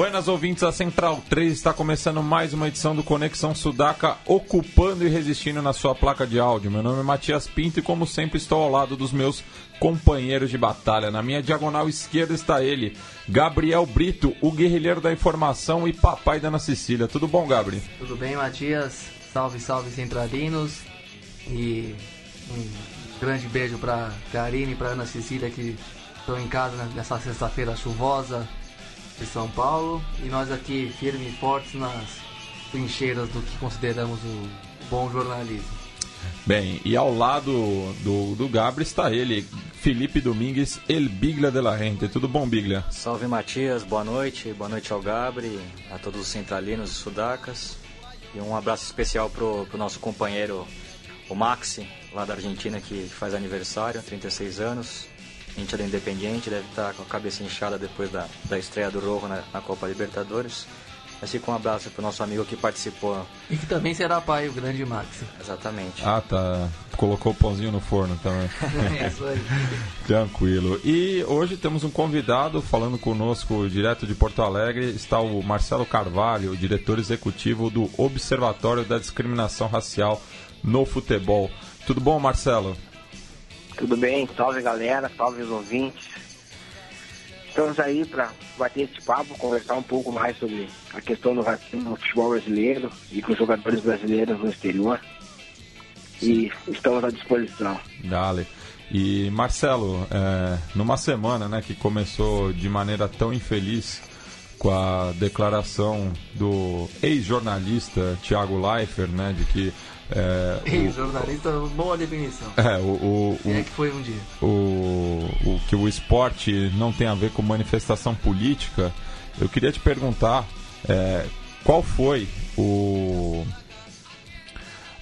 Buenas ouvintes, a Central 3 está começando mais uma edição do Conexão Sudaca, ocupando e resistindo na sua placa de áudio. Meu nome é Matias Pinto e, como sempre, estou ao lado dos meus companheiros de batalha. Na minha diagonal esquerda está ele, Gabriel Brito, o guerrilheiro da informação e papai da Ana Cecília. Tudo bom, Gabriel? Tudo bem, Matias? Salve, salve, centralinos. E um grande beijo para Karine e para Ana Cecília que estão em casa nessa sexta-feira chuvosa de São Paulo e nós aqui firmes e fortes nas trincheiras do que consideramos o bom jornalismo. Bem, e ao lado do, do Gabriel está ele, Felipe Domingues, El Biglia de la Gente. Tudo bom, Biglia? Salve Matias, boa noite, boa noite ao Gabriel, a todos os centralinos e sudacas. E um abraço especial pro, pro nosso companheiro, o Maxi, lá da Argentina, que faz aniversário, 36 anos gente da Independiente deve estar com a cabeça inchada depois da, da estreia do Rojo na, na Copa Libertadores. Mas fica um abraço para o nosso amigo que participou. E que também será pai, o grande Max. Exatamente. Ah, tá. Colocou o pãozinho no forno também. é isso aí. Tranquilo. E hoje temos um convidado falando conosco direto de Porto Alegre. Está o Marcelo Carvalho, diretor executivo do Observatório da Discriminação Racial no Futebol. Tudo bom, Marcelo? Tudo bem? Salve galera, salve os ouvintes. Estamos aí para bater esse papo, conversar um pouco mais sobre a questão do racismo no futebol brasileiro e com os jogadores brasileiros no exterior. E estamos à disposição. Dale. E Marcelo, é, numa semana né, que começou de maneira tão infeliz com a declaração do ex-jornalista Thiago Leifert, né, de que é, Ei, jornalista, boa definição. É, o, o, o, é que foi um dia. O, o, que o esporte não tem a ver com manifestação política, eu queria te perguntar é, qual foi o,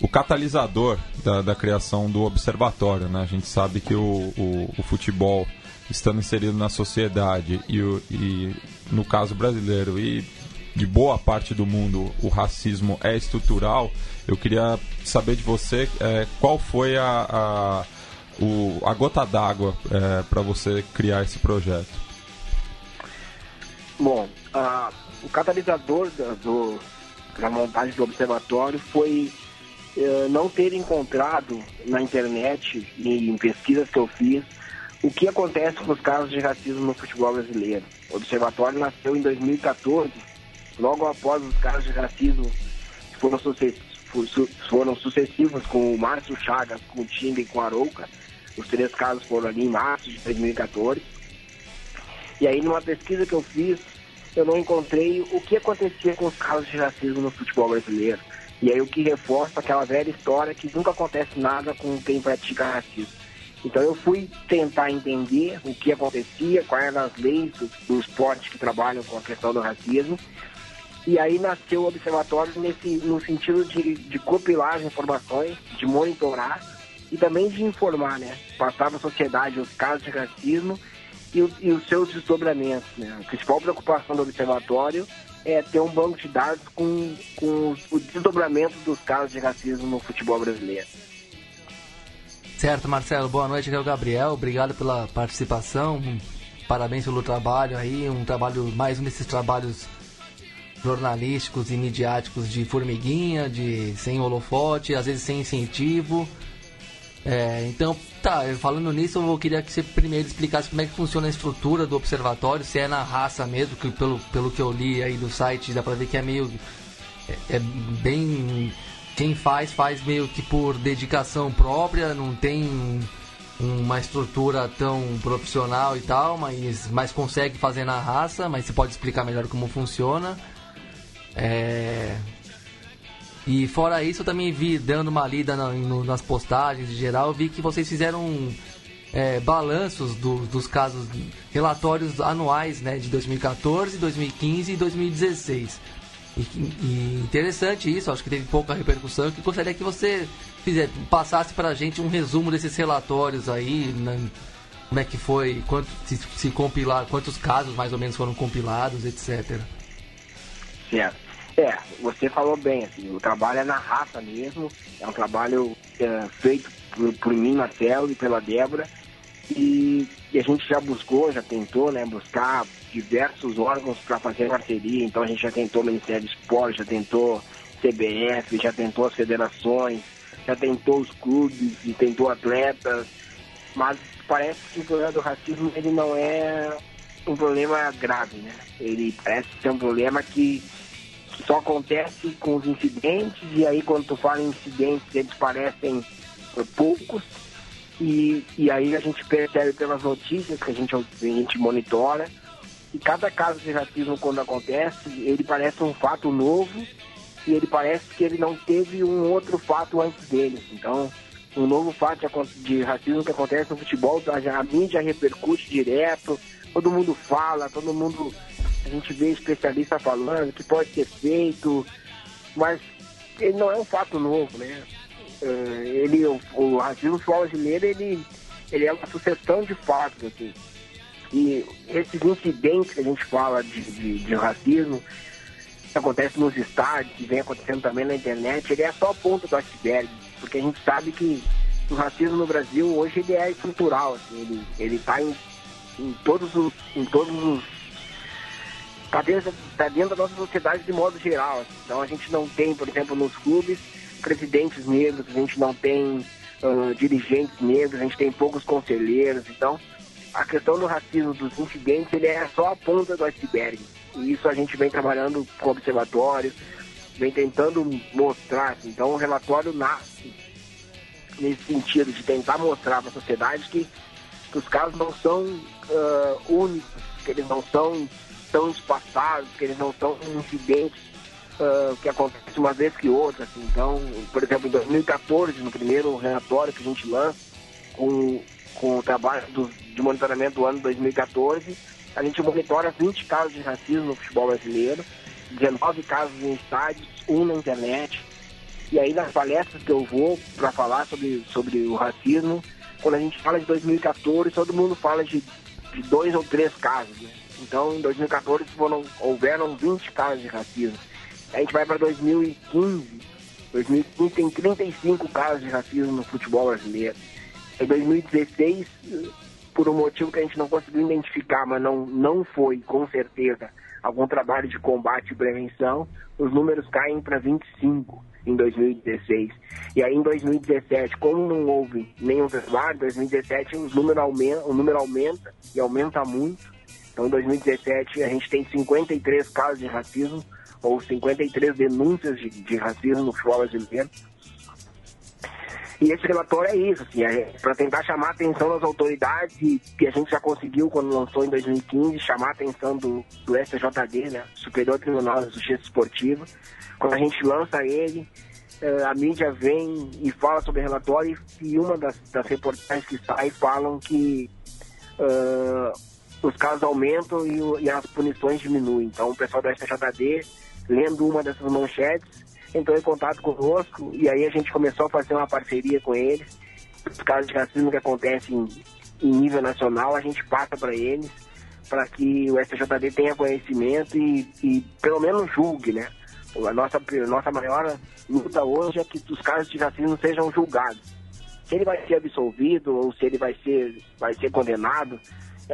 o catalisador da, da criação do observatório. Né? A gente sabe que o, o, o futebol estando inserido na sociedade e, o, e no caso brasileiro e de boa parte do mundo o racismo é estrutural, eu queria saber de você é, qual foi a, a, o, a gota d'água é, para você criar esse projeto. Bom, o catalisador da, do, da montagem do observatório foi é, não ter encontrado na internet e em pesquisas que eu fiz o que acontece com os casos de racismo no futebol brasileiro. O observatório nasceu em 2014 logo após os casos de racismo que foram, foram sucessivos com o Márcio Chagas, com o Timba e com a Arouca. Os três casos foram ali em março de 2014. E aí, numa pesquisa que eu fiz, eu não encontrei o que acontecia com os casos de racismo no futebol brasileiro. E aí, o que reforça aquela velha história que nunca acontece nada com quem pratica racismo. Então, eu fui tentar entender o que acontecia, quais eram as leis do, do esporte que trabalham com a questão do racismo e aí nasceu o observatório nesse, no sentido de, de compilar as informações, de monitorar e também de informar, né? Passar para a sociedade os casos de racismo e, e, os seus desdobramentos, né? A principal preocupação do observatório é ter um banco de dados com, com o desdobramento dos casos de racismo no futebol brasileiro. Certo, Marcelo. Boa noite, aqui é o Gabriel. Obrigado pela participação. Parabéns pelo trabalho aí. Um trabalho, mais um desses trabalhos jornalísticos e midiáticos de formiguinha, de sem holofote, às vezes sem incentivo. É, então, tá, falando nisso, eu queria que você primeiro explicasse como é que funciona a estrutura do observatório, se é na raça mesmo, que pelo, pelo que eu li aí do site, dá pra ver que é meio. É, é bem. Quem faz, faz meio que por dedicação própria, não tem uma estrutura tão profissional e tal, mas, mas consegue fazer na raça, mas você pode explicar melhor como funciona. É... E fora isso, eu também vi, dando uma lida na, no, nas postagens em geral, vi que vocês fizeram é, balanços do, dos casos, relatórios anuais né, de 2014, 2015 e 2016. E, e, interessante isso, acho que teve pouca repercussão. Eu gostaria que você fizer, passasse para a gente um resumo desses relatórios aí, né, como é que foi, quanto, se, se compilar, quantos casos mais ou menos foram compilados, etc. Certo. É, você falou bem, assim, o trabalho é na raça mesmo, é um trabalho é, feito por, por, mim, Marcelo, e pela Débora, e, e, a gente já buscou, já tentou, né, buscar diversos órgãos para fazer parceria, então a gente já tentou Ministério do Esporte, já tentou CBF, já tentou as federações, já tentou os clubes e tentou atletas, mas parece que o problema do racismo ele não é um problema grave, né? Ele parece ser um problema que só acontece com os incidentes, e aí quando tu fala em incidentes, eles parecem poucos, e, e aí a gente percebe pelas notícias que a gente, a gente monitora, e cada caso de racismo quando acontece, ele parece um fato novo, e ele parece que ele não teve um outro fato antes dele. Então, um novo fato de racismo que acontece no futebol, a mídia repercute direto, todo mundo fala, todo mundo a gente vê especialista falando que pode ser feito, mas ele não é um fato novo, né? Uh, ele, o, o racismo brasileiro, ele, ele é uma sucessão de fatos, assim. E esses incidentes que a gente fala de, de, de racismo, que acontece nos estádios, que vem acontecendo também na internet, ele é só a ponta do iceberg, porque a gente sabe que o racismo no Brasil hoje ele é estrutural, assim, ele está em, em todos os, em todos os está dentro, tá dentro da nossa sociedade de modo geral. Então a gente não tem, por exemplo, nos clubes, presidentes negros, a gente não tem uh, dirigentes negros, a gente tem poucos conselheiros. Então a questão do racismo, dos incidentes, ele é só a ponta do iceberg. E isso a gente vem trabalhando com o observatório, vem tentando mostrar. Assim. Então o relatório nasce nesse sentido de tentar mostrar para a sociedade que, que os casos não são uh, únicos, que eles não são tão espaçados, que eles não são incidentes uh, que acontecem uma vez que outra. Assim. Então, por exemplo, em 2014, no primeiro relatório que a gente lança, com, com o trabalho do, de monitoramento do ano 2014, a gente monitora 20 casos de racismo no futebol brasileiro, 19 casos em estádios, um na internet. E aí nas palestras que eu vou para falar sobre, sobre o racismo, quando a gente fala de 2014, todo mundo fala de, de dois ou três casos. Né? Então, em 2014 foram, houveram 20 casos de racismo. A gente vai para 2015, 2015 tem 35 casos de racismo no futebol brasileiro. Em 2016, por um motivo que a gente não conseguiu identificar, mas não, não foi, com certeza, algum trabalho de combate e prevenção, os números caem para 25 em 2016. E aí em 2017, como não houve nenhum trabalho, em 2017 o número aumenta, o número aumenta e aumenta muito. Então, em 2017, a gente tem 53 casos de racismo, ou 53 denúncias de, de racismo no futebol brasileiro. E esse relatório é isso, assim, é para tentar chamar a atenção das autoridades, que a gente já conseguiu quando lançou em 2015, chamar a atenção do, do STJD, né, Superior Tribunal de Justiça Esportiva. Quando a gente lança ele, eh, a mídia vem e fala sobre o relatório, e uma das, das reportagens que sai falam que uh, os casos aumentam e, e, as punições diminuem. Então, o pessoal do STJD, lendo uma dessas manchetes, entrou em contato conosco e aí a gente começou a fazer uma parceria com eles. Os casos de racismo que acontecem em, nível nacional, a gente passa para eles, para que o STJD tenha conhecimento e, e, pelo menos julgue, né? A nossa, nossa maior luta hoje é que os casos de racismo sejam julgados. Se ele vai ser absolvido ou se ele vai ser, vai ser condenado,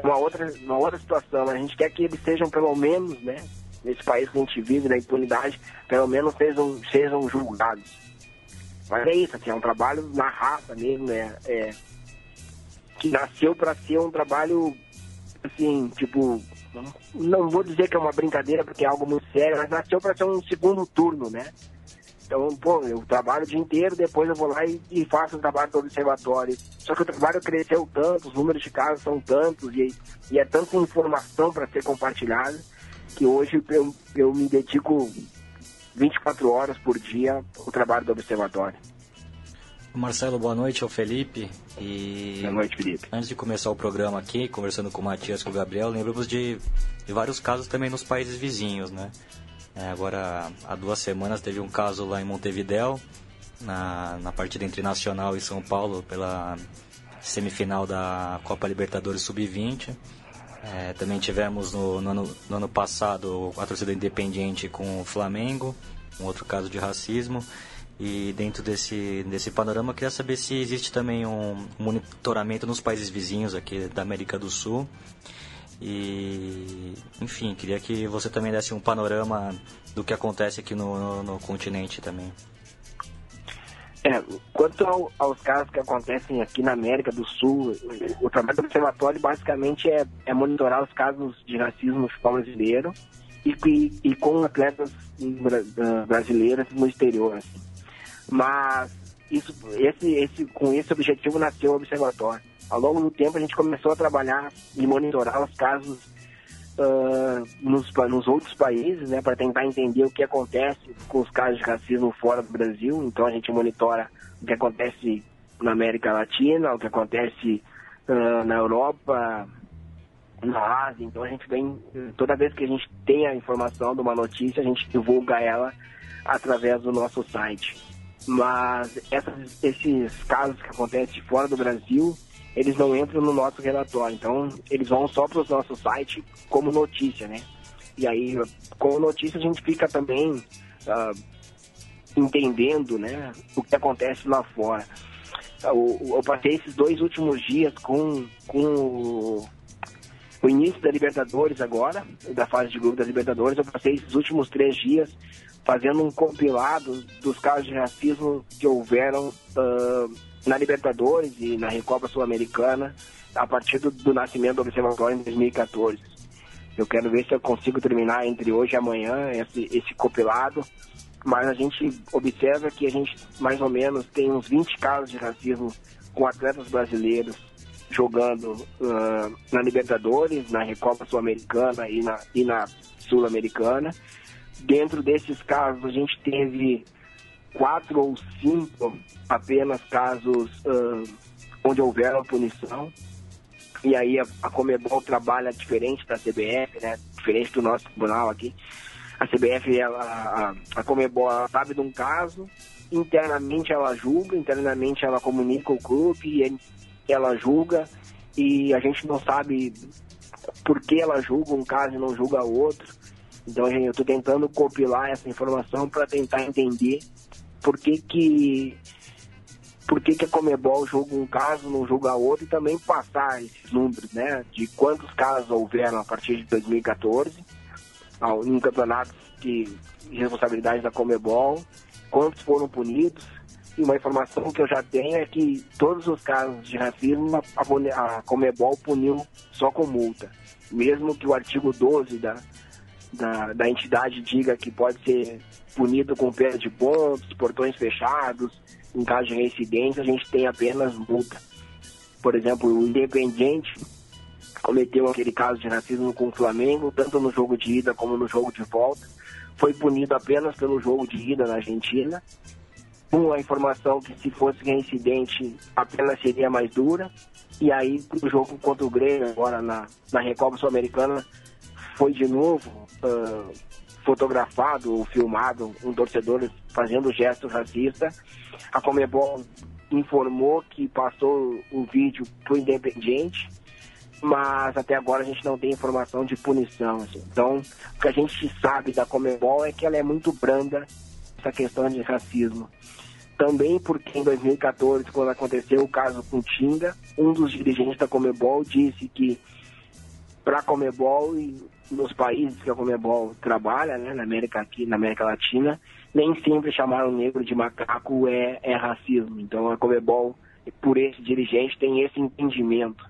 uma outra, uma outra situação. A gente quer que eles sejam, pelo menos, né, nesse país que a gente vive, na impunidade, pelo menos sejam, sejam julgados. Mas é isso, assim, é um trabalho na raça mesmo, né? É, que nasceu para ser um trabalho, assim, tipo, não vou dizer que é uma brincadeira porque é algo muito sério, mas nasceu para ser um segundo turno, né? Então, pô, eu trabalho o dia inteiro, depois eu vou lá e, e faço o trabalho do observatório. Só que o trabalho cresceu tanto, os números de casos são tantos e, e é tanta informação para ser compartilhada que hoje eu, eu me dedico 24 horas por dia ao trabalho do observatório. Marcelo, boa noite, é o Felipe. E boa noite, Felipe. Antes de começar o programa aqui, conversando com o Matias e com o Gabriel, lembramos de, de vários casos também nos países vizinhos, né? É, agora, há duas semanas teve um caso lá em Montevidéu, na, na partida entre Nacional e São Paulo, pela semifinal da Copa Libertadores Sub-20. É, também tivemos no, no, ano, no, ano, passado a torcida independiente com o Flamengo, um outro caso de racismo. E dentro desse, desse panorama, eu queria saber se existe também um monitoramento nos países vizinhos aqui da América do Sul. E, enfim, queria que você também desse um panorama do que acontece aqui no, no, no continente também. É, quanto ao, aos casos que acontecem aqui na América do Sul, o trabalho do observatório basicamente é, é monitorar os casos de racismo no futebol brasileiro e, e, e com atletas brasileiras no exterior. Assim. Mas isso, esse, esse, com esse objetivo nasceu o observatório. Ao longo do tempo a gente começou a trabalhar e monitorar os casos uh, nos, nos outros países, né, para tentar entender o que acontece com os casos de racismo fora do Brasil. Então a gente monitora o que acontece na América Latina, o que acontece uh, na Europa, na Ásia. Então a gente vem, toda vez que a gente tem a informação de uma notícia, a gente divulga ela através do nosso site. Mas essas, esses casos que acontecem fora do Brasil, eles não entram no nosso relatório. Então, eles vão só para o nosso site como notícia, né? E aí, como notícia, a gente fica também uh, entendendo, né, o que acontece lá fora. Eu, eu, passei esses dois últimos dias com, com o, o início da Libertadores agora, da fase de grupo da Libertadores, eu passei esses últimos três dias fazendo um compilado dos casos de racismo que houveram uh, na Libertadores e na Recopa Sul-Americana a partir do, do, nascimento do Observatório em 2014. Eu quero ver se eu consigo terminar entre hoje e amanhã esse, esse compilado, mas a gente observa que a gente mais ou menos tem uns 20 casos de racismo com atletas brasileiros jogando uh, na Libertadores, na Recopa Sul-Americana e na, e na Sul-Americana. Dentro desses casos, a gente teve quatro ou cinco apenas casos uh, onde houveram punição. E aí a, a Comebol trabalha diferente da CBF, né? Diferente do nosso tribunal aqui. A CBF, ela, a, a Comebol, ela sabe de um caso, internamente ela julga, internamente ela comunica o clube, e ela julga, e a gente não sabe por que ela julga um caso e não julga outro. Então eu estou tentando compilar essa informação para tentar entender por que que por que, que a Comebol julga um caso, não julga outro, e também passar esses números, né, de quantos casos houveram a partir de 2014, em campeonatos de responsabilidade da Comebol, quantos foram punidos, e uma informação que eu já tenho é que todos os casos de racismo a, a Comebol puniu só com multa, mesmo que o artigo 12 da, da, da entidade diga que pode ser punido com perda de pontos, portões fechados, em caso de reincidência, a gente tem apenas multa. Por exemplo, o Independiente cometeu aquele caso de racismo com o Flamengo, tanto no jogo de ida como no jogo de volta. Foi punido apenas pelo jogo de ida na Argentina. Com a informação que se fosse reincidente, a pena seria mais dura. E aí, o jogo contra o Grêmio, agora na, na Recopa Sul-Americana, foi de novo uh, fotografado ou filmado um torcedor fazendo gesto racista. A Comebol informou que passou o vídeo para o Independiente, mas até agora a gente não tem informação de punição. Assim. Então, o que a gente sabe da Comebol é que ela é muito branda essa questão de racismo. Também porque em 2014, quando aconteceu o caso com Tinga, um dos dirigentes da Comebol disse que para a Comebol nos países que a Comebol trabalha, né, na América aqui, na América Latina, nem sempre chamar o negro de macaco é, é racismo. Então a Comebol, por esse dirigente, tem esse entendimento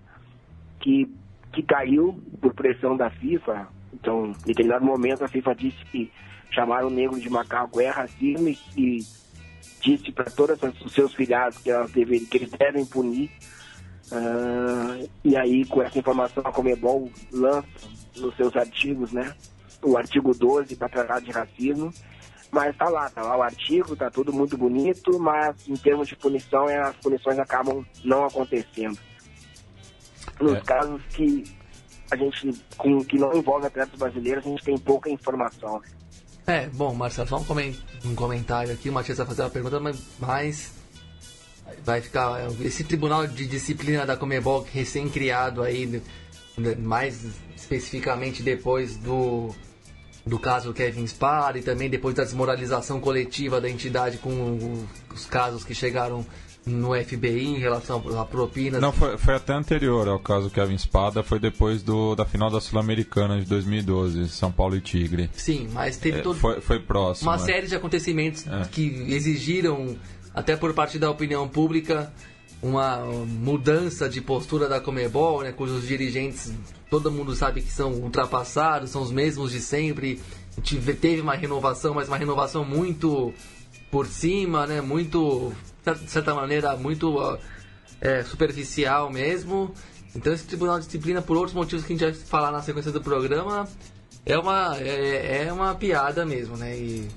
que, que caiu por pressão da FIFA. Então, em determinado momento, a FIFA disse que chamar o negro de macaco é racismo e, disse para todos os seus filiados que, elas devem, que eles devem punir. Uh, e aí, com essa informação, a Comebol lança nos seus artigos, né? O artigo 12 para tratar de racismo. Mas tá lá, tá lá o artigo, tá tudo muito bonito, mas em termos de punição, é, as punições acabam não acontecendo. Nos é. casos que a gente, com, que não envolve atletas brasileiros, a gente tem pouca informação. É, bom, Marcelo, só um comentário aqui. O Matias vai fazer uma pergunta, mas vai ficar. Esse tribunal de disciplina da Comebol recém-criado aí, mais especificamente depois do, do caso Kevin Spar e também depois da desmoralização coletiva da entidade com os casos que chegaram no FBI em relação a propinas. Não, foi, foi até anterior ao caso Kevin Spada, foi depois do, da final da Sul-Americana de 2012, São Paulo e Tigre. Sim, mas teve é, todo, foi, foi próximo. Uma é. série de acontecimentos é. que exigiram, até por parte da opinião pública, uma mudança de postura da Comebol, né, cujos dirigentes, todo mundo sabe que são ultrapassados, são os mesmos de sempre. Teve uma renovação, mas uma renovação muito por cima, né, muito de certa maneira, muito é, superficial mesmo. Então esse tribunal de disciplina, por outros motivos que a gente vai falar na sequência do programa, é uma, é, é uma piada mesmo, né? E,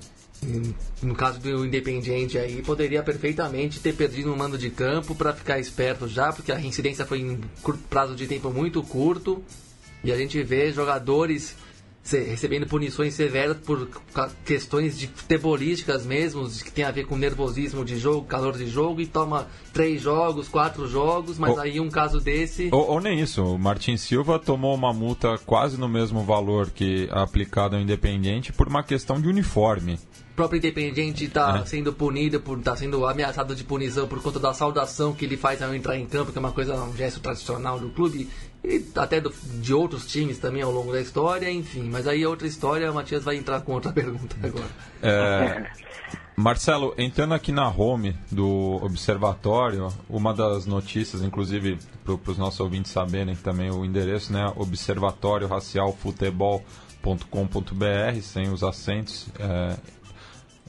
no caso do Independiente aí, poderia perfeitamente ter perdido um mando de campo para ficar esperto já, porque a reincidência foi em prazo de tempo muito curto. E a gente vê jogadores recebendo punições severas por questões de futebolísticas mesmo, que tem a ver com nervosismo de jogo, calor de jogo, e toma três jogos, quatro jogos, mas ou, aí um caso desse. Ou, ou, nem isso, o Martin Silva tomou uma multa quase no mesmo valor que aplicada ao Independiente por uma questão de uniforme próprio Independiente está é. sendo punido, está sendo ameaçado de punição por conta da saudação que ele faz ao entrar em campo, que é uma coisa, um gesto tradicional do clube, e até do, de outros times também ao longo da história, enfim. Mas aí outra história, o Matias vai entrar com outra pergunta agora. É, Marcelo, entrando aqui na home do Observatório, uma das notícias, inclusive para os nossos ouvintes saberem também o endereço, né? Observatório Racial Futebol.com.br, sem os acentos. É,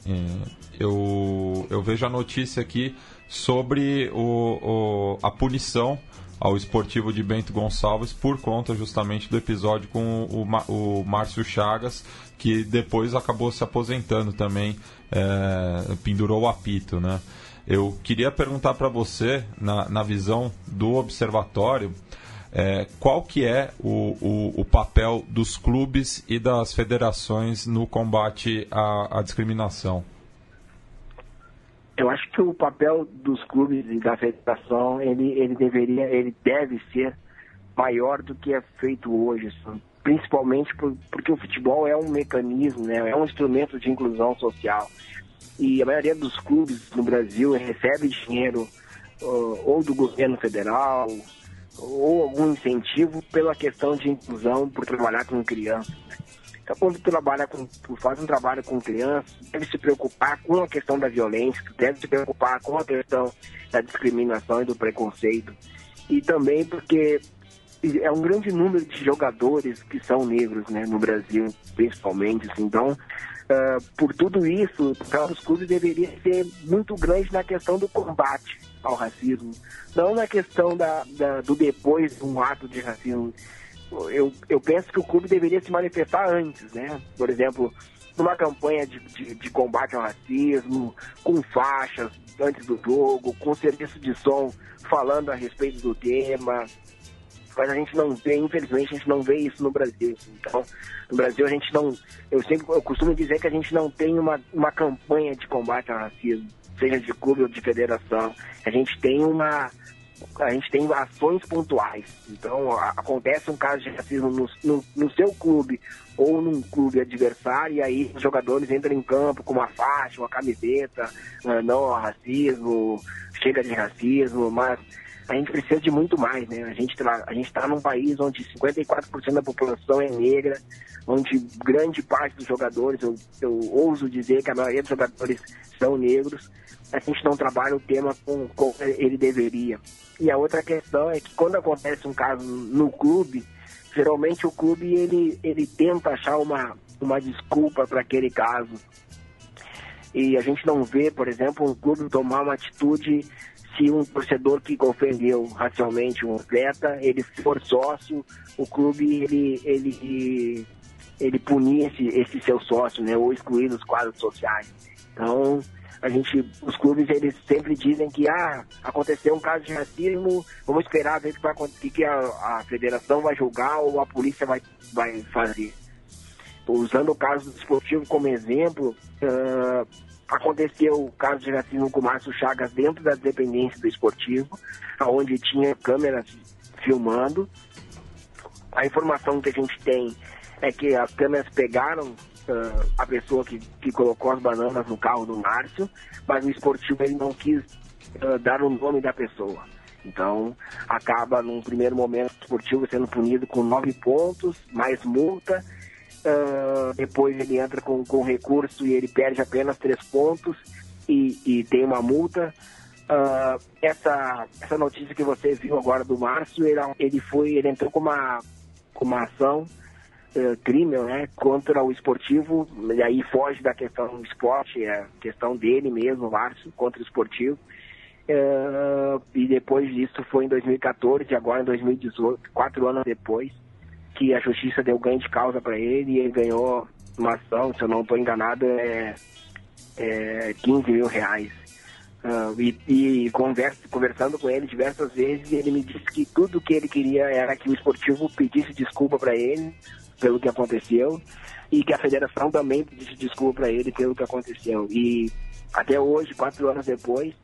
é, eu, eu vejo a notícia aqui sobre o, o, a punição ao esportivo de Bento Gonçalves por conta justamente do episódio com o, o Márcio Chagas, que depois acabou se aposentando também, é, pendurou o apito, né? Eu queria perguntar para você, na, na visão do observatório, é, qual que é o, o, o, papel dos clubes e das federações no combate à, à, discriminação? Eu acho que o papel dos clubes e da federação ele, ele deveria, ele deve ser maior do que é feito hoje, assim. principalmente por, porque o futebol é um mecanismo, né, é um instrumento de inclusão social e a maioria dos clubes no Brasil recebe dinheiro uh, ou do governo federal ou algum incentivo pela questão de inclusão por trabalhar com crianças. Então, quando tu trabalha com, tu faz um trabalho com crianças, deve se preocupar com a questão da violência, deve se preocupar com a questão da discriminação e do preconceito. E também porque é um grande número de jogadores que são negros, né, no Brasil, principalmente. Assim. Então, uh, por tudo isso, os clubes deveria ser muito grande na questão do combate ao racismo, não na questão da, da, do depois de um ato de racismo. Eu, eu penso que o clube deveria se manifestar antes, né? Por exemplo, numa campanha de, de, de, combate ao racismo, com faixas antes do jogo, com serviço de som falando a respeito do tema. Mas a gente não vê, infelizmente, a gente não vê isso no Brasil. Então, no Brasil a gente não. Eu sempre eu costumo dizer que a gente não tem uma, uma campanha de combate ao racismo seja de clube ou de federação. A gente tem uma a gente tem ações pontuais. Então, a, acontece um caso de racismo no, no, no, seu clube ou num clube adversário, e aí os jogadores entram em campo com uma faixa, uma camiseta, uh, não racismo, chega de racismo, mas a gente precisa de muito mais, né? A gente tá, está num país onde 54% da população é negra, onde grande parte dos jogadores, eu, eu ouso dizer que a maioria dos jogadores são negros, a gente não trabalha o tema como, como ele deveria. E a outra questão é que quando acontece um caso no clube, geralmente o clube ele, ele tenta achar uma, uma desculpa para aquele caso. E a gente não vê, por exemplo, um clube tomar uma atitude se um torcedor que ofendeu racialmente um atleta, ele for sócio, o clube ele, ele, ele punir esse, esse seu sócio, né, ou excluir dos quadros sociais. Então, a gente, os clubes eles sempre dizem que ah, aconteceu um caso de racismo, vamos esperar ver que vai que, que a, a federação vai julgar ou a polícia vai, vai fazer. usando o caso do esportivo como exemplo, uh, aconteceu o caso de racismo com o Márcio Chagas dentro da dependência do esportivo, onde tinha câmeras filmando. A informação que a gente tem é que as câmeras pegaram uh, a pessoa que, que colocou as bananas no carro do Márcio, mas o esportivo ele não quis uh, dar o nome da pessoa. Então, acaba num primeiro momento o esportivo sendo punido com nove pontos, mais multa. Uh, depois ele entra com, com recurso e ele perde apenas três pontos e, e tem uma multa. Uh, essa, essa notícia que você viu agora do Márcio, ele, ele foi, ele entrou com uma, com uma ação uh, crime né, contra o esportivo, e aí foge da questão do esporte, é questão dele mesmo, Márcio, contra o esportivo. Uh, e depois disso foi em 2014, agora em 2018, quatro anos depois, que a justiça deu ganho de causa para ele e ele ganhou uma ação, se eu não estou enganado, é, é 15 mil reais. Uh, e, e conversa, conversando com ele diversas vezes, ele me disse que tudo que ele queria era que o esportivo pedisse desculpa para ele pelo que aconteceu e que a federação também pedisse desculpa para ele pelo que aconteceu. E até hoje, quatro anos depois,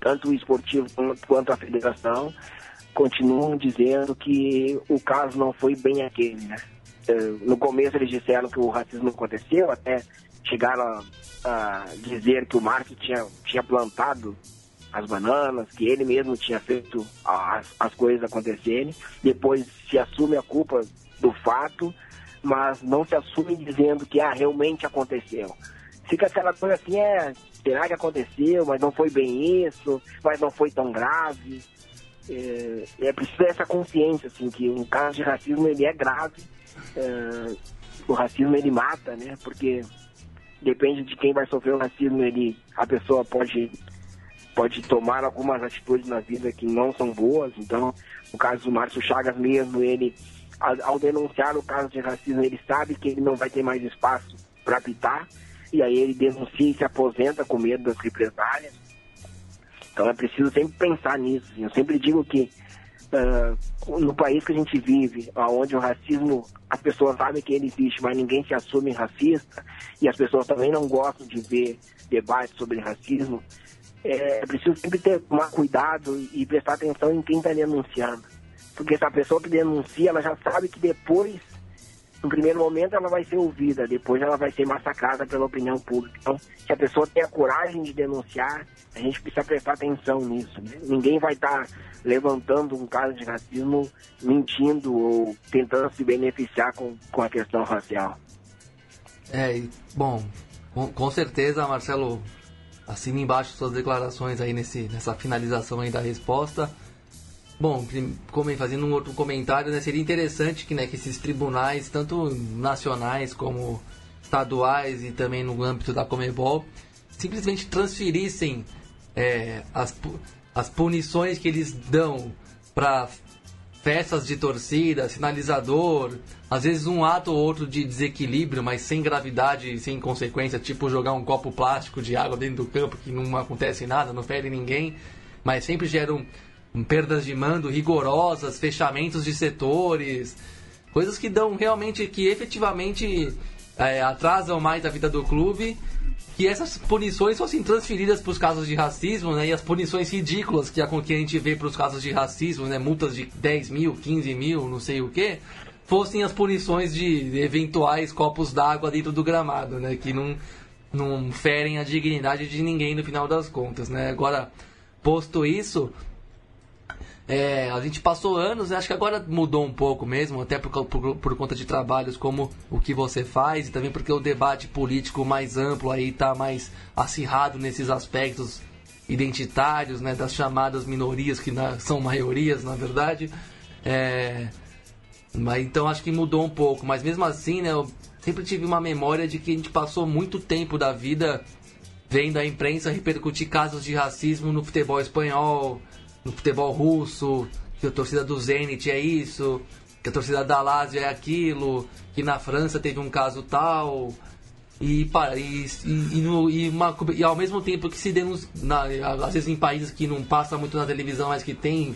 tanto o esportivo quanto a federação continuam dizendo que o caso não foi bem aquele, né? É, no começo eles disseram que o racismo aconteceu, até chegaram a, a dizer que o Márcio tinha, tinha plantado as bananas, que ele mesmo tinha feito as, as coisas acontecerem. Depois se assume a culpa do fato, mas não se assume dizendo que ah, realmente aconteceu fica aquela coisa assim, é, será que aconteceu, mas não foi bem isso, mas não foi tão grave. É, é preciso essa consciência, assim, que um caso de racismo ele é grave. É, o racismo ele mata, né? Porque depende de quem vai sofrer o racismo, ele, a pessoa pode pode tomar algumas atitudes na vida que não são boas. Então, no caso do Márcio Chagas mesmo, ele ao denunciar o caso de racismo, ele sabe que ele não vai ter mais espaço para apitar e aí ele denuncia e se aposenta com medo das represálias. Então é preciso sempre pensar nisso. Eu sempre digo que uh, no país que a gente vive, onde o racismo, as pessoas sabem que ele existe, mas ninguém se assume racista, e as pessoas também não gostam de ver debates sobre racismo, é, é preciso sempre ter, tomar cuidado e prestar atenção em quem está denunciando. Porque essa pessoa que denuncia, ela já sabe que depois no primeiro momento ela vai ser ouvida, depois ela vai ser massacrada pela opinião pública. Então, se a pessoa tem a coragem de denunciar, a gente precisa prestar atenção nisso. Né? Ninguém vai estar tá levantando um caso de racismo mentindo ou tentando se beneficiar com, com a questão racial. É, bom, com, com certeza, Marcelo, assina embaixo suas declarações aí nesse, nessa finalização aí da resposta. Bom, fazendo um outro comentário, né, seria interessante que, né, que esses tribunais, tanto nacionais como estaduais e também no âmbito da Comebol, simplesmente transferissem é, as, as punições que eles dão para festas de torcida, sinalizador, às vezes um ato ou outro de desequilíbrio, mas sem gravidade, sem consequência, tipo jogar um copo plástico de água dentro do campo que não acontece nada, não fere ninguém, mas sempre geram perdas de mando rigorosas, fechamentos de setores, coisas que dão realmente, que efetivamente é, atrasam mais a vida do clube, que essas punições fossem transferidas para os casos de racismo, né, e as punições ridículas que a, que a gente vê para os casos de racismo, né, multas de 10 mil, 15 mil, não sei o que, fossem as punições de eventuais copos d'água dentro do gramado, né, que não, não ferem a dignidade de ninguém no final das contas, né. Agora, posto isso, é, a gente passou anos, né? acho que agora mudou um pouco mesmo, até por, por, por, conta de trabalhos como o que você faz e também porque o debate político mais amplo aí está mais acirrado nesses aspectos identitários, né? Das chamadas minorias que na, são maiorias, na verdade. É, mas então acho que mudou um pouco, mas mesmo assim, né? Eu sempre tive uma memória de que a gente passou muito tempo da vida vendo a imprensa repercutir casos de racismo no futebol espanhol no futebol russo, que a torcida do Zenit é isso, que a torcida da Lazio é aquilo, que na França teve um caso tal. E, e, e, no, e, uma, e ao mesmo tempo que se denuncia, às vezes em países que não passa muito na televisão, mas que tem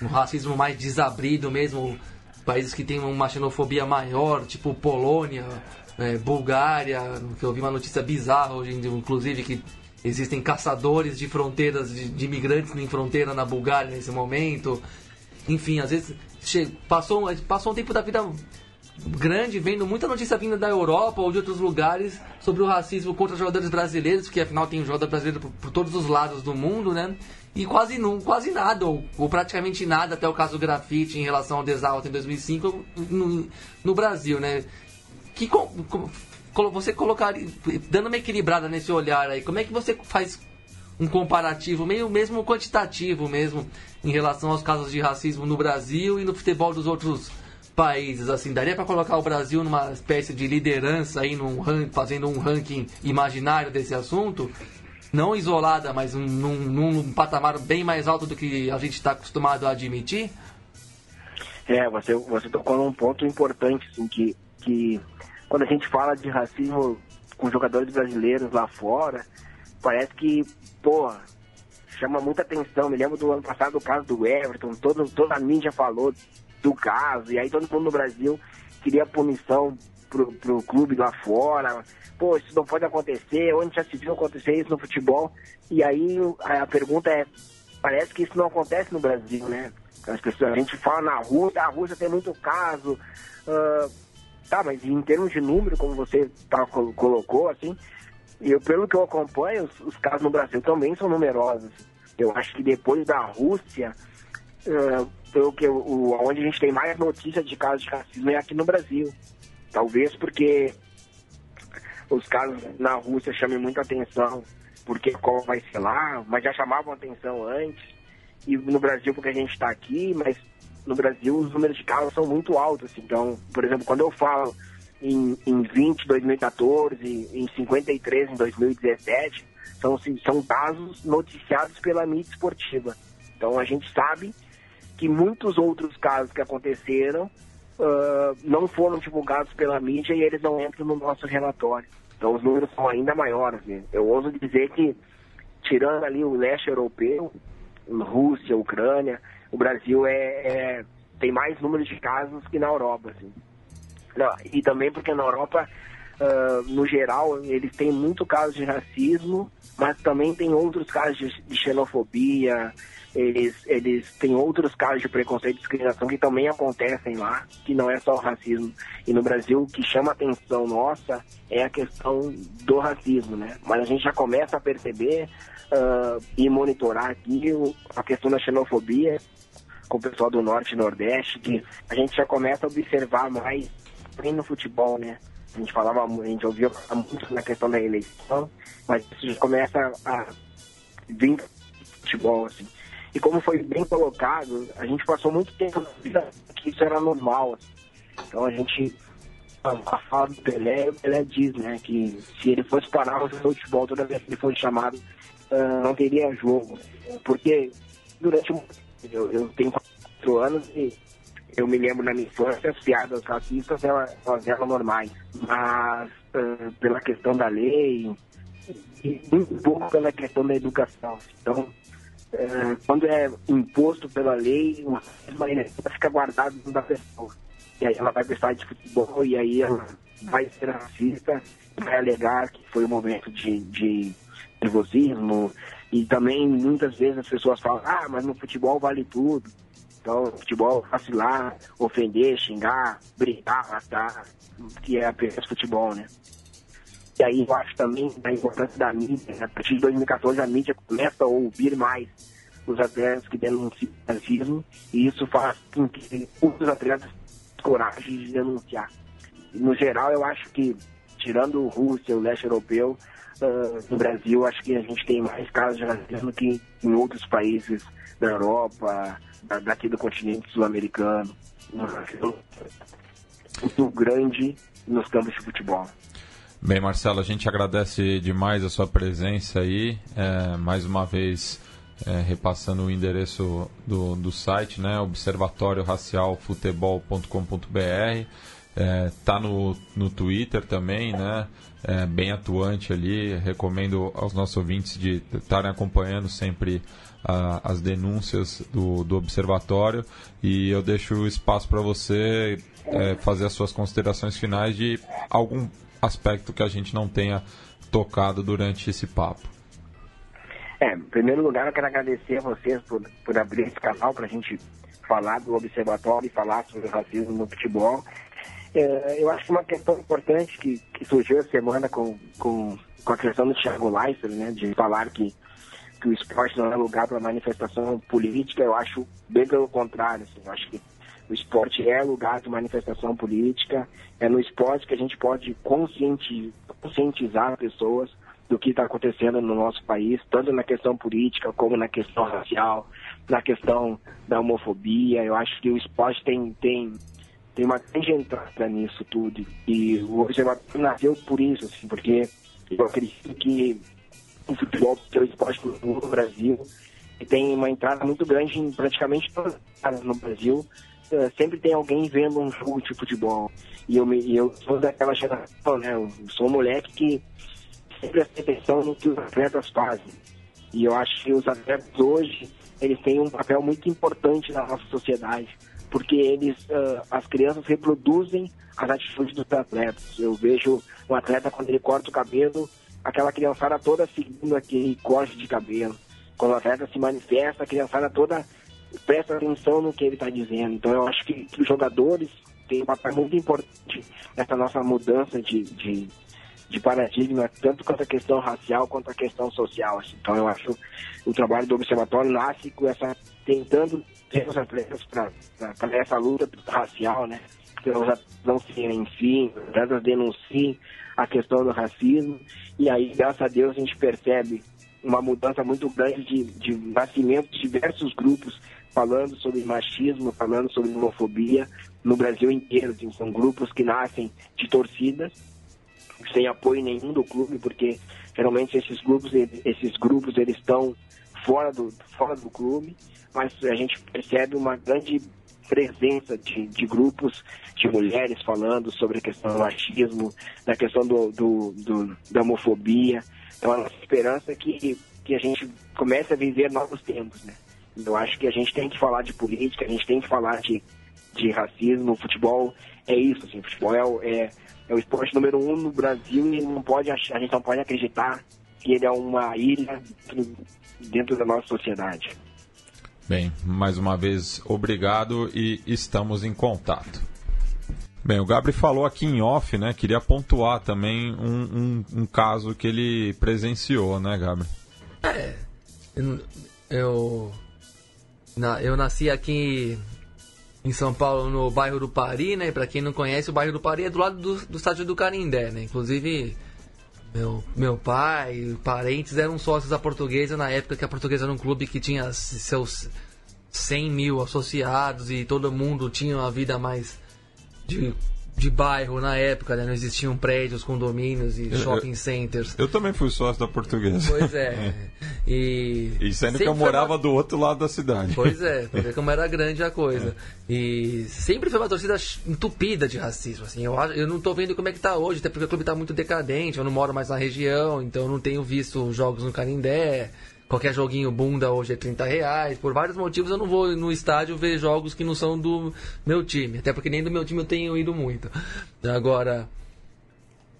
um racismo mais desabrido mesmo, países que têm uma xenofobia maior, tipo Polônia, é, Bulgária, que eu vi uma notícia bizarra hoje, inclusive, que existem caçadores de fronteiras, de, imigrantes em fronteira na Bulgária nesse momento. Enfim, às vezes passou, passou um tempo da vida grande vendo muita notícia vinda da Europa ou de outros lugares sobre o racismo contra jogadores brasileiros, porque afinal tem um jogador brasileiro por, por todos os lados do mundo, né? E quase, não, quase nada, ou, ou, praticamente nada, até o caso do grafite em relação ao Desalto em 2005 no, no Brasil, né? Que, você colocaria, dando uma equilibrada nesse olhar aí, como é que você faz um comparativo, meio mesmo quantitativo mesmo, em relação aos casos de racismo no Brasil e no futebol dos outros países, assim, daria para colocar o Brasil numa espécie de liderança aí, num ranking, fazendo um ranking imaginário desse assunto? Não isolada, mas num, num patamar bem mais alto do que a gente está acostumado a admitir? É, você, você tocou num ponto importante, assim, que, que quando a gente fala de racismo com jogadores brasileiros lá fora, parece que, pô, chama muita atenção. Me lembro do ano passado, o caso do Everton, todo, toda a mídia falou do caso, e aí todo mundo no Brasil queria punição pro, pro clube lá fora. Pô, isso não pode acontecer, onde já se viu acontecer isso no futebol? E aí a, pergunta é, parece que isso não acontece no Brasil, né? As pessoas, a gente fala na Rússia, a Rússia tem muito caso. Uh, tá, mas em termos de número, como você tá, colocou, assim, eu, pelo que eu acompanho, os, os casos no Brasil também são numerosos. Eu acho que depois da Rússia, pelo que o, onde a gente tem mais notícias de casos de racismo é aqui no Brasil. Talvez porque os casos na Rússia chamem muita atenção, porque qual vai ser lá, mas já chamavam atenção antes. E no Brasil, porque a gente está aqui, mas no Brasil os números de casos são muito altos. Então, por exemplo, quando eu falo em, em 20 em 2014, em 53 em 2017, são, são casos noticiados pela mídia esportiva. Então a gente sabe que muitos outros casos que aconteceram uh, não foram divulgados pela mídia e eles não entram no nosso relatório. Então os números são ainda maiores. Né? Eu ouso dizer que, tirando ali o leste europeu, Rússia, Ucrânia, o Brasil é, é tem mais números de casos que na Europa. Assim. Não, e também porque na Europa, uh, no geral, eles têm muito casos de racismo, mas também tem outros casos de, de xenofobia, eles, eles têm outros casos de preconceito e discriminação que também acontecem lá, que não é só o racismo. E no Brasil, o que chama atenção nossa é a questão do racismo, né? Mas a gente já começa a perceber uh, e monitorar aqui a questão da xenofobia com o pessoal do Norte e Nordeste, que a gente já começa a observar mais no futebol, né? A gente falava, a gente ouvia muito na questão da eleição, mas isso já começa a vir futebol, assim. E como foi bem colocado, a gente passou muito tempo na vida que isso era normal. Assim. Então a gente a fala do Pelé, o Pelé diz, né, que se ele fosse parar o futebol toda vez que ele fosse chamado, uh, não teria jogo. Porque durante eu, eu tenho quatro anos e eu me lembro na minha infância, as piadas racistas elas, elas eram normais. Mas uh, pela questão da lei e muito pouco pela questão da educação. Então, é, quando é imposto pela lei, uma fica guardada dentro da pessoa. E aí ela vai prestar de futebol e aí ela vai ser racista, vai alegar que foi um momento de, de nervosismo. E também muitas vezes as pessoas falam, ah, mas no futebol vale tudo. Então, futebol vacilar, ofender, xingar, brigar, matar, que é apenas futebol, né? E aí eu acho também a importância da mídia. Né? A partir de 2014 a mídia começa a ouvir mais os atletas que denunciam racismo e isso faz com que os atletas coragem de denunciar. No geral, eu acho que, tirando Rússia, o leste europeu, uh, no Brasil, acho que a gente tem mais casos de racismo que em outros países da Europa, da, daqui do continente sul-americano. Muito grande nos campos de futebol. Bem, Marcelo, a gente agradece demais a sua presença aí. É, mais uma vez, é, repassando o endereço do, do site, né? Observatório Futebol.com.br. é, no, no Twitter também, né? É, bem atuante ali. Recomendo aos nossos ouvintes de estarem acompanhando sempre as denúncias do, do observatório e eu deixo o espaço para você é, fazer as suas considerações finais de algum aspecto que a gente não tenha tocado durante esse papo. É, em primeiro lugar, eu quero agradecer a vocês por, por abrir esse canal para a gente falar do observatório e falar sobre o racismo no futebol. É, eu acho que uma questão importante que, que surgiu essa semana com, com, com a questão do Thiago Leifert, né, de falar que, que o esporte não é lugar para manifestação política, eu acho bem pelo contrário. Assim, eu acho que o esporte é lugar de manifestação política, é no esporte que a gente pode conscientizar pessoas do que está acontecendo no nosso país, tanto na questão política como na questão racial, na questão da homofobia. Eu acho que o esporte tem, tem, tem uma grande entrada nisso tudo. E o observatório nasceu por isso, assim, porque eu acredito que o futebol é o esporte no Brasil e tem uma entrada muito grande em praticamente todas as áreas no Brasil. Uh, sempre tem alguém vendo um jogo de futebol. E eu, me, eu sou daquela geração, né? Eu sou um moleque que sempre presta atenção no que os atletas fazem. E eu acho que os atletas hoje, eles têm um papel muito importante na nossa sociedade, porque eles, uh, as crianças reproduzem as atitudes dos atletas. Eu vejo um atleta quando ele corta o cabelo, aquela criançada toda seguindo aquele corte de cabelo. Quando o atleta se manifesta, a criançada toda presta atenção no que ele está dizendo. Então eu acho que, que, os jogadores têm um papel muito importante nessa nossa mudança de, de, de paradigma, tanto quanto a questão racial quanto a questão social. Assim. Então eu acho que o trabalho do observatório nasce com essa tentando ter os atletas para essa luta racial, né? Que elas não se enfim, elas denunciem a questão do racismo e aí, graças a Deus, a gente percebe uma mudança muito grande de, de nascimento de diversos grupos falando sobre machismo, falando sobre homofobia no Brasil inteiro. Assim, são grupos que nascem de torcidas sem apoio nenhum do clube, porque geralmente esses grupos, esses grupos eles estão fora do, fora do clube, mas a gente percebe uma grande presença de, de grupos de mulheres falando sobre a questão do machismo, da questão do, do, do da homofobia. Então a nossa esperança é que, que a gente comece a viver novos tempos, né? Eu acho que a gente tem que falar de política, a gente tem que falar de, de racismo. O futebol é isso, assim, o futebol é, é, é o esporte número um no Brasil e não pode achar, a gente não pode acreditar que ele é uma ilha dentro da nossa sociedade. Bem, mais uma vez, obrigado e estamos em contato. Bem, o Gabri falou aqui em off, né? Queria pontuar também um, um, um caso que ele presenciou, né, Gabri? É, eu, eu nasci aqui em São Paulo, no bairro do Pari, né? Pra quem não conhece, o bairro do Pari é do lado do, do estádio do Canindé, né? Inclusive, meu, meu pai, parentes eram sócios da Portuguesa na época que a Portuguesa era um clube que tinha seus 100 mil associados e todo mundo tinha uma vida mais de de bairro na época, né? Não existiam prédios, condomínios e shopping centers. Eu também fui sócio da portuguesa. Pois é. E. E sendo que eu morava uma... do outro lado da cidade. Pois é, pra ver como era grande a coisa. É. E sempre foi uma torcida entupida de racismo, assim. Eu, eu não tô vendo como é que tá hoje, até porque o clube tá muito decadente, eu não moro mais na região, então eu não tenho visto jogos no Canindé. Qualquer joguinho bunda hoje é 30 reais. Por vários motivos eu não vou no estádio ver jogos que não são do meu time. Até porque nem do meu time eu tenho ido muito. Agora,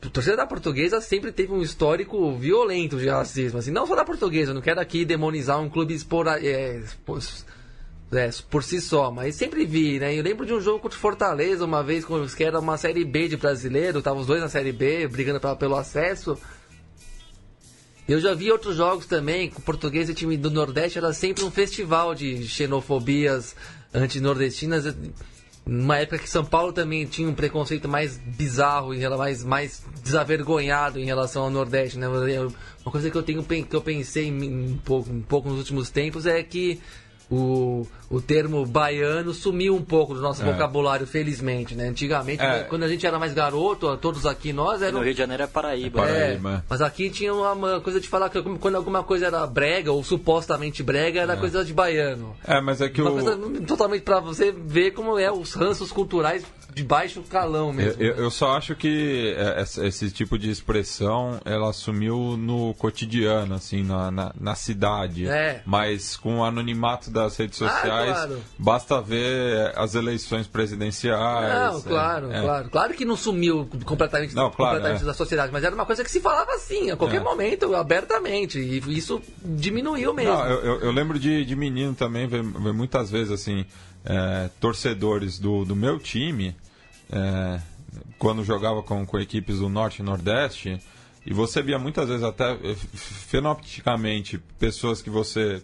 a torcida da portuguesa sempre teve um histórico violento de racismo. Assim, não só da portuguesa, não quero aqui demonizar um clube por, é, por, é, por si só, mas sempre vi, né? Eu lembro de um jogo contra Fortaleza uma vez, que era uma série B de brasileiro, estavam os dois na série B, brigando pra, pelo acesso. Eu já vi outros jogos também, com português e time do Nordeste, era sempre um festival de xenofobias anti-nordestinas. Numa época que São Paulo também tinha um preconceito mais bizarro, mais, mais desavergonhado em relação ao Nordeste. Né? Uma coisa que eu, tenho, que eu pensei um pouco, um pouco nos últimos tempos é que o, o termo baiano sumiu um pouco do nosso é. vocabulário, felizmente, né? Antigamente, é. quando a gente era mais garoto, todos aqui nós eram... No Rio de Janeiro é Paraíba. É, Paraíba. mas aqui tinha uma, coisa de falar que quando alguma coisa era brega, ou supostamente brega, era é. coisa de baiano. É, mas é que uma o... coisa totalmente para você ver como é os ranços culturais de baixo calão mesmo. Eu, eu só acho que é, esse tipo de expressão ela assumiu no cotidiano, assim, na, na, na cidade. É. Mas com o anonimato das redes Ah, sociais, claro. basta ver as eleições presidenciais. Não, é, claro, é. claro. Claro que não sumiu completamente, Não, claro, completamente é. da sociedade, mas era uma coisa que se falava assim, a qualquer É. momento, abertamente. E isso diminuiu mesmo. Não, eu, eu- eu lembro de, de menino também, ver, ver muitas vezes assim, é, torcedores do, do meu time, é, quando jogava com, com equipes do Norte e Nordeste, e você via muitas vezes até fenotipicamente pessoas que você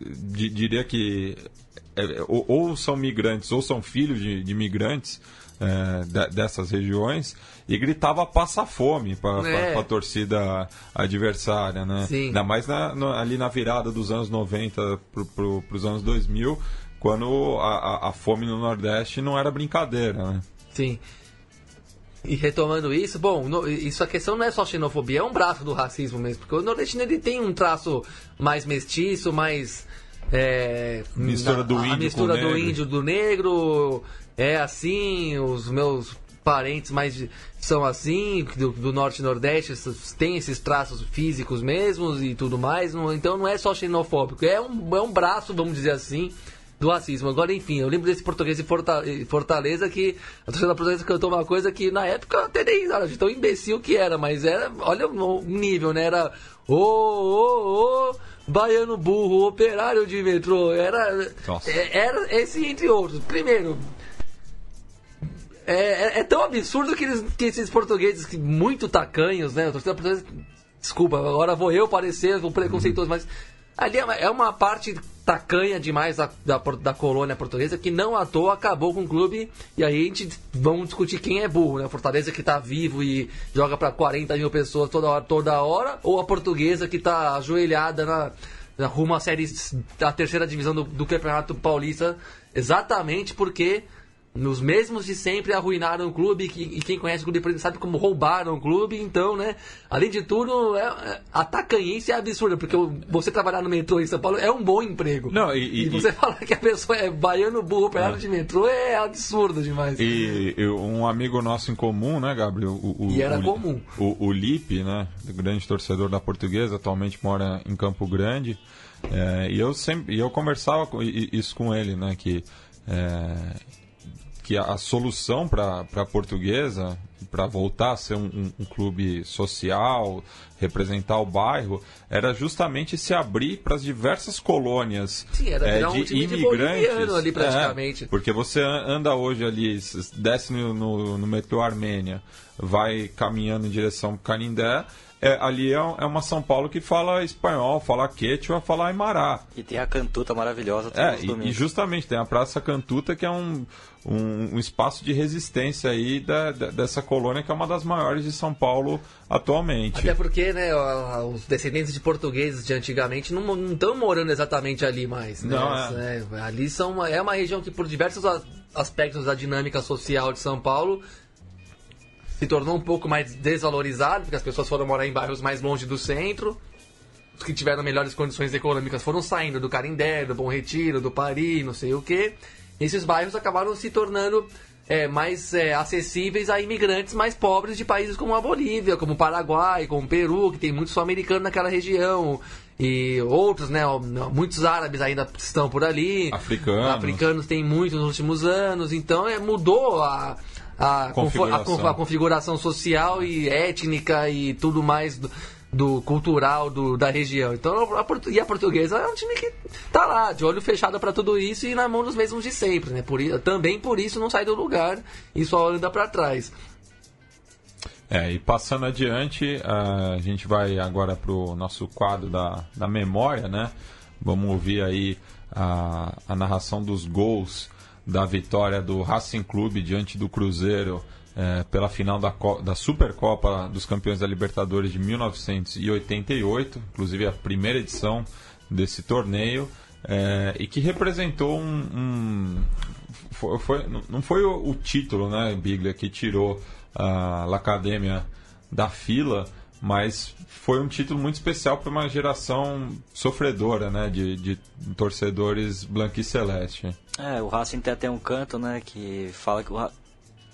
di- diria que é, ou, ou são migrantes ou são filhos de, de migrantes é, de- dessas regiões e gritava passa fome para É. a torcida adversária, né? Sim. Ainda mais na- no- ali na virada dos anos 90 para pro, os anos 2000, quando a, a- a fome no Nordeste não era brincadeira, né? Sim. E retomando isso, bom, no- isso a questão não é só xenofobia, é um braço do racismo mesmo, porque o nordestino ele tem um traço mais mestiço, mais é, Mistura do a- índio a mistura do negro. índio do negro é assim, os meus parentes mais são assim, do, do norte e nordeste tem esses traços físicos mesmos e tudo mais, não- então não é só xenofóbico, é um, é um braço, vamos dizer assim, do racismo. Agora, enfim, eu lembro desse português em Fortaleza que a torcida portuguesa cantou uma coisa que na época até nem risada de tão imbecil que era, mas era, olha o nível, né? Era ô, ô, ô, baiano burro, operário de metrô. Era, Nossa. é- era esse entre outros. Primeiro, é, é- é tão absurdo que, eles, que esses portugueses que muito tacanhos, né? A torcida portuguesa, desculpa, agora vou eu parecer um preconceituoso, mas ali é uma, é uma parte tacanha demais da, da, da colônia portuguesa que não à toa acabou com o clube. E aí a gente vamos discutir quem é burro, né? A Fortaleza que tá vivo e joga para 40 mil pessoas toda hora, toda hora, ou a portuguesa que tá ajoelhada na, na rumo à série da terceira divisão do, do Campeonato Paulista, exatamente porque nos mesmos de sempre arruinaram o clube e quem conhece o clube sabe como roubaram o clube, então, né? Além de tudo, é, é, a tacanhice é absurda, porque você trabalhar no metrô em São Paulo é um bom emprego. Não, e- e- você falar que a pessoa é baiano burro, operário de metrô é absurdo demais. E um amigo nosso em comum, né, Gabriel? O, o- E era o- comum. O, o Lipe, né? Grande torcedor da portuguesa, atualmente mora em Campo Grande. É, e eu sempre. E eu conversava com, isso com ele, né? Que, é, que a, a solução para a portuguesa, para voltar a ser um, um- um clube social, representar o bairro, era justamente se abrir para as diversas colônias Sim, era é, virar um de time de imigrantes. boliviano ali, praticamente. É, porque você an- anda hoje ali, desce no, no, no metrô Armênia, vai caminhando em direção ao Canindé, é, ali é, é uma São Paulo que fala espanhol, fala quechua, fala aimara. E tem a cantuta maravilhosa É, e, e justamente tem a Praça Cantuta, que é um, um, um espaço de resistência aí da, da- dessa colônia, que é uma das maiores de São Paulo atualmente. Até porque, né, os descendentes de portugueses de antigamente não estão morando exatamente ali mais. Né? Não, é. É, ali são uma, é uma região que, por diversos aspectos da dinâmica social de São Paulo, se tornou um pouco mais desvalorizado, porque as pessoas foram morar em bairros mais longe do centro. Os que tiveram melhores condições econômicas foram saindo do Carindé, do Bom Retiro, do Pari, não sei o quê. Esses bairros acabaram se tornando é, mais é, acessíveis a imigrantes mais pobres de países como a Bolívia, como o Paraguai, como o Peru, que tem muito sul-americano naquela região. E outros, né? Muitos árabes ainda estão por ali. Africanos. Africanos tem muito nos últimos anos. Então é, mudou a, a, confo- a, Configuração. a configuração social e étnica e tudo mais do, do cultural do, da região. Então, a, e a portuguesa é um time que tá lá, de olho fechado para tudo isso e na mão dos mesmos de sempre, né? Por, também por isso não sai do lugar e só anda para trás. É, e passando adiante, a gente vai agora para o nosso quadro da, da memória, né? Vamos ouvir aí a, a narração dos gols da vitória do Racing Clube diante do Cruzeiro é, pela final da, da Supercopa dos Campeões da Libertadores de 1988, inclusive a primeira edição desse torneio, é, e que representou um. um- foi, foi- não foi o, o título, né, Biglia, que tirou a La Academia da fila, mas foi um título muito especial para uma geração sofredora, né, de, de torcedores blanquiceleste. É, o Racing tem até um canto, né, que fala que o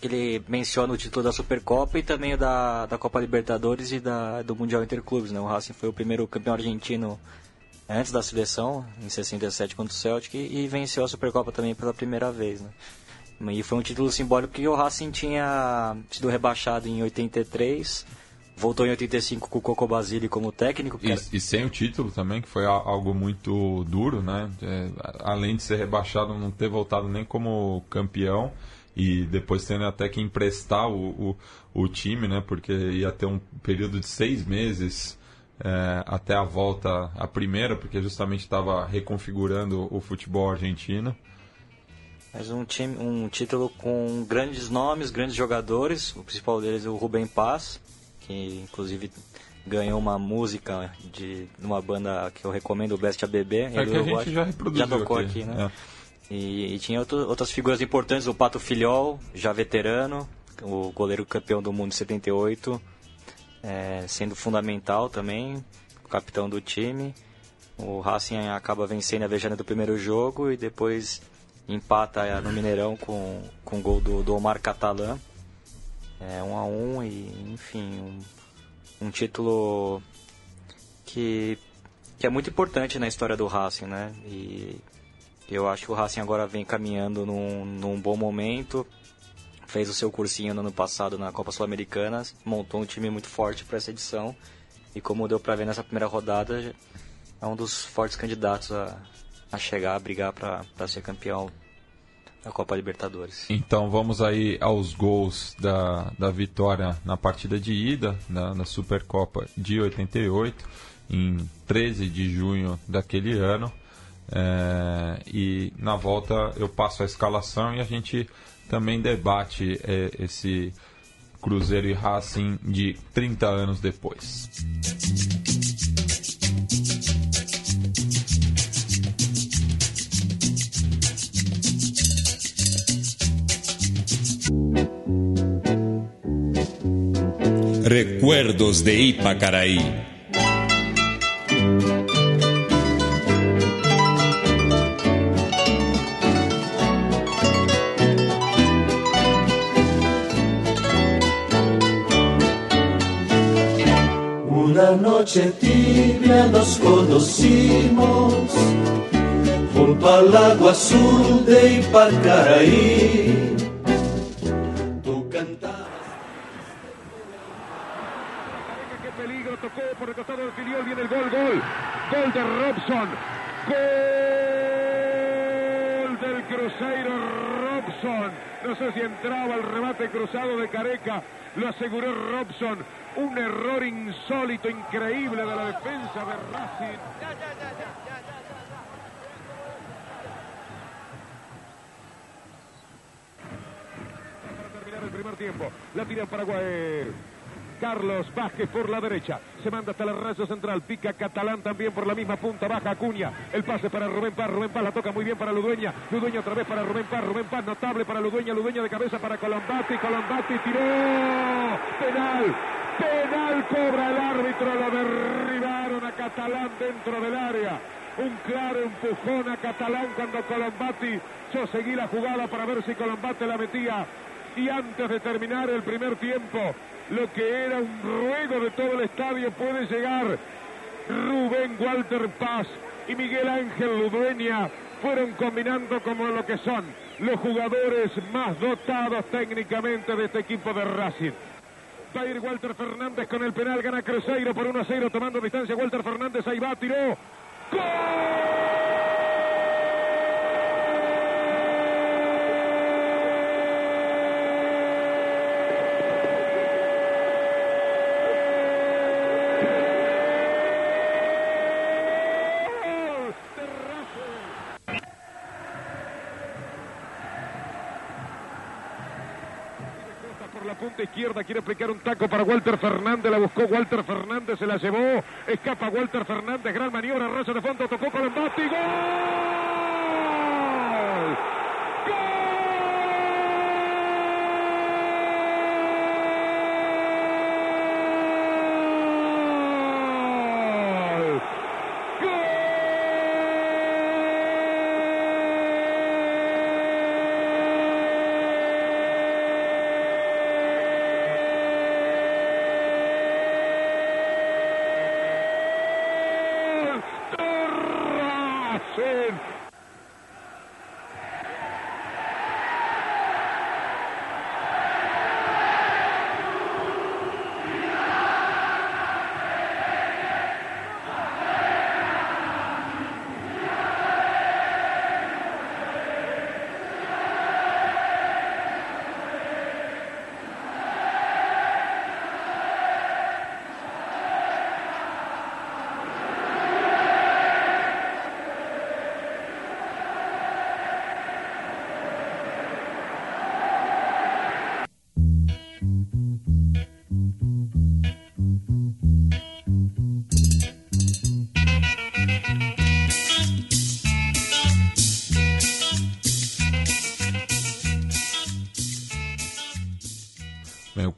ele menciona o título da Supercopa e também da, da Copa Libertadores e da, do Mundial Interclubes. Né? O Racing foi o primeiro campeão argentino antes da seleção, em 67 contra o Celtic, e venceu a Supercopa também pela primeira vez. Né? E foi um título simbólico porque o Racing tinha sido rebaixado em 83, voltou em 85 com o Coco Basile como técnico. E, era... e, sem o título também, que foi algo muito duro, né? É, além de ser rebaixado, não ter voltado nem como campeão e depois tendo até que emprestar o, o, o time, né? Porque ia ter um período de seis meses é, até a volta a primeira, porque justamente estava reconfigurando o futebol argentino. Mas um, time, um título com grandes nomes, grandes jogadores. O principal deles é o Rubem Paz, que inclusive ganhou uma música de uma banda que eu recomendo, o Best ABB. É que a gente já reproduziu já tocou aqui, aqui né? É. E, e tinha outro, outras figuras importantes, o Pato Filhol, já veterano, o goleiro campeão do mundo 78, é, sendo fundamental também, capitão do time. O Racing acaba vencendo a Vejana do primeiro jogo e depois empata no Mineirão com, com o gol do, do Omar Catalã. É, um a um e, enfim, um, um título que, que é muito importante na história do Racing, né? E eu acho que o Racing agora vem caminhando num, num bom momento. Fez o seu cursinho no ano passado na Copa Sul-Americana, montou um time muito forte para essa edição. E como deu para ver nessa primeira rodada, é um dos fortes candidatos a, a chegar, a brigar para ser campeão da Copa Libertadores. Então vamos aí aos gols da, da vitória na partida de ida, na, na Supercopa de 88, em 13 de junho daquele ano. É, e na volta eu passo a escalação e a gente também debate é, esse Cruzeiro e Racing de 30 anos depois. Recuerdos de Ipacaraí. noche tibia nos conocimos junto al lago azul de Ipacaraí. Por el costado del filial, viene el gol, gol, gol de Robson, gol del Cruzeiro Robson. No sé si entraba el remate cruzado de Careca, lo aseguró Robson un error insólito, increíble de la defensa de Racing. Para terminar el primer tiempo, la tira Paraguay. Carlos Vázquez por la derecha. Se manda hasta la raya central. Pica Catalán también por la misma punta. Baja Acuña. El pase para Rubén Paz. Rubén Paz la toca muy bien para Ludueña. Ludueña otra vez para Rubén Paz. Rubén Paz notable para Ludueña. Ludueña de cabeza para Colombati. Colombati tiró. Penal. Penal cobra el árbitro. Lo derribaron a Catalán dentro del área. Un claro empujón a Catalán cuando Colombati. Yo seguí la jugada para ver si Colombati la metía. Y antes de terminar el primer tiempo, lo que era un ruego de todo el estadio puede llegar. Rubén Walter Paz y Miguel Ángel Ludueña fueron combinando como lo que son los jugadores más dotados técnicamente de este equipo de Racing. Va a ir Walter Fernández con el penal, gana Cruzeiro por 1 a 0, tomando distancia. Walter Fernández ahí va, tiró. ¡Gol! Izquierda, quiere aplicar un taco para Walter Fernández, la buscó Walter Fernández, se la llevó, escapa Walter Fernández, gran maniobra, raso de fondo, tocó con el y gol.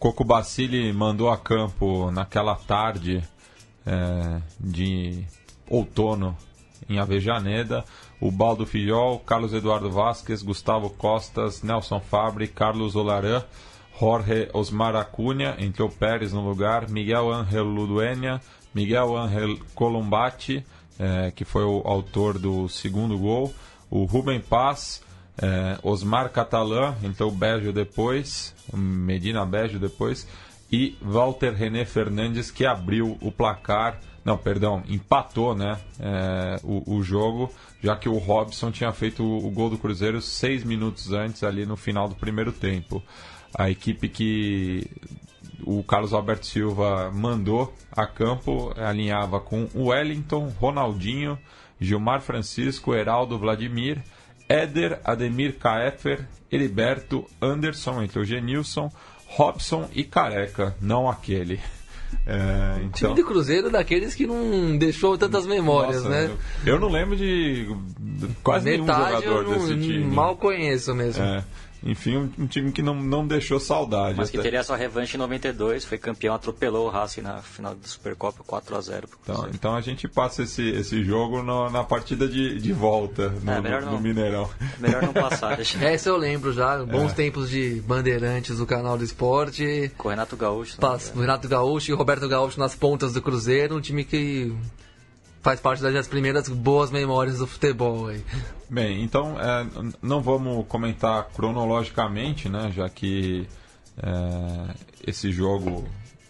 Coco Bacilli mandou a campo naquela tarde é, de outono em Avejaneda. O Baldo Fijol, Carlos Eduardo Vasquez, Gustavo Costas, Nelson Fabre, Carlos Olaran, Jorge Osmar Acunha, entrou Pérez no lugar, Miguel Ángel Ludueña, Miguel Ángel Colombati, é, que foi o autor do segundo gol, o Rubem Paz, é, Osmar Catalã, entrou Bejo depois, Medina Bejo depois, e Walter René Fernandes, que abriu o placar, não, perdão, empatou né, é, o, o, jogo, já que o Robson tinha feito o, o gol do Cruzeiro seis minutos antes, ali no final do primeiro tempo. A equipe que o Carlos Alberto Silva mandou a campo alinhava com Wellington, Ronaldinho, Gilmar Francisco, Heraldo Vladimir, Éder, Ademir Kaefer, Heriberto, Anderson, entre o Genilson, Robson e Careca, não aquele. É, então... Time de Cruzeiro daqueles que não deixou tantas memórias, Nossa, né? Eu, eu, não lembro de quase Metade nenhum jogador eu não, desse time. Mal conheço mesmo. É. Enfim, um, um, time que não, não deixou saudade. Mas que até. teria sua revanche em 92, foi campeão, atropelou o Racing na final da Supercopa 4x0. Então, então a gente passa esse, esse jogo no, na partida de, de volta no, É, no-. Mineirão. Melhor não passar, deixa. Essa eu lembro já, bons É. tempos de bandeirantes do canal do esporte. Com o Renato Gaúcho. né? Pas- Renato Gaúcho e Roberto Gaúcho nas pontas do Cruzeiro, um time que faz parte das primeiras boas memórias do futebol aí. Bem, então é, não vamos comentar cronologicamente, né, já que é, esse jogo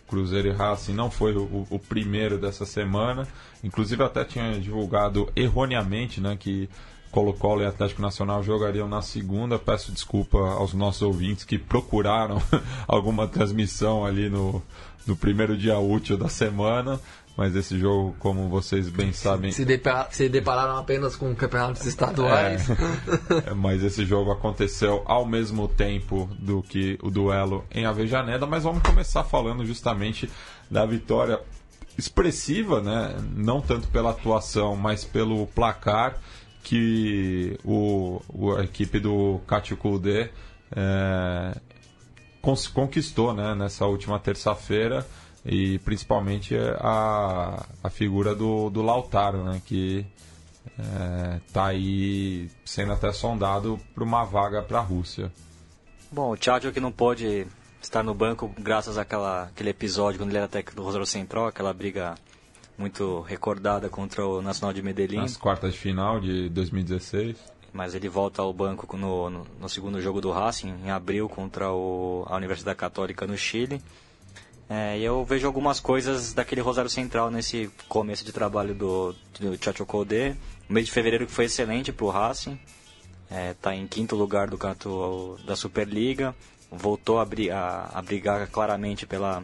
Cruzeiro e Racing não foi o, o primeiro dessa semana. Inclusive até tinha divulgado erroneamente né, que Colo-Colo e Atlético Nacional jogariam na segunda. Peço desculpa aos nossos ouvintes que procuraram alguma transmissão ali no, no primeiro dia útil da semana. Mas esse jogo, como vocês bem sabem, Se, se depararam apenas com campeonatos estaduais. É, mas esse jogo aconteceu ao mesmo tempo do que o duelo em Avejaneda, mas vamos começar falando justamente da vitória expressiva, né? Não tanto pela atuação, mas pelo placar que o, a equipe do Cátio Kudê é, conquistou né, nessa última terça-feira e principalmente a, a figura do, do Lautaro, né, que está aí sendo até sondado para uma vaga para a Rússia. Bom, o Thiago que não pôde estar no banco graças àquela, àquele episódio quando ele era técnico do Rosário Central, aquela briga muito recordada contra o Nacional de Medellín. Nas quartas de final de 2016. Mas ele volta ao banco no, no, no segundo jogo do Racing, em abril, contra o, a Universidade Católica no Chile. É, eu vejo algumas coisas daquele Rosário Central nesse começo de trabalho do, do Chacho Codé. O mês de fevereiro que foi excelente para o Racing. Está em quinto lugar do canto da Superliga. Voltou a, bri- a, a brigar claramente pela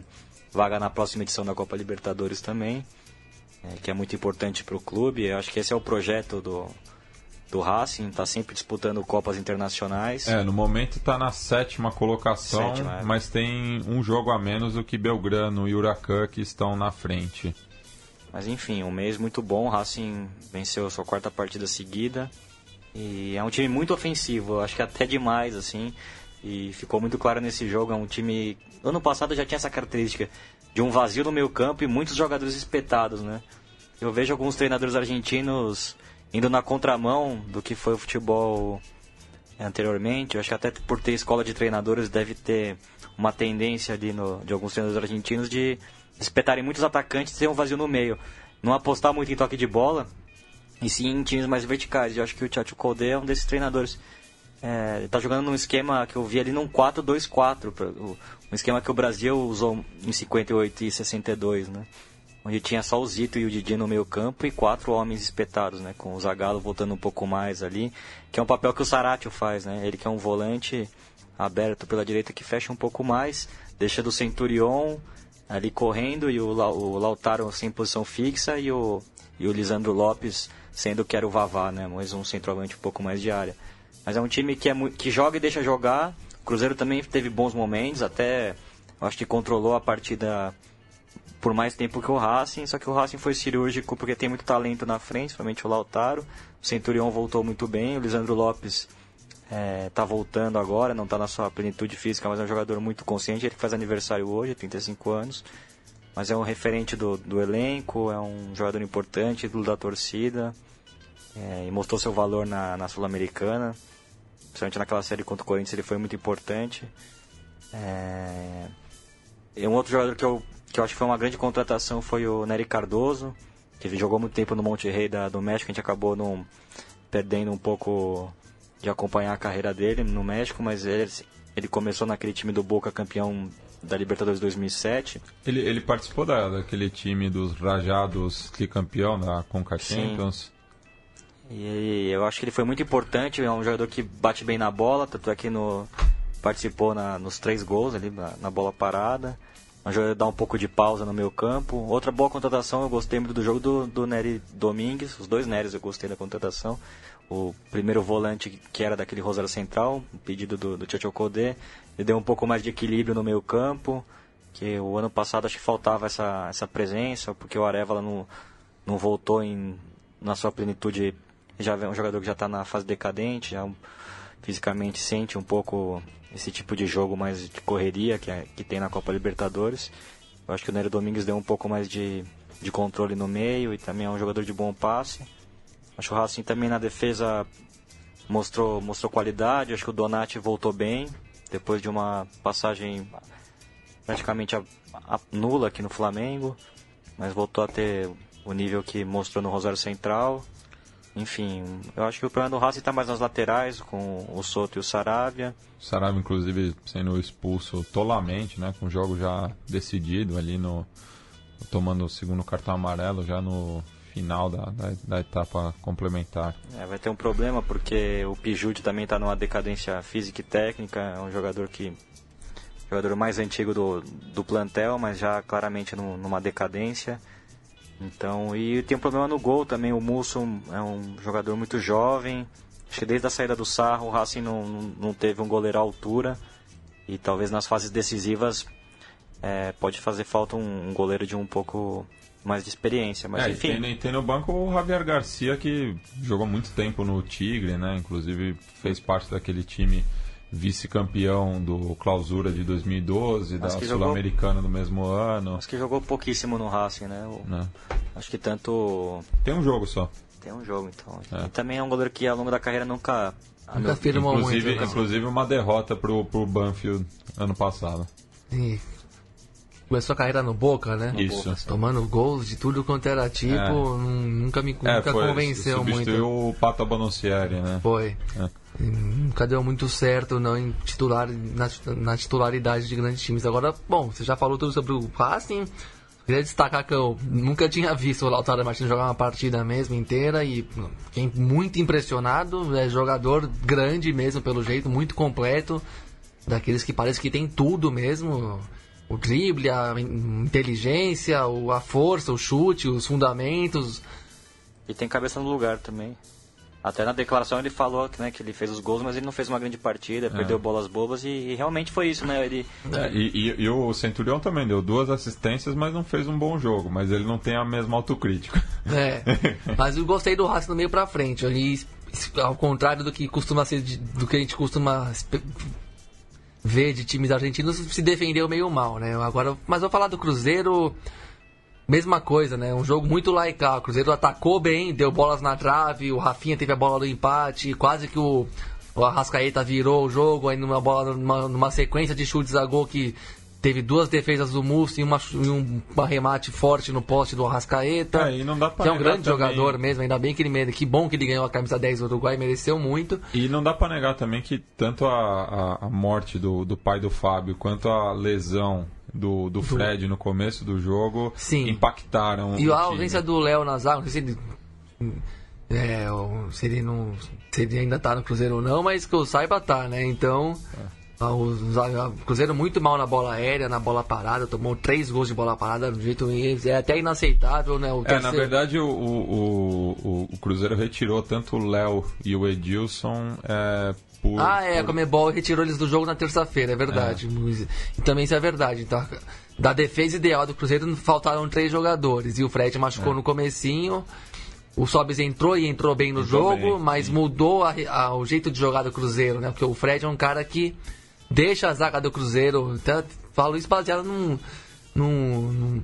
vaga na próxima edição da Copa Libertadores também. é, que é muito importante para o clube. Eu acho que esse é o projeto do, do Racing. Está sempre disputando Copas Internacionais. É, no momento está na sétima colocação, Sétima, é. mas tem um jogo a menos do que Belgrano e Huracan que estão na frente. Mas enfim, um mês muito bom. O Racing venceu a sua quarta partida seguida. E é um time muito ofensivo, acho que até demais, assim. E ficou muito claro nesse jogo. É um time. Ano passado já tinha essa característica de um vazio no meio campo e muitos jogadores espetados, né? Eu vejo alguns treinadores argentinos indo na contramão do que foi o futebol anteriormente. Eu acho que até por ter escola de treinadores deve ter uma tendência ali no, de alguns treinadores argentinos de espetarem muitos atacantes e ter um vazio no meio. Não apostar muito em toque de bola e sim em times mais verticais. Eu acho que o Tchatcho Koldé é um desses treinadores. É, tá jogando num esquema que eu vi ali num 4-2-4, um esquema que o Brasil usou em 58 e 62, né? Onde tinha só o Zito e o Didi no meio campo e quatro homens espetados, né? Com o Zagallo voltando um pouco mais ali, que é um papel que o Saratio faz, né? Ele que é um volante aberto pela direita que fecha um pouco mais, deixa do Centurion ali correndo e o, o Lautaro sem posição fixa e o, e o Lisandro Lopes sendo que era o Vavá, né? Mais um centroavante um pouco mais de área. Mas é um time que, é, que joga e deixa jogar. O Cruzeiro também teve bons momentos, até acho que controlou a partida por mais tempo que o Racing, só que o Racing foi cirúrgico porque tem muito talento na frente, principalmente o Lautaro. O Centurion voltou muito bem, o Lisandro Lopes está é, voltando agora, não está na sua plenitude física, mas é um jogador muito consciente. Ele faz aniversário hoje, 35 anos, mas é um referente do, do elenco, é um jogador importante, ídolo da torcida, é, e mostrou seu valor na, na Sul-Americana, principalmente naquela série contra o Corinthians, ele foi muito importante. É, e um outro jogador que eu, que eu acho que foi uma grande contratação foi o Nery Cardoso, que jogou muito tempo no Monte Rei da, do México, a gente acabou num, perdendo um pouco de acompanhar a carreira dele no México, mas ele, ele começou naquele time do Boca campeão da Libertadores 2007. Ele, ele participou da, daquele time dos Rajados tricampeão da Conca Champions. E eu acho que ele foi muito importante, é um jogador que bate bem na bola, tanto é que no, participou na, nos três gols ali na, na bola parada. Que dá um pouco de pausa no meio campo. Outra boa contratação, eu gostei muito do jogo do, do Nery Domingues, os dois Neres eu gostei da contratação o primeiro volante que era daquele Rosário Central, pedido do, do Tchatcho Kodê. Ele deu um pouco mais de equilíbrio no meio campo, que o ano passado acho que faltava essa, essa presença, porque o Arevalo não, não voltou em, na sua plenitude, já é um jogador que já está na fase decadente, já fisicamente sente um pouco esse tipo de jogo mais de correria que, é, que tem na Copa Libertadores. Eu acho que o Nery Domingues deu um pouco mais de, de controle no meio e também é um jogador de bom passe. Acho que o Racing também na defesa mostrou, mostrou qualidade. Acho que o Donati voltou bem, depois de uma passagem praticamente a, a, nula aqui no Flamengo. Mas voltou a ter o nível que mostrou no Rosário Central. Enfim, eu acho que o problema do Racing está mais nas laterais, com o Soto e o Saravia. O Saravia, inclusive, sendo expulso tolamente, né? Com o jogo já decidido ali no... Tomando o segundo cartão amarelo já no final da, da, da etapa complementar. É, vai ter um problema porque o Pijude também está numa decadência física e técnica, é um jogador que jogador mais antigo do, do plantel, mas já claramente no, numa decadência. Então, e tem um problema no gol também, o Musso é um jogador muito jovem. Acho que desde a saída do Sarro, o Racing não, não teve um goleiro à altura. E talvez nas fases decisivas é, pode fazer falta um, um goleiro de um pouco mais de experiência. Mas é, enfim. Tem, tem, no banco o Javier Garcia, que jogou muito tempo no Tigre, né? Inclusive fez parte daquele time vice-campeão do Clausura de 2012, da Sul-Americana do mesmo ano. Acho que jogou pouquíssimo no Racing, né? O, Não. Acho que tanto. Tem um jogo só. Tem um jogo, então. É. E também é um goleiro que ao longo da carreira nunca. Nunca firmou inclusive, muito. Né? Inclusive uma derrota pro, pro Banfield ano passado. Sim começou a carreira no Boca, né? Isso. Tomando gols de tudo quanto era tipo, é. nunca me é, nunca foi, convenceu substituiu muito. o Pata Bonucciari, né? Foi. É. Nunca deu muito certo não em titular, na, na, titularidade de grandes times. Agora, bom, você já falou tudo sobre o Racing. Queria destacar que eu nunca tinha visto o Lautaro Martins jogar uma partida mesmo inteira e fiquei muito impressionado. É jogador grande mesmo, pelo jeito, muito completo. Daqueles que parece que tem tudo mesmo o drible, a inteligência, a força, o chute, os fundamentos. E tem cabeça no lugar também. Até na declaração ele falou né, que ele fez os gols, mas ele não fez uma grande partida, é. perdeu bolas bobas e, e, realmente foi isso, né? Ele... É, e, e, e, o Centurião também deu duas assistências, mas não fez um bom jogo, mas ele não tem a mesma autocrítica. É, mas eu gostei do Racing no meio pra frente, ali, ao contrário do que costuma ser, do que a gente costuma ver de times argentinos se defendeu meio mal, né? Agora, mas vou falar do Cruzeiro, mesma coisa, né? Um jogo muito laical. O Cruzeiro atacou bem, deu bolas na trave, o Rafinha teve a bola do empate, quase que o, o Arrascaeta virou o jogo aí numa bola numa, numa sequência de chutes a gol que teve duas defesas do Musto e, uma, e um arremate forte no poste do Arrascaeta. É, e não dá pra que é um grande também- jogador mesmo, ainda bem que ele mere- que bom que ele ganhou a camisa 10 do Uruguai, mereceu muito. E não dá pra negar também que tanto a, a, a morte do, do pai do Fábio quanto a lesão do, do Fred no começo do jogo Sim. impactaram E a ausência do Léo Nazar, não sei se ele. É, se ele não. Se ele ainda tá no Cruzeiro ou não, mas que eu saiba tá, né? Então. a- O Cruzeiro muito mal na bola aérea, na bola parada, tomou três gols de bola parada de um jeito é até inaceitável, né? O É, na verdade o, o, o, o Cruzeiro retirou tanto o Léo e o Edilson é, por. Ah, é, a por- Comebol retirou eles do jogo na terça-feira, é verdade. E também isso é verdade. Então, da defesa ideal do Cruzeiro faltaram três jogadores. E o Fred machucou É. no comecinho. O Sobis entrou e entrou bem no Entrou jogo, bem, mas sim. mudou a- a- o jeito de jogar do Cruzeiro, né? Porque o Fred é um cara que deixa a zaga do Cruzeiro. Até falo isso baseado num, num- num-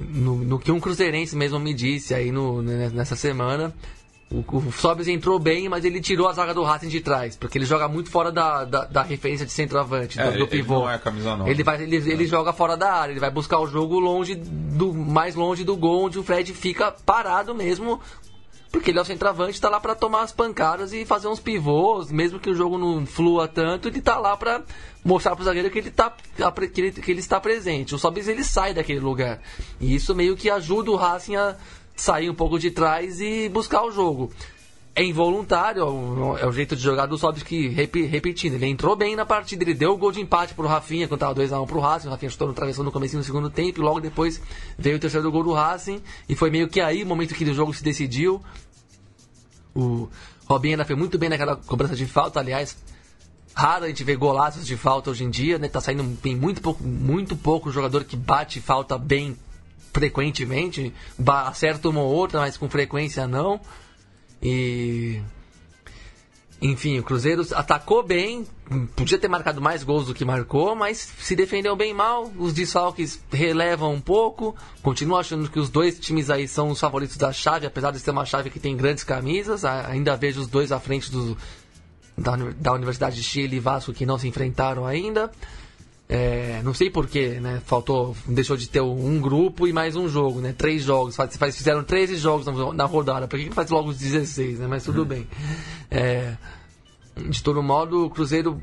no, no que um cruzeirense mesmo me disse aí no, né, nessa semana. O, o Sobis entrou bem, mas ele tirou a zaga do Racing de trás, porque ele joga muito fora da, da, da referência de centroavante, É, do, ele- do ele pivô. não é camisa nova. Ele, vai, ele, ele joga fora da área, ele vai buscar o jogo longe do mais longe do gol, onde o Fred fica parado mesmo, porque ele é o centroavante, tá lá pra tomar as pancadas e fazer uns pivôs, mesmo que o jogo não flua tanto, ele tá lá pra mostrar pro zagueiro que ele, tá, que ele, que ele está presente. O Sobis ele sai daquele lugar. E isso meio que ajuda o Racing a sair um pouco de trás e buscar o jogo. É involuntário, é o- é jeito de jogar do Sobis que, repetindo, ele entrou bem na partida, ele deu o gol de empate pro Rafinha, quando tava 2x1 pro Racing, o Rafinha chutou no travessão no começo do segundo tempo, e logo depois veio o terceiro gol do Racing, e foi meio que aí o momento que o jogo se decidiu. O Robinho ainda foi muito bem naquela cobrança de falta, aliás, raro a gente ver golaços de falta hoje em dia, né? Tá saindo tem muito pouco, muito pouco jogador que bate falta bem frequentemente, acerta uma ou outra, mas com frequência não. E enfim, o Cruzeiro atacou bem, podia ter marcado mais gols do que marcou, mas se defendeu bem mal. Os desfalques relevam um pouco. Continuo achando que os dois times aí são os favoritos da chave, apesar de ser uma chave que tem grandes camisas. Ainda vejo os dois à frente do, da, da Universidade de Chile e Vasco que não se enfrentaram ainda. É, não sei porquê, né? Faltou, deixou de ter um grupo e mais um jogo, né? Três jogos. Faz- faz- Fizeram 13 jogos na, rodada. Por que faz logo os 16, né? Mas tudo bem. É, de todo modo, o Cruzeiro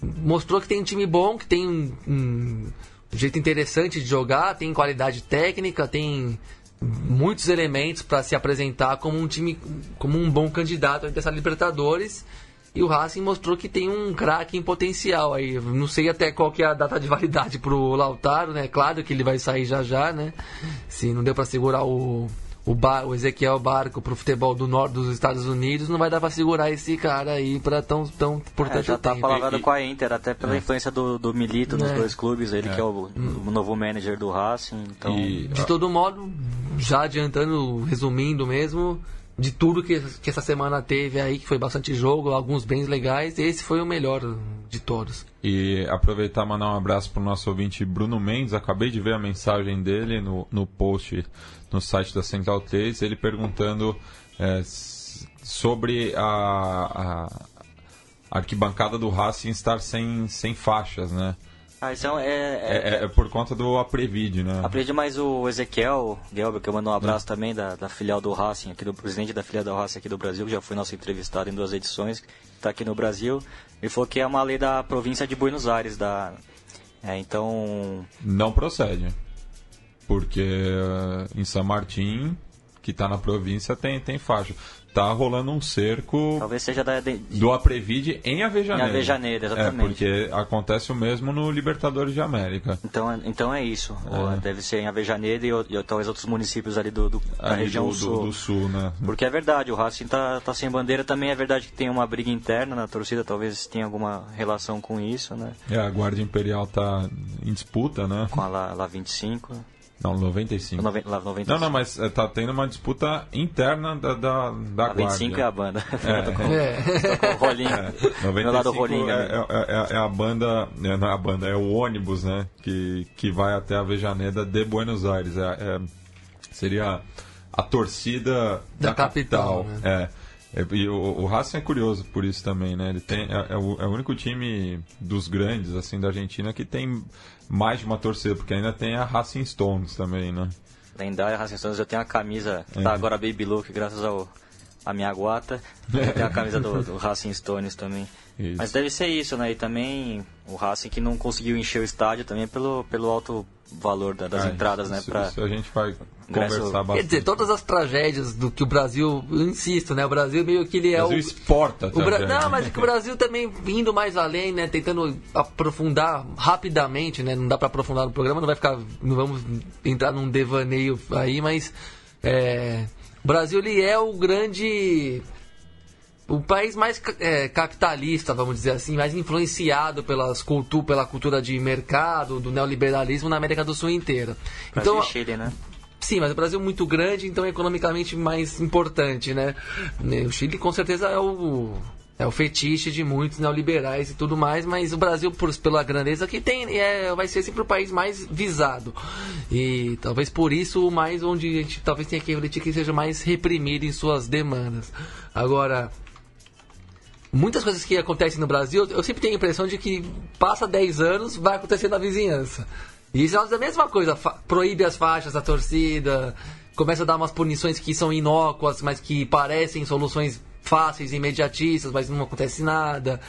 mostrou que tem um time bom, que tem um, um jeito interessante de jogar, tem qualidade técnica, tem muitos elementos para se apresentar como um time, como um bom candidato a dessa Libertadores. E o Racing mostrou que tem um craque em potencial aí. Não sei até qual que é a data de validade pro Lautaro, né? Claro que ele vai sair já já, né? Se não deu para segurar o o, Bar, o Ezequiel Barco pro futebol do norte dos Estados Unidos, não vai dar para segurar esse cara aí para tão tão por É, já tá tempo. palavrado E- e- com a Inter, até pela influência do, do Milito nos É. dois clubes, ele que é o, o novo manager do Racing, então... E- De todo modo, já adiantando, resumindo mesmo, de tudo que, que essa semana teve aí, que foi bastante jogo, alguns bens legais, esse foi o melhor de todos. E aproveitar e mandar um abraço para o nosso ouvinte Bruno Mendes. Acabei de ver a mensagem dele no, no post no site da Central 3, ele perguntando é, sobre a, a arquibancada do Racing estar sem, sem faixas, né? Ah, então é, É, é, é- é por conta do Aprevid, né? Aprendi mais o Ezequiel Gelber, que eu mando um abraço também da, da filial do Racing, aqui do presidente da filial do Racing aqui do Brasil, que já foi nosso entrevistado em duas edições, está aqui no Brasil. Ele falou que é uma lei da província de Buenos Aires, da. É, então. Não procede. Porque eh, em São Martim, que está na província, tem, tem faixa. Tá rolando um cerco Talvez seja da. de- do Aprevid em Avejaneira. Em Avejaneira, exatamente. É, porque acontece o mesmo no Libertadores de América. Então, é- então é isso. Ó, Deve ser em Avejaneira e, e talvez outros municípios ali do, do- da Ali região do, sul. do sul, né? Porque é verdade, o Racing tá, tá sem bandeira também. É verdade que tem uma briga interna na torcida, talvez tenha alguma relação com isso, né? É, a Guarda Imperial tá em disputa, né? Com a La, La 25. Não, 95. Nove- La 95. Não, não, mas eh, tá tendo uma disputa interna da, da, da A 25 é a banda. Tô com- É. tô com o rolinho. Lado 95 rolinho. é, é- é- é a banda, é, não é a banda, é o ônibus, né? Que, que vai até a Vejaneda de Buenos Aires. É, é- seria a torcida Da da, capital, capital. É. É, e o, o Racing é curioso por isso também, né? Ele tem, é, é, o, é o único time dos grandes, assim, da Argentina que tem mais de uma torcida, porque ainda tem a Racing Stones também, né? Lendária Racing Stones, eu tenho a camisa, é. tá agora Baby Look, graças ao a minha guata. Eu tenho a camisa do, do Racing Stones também. Isso. Mas deve ser isso, né? E também o Racing que não conseguiu encher o estádio também pelo, pelo alto valor da, das ah, entradas, né, isso, né? Pra... Isso a gente vai conversar bastante. Quer dizer, todas as tragédias do que o Brasil, eu insisto, né? O Brasil meio que ele é o. Brasil exporta o Bra... Não, mas é que o Brasil também indo mais além, né? Tentando aprofundar rapidamente, né? Não dá para aprofundar no programa, não vai ficar. Não vamos entrar num devaneio aí, mas. É, o Brasil ele é o grande o país mais é, capitalista, vamos dizer assim, mais influenciado pelas cultu pela cultura de mercado, do neoliberalismo na América do Sul inteira. Brasil então, e Chile, né? Sim, mas o Brasil é muito grande, então é economicamente mais importante, né? O Chile com certeza é o é o fetiche de muitos neoliberais e tudo mais, mas o Brasil, por, pela grandeza que tem, é, vai ser sempre o país mais visado. E talvez por isso mais onde a gente talvez tenha que refletir que seja mais reprimido em suas demandas. Agora, muitas coisas que acontecem no Brasil, eu sempre tenho a impressão de que passa 10 anos, vai acontecer na vizinhança. E isso é a mesma coisa, proíbe as faixas da torcida, começa a dar umas punições que são inócuas, mas que parecem soluções fáceis, imediatistas, mas não acontece nada.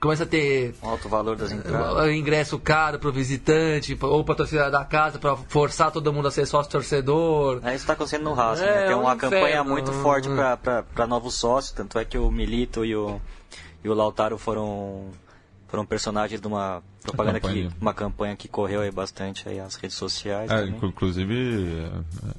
Começa a ter. Alto valor das entradas. Ingresso caro para o visitante, ou para a torcida da casa, para forçar todo mundo a ser sócio torcedor. É, isso está acontecendo no Racing, é, né? Tem uma campanha muito forte para novos sócios, tanto é que o Milito e o e o Lautaro foram foram personagens de uma propaganda campanha. que uma campanha que correu aí bastante aí as redes sociais. É, inclusive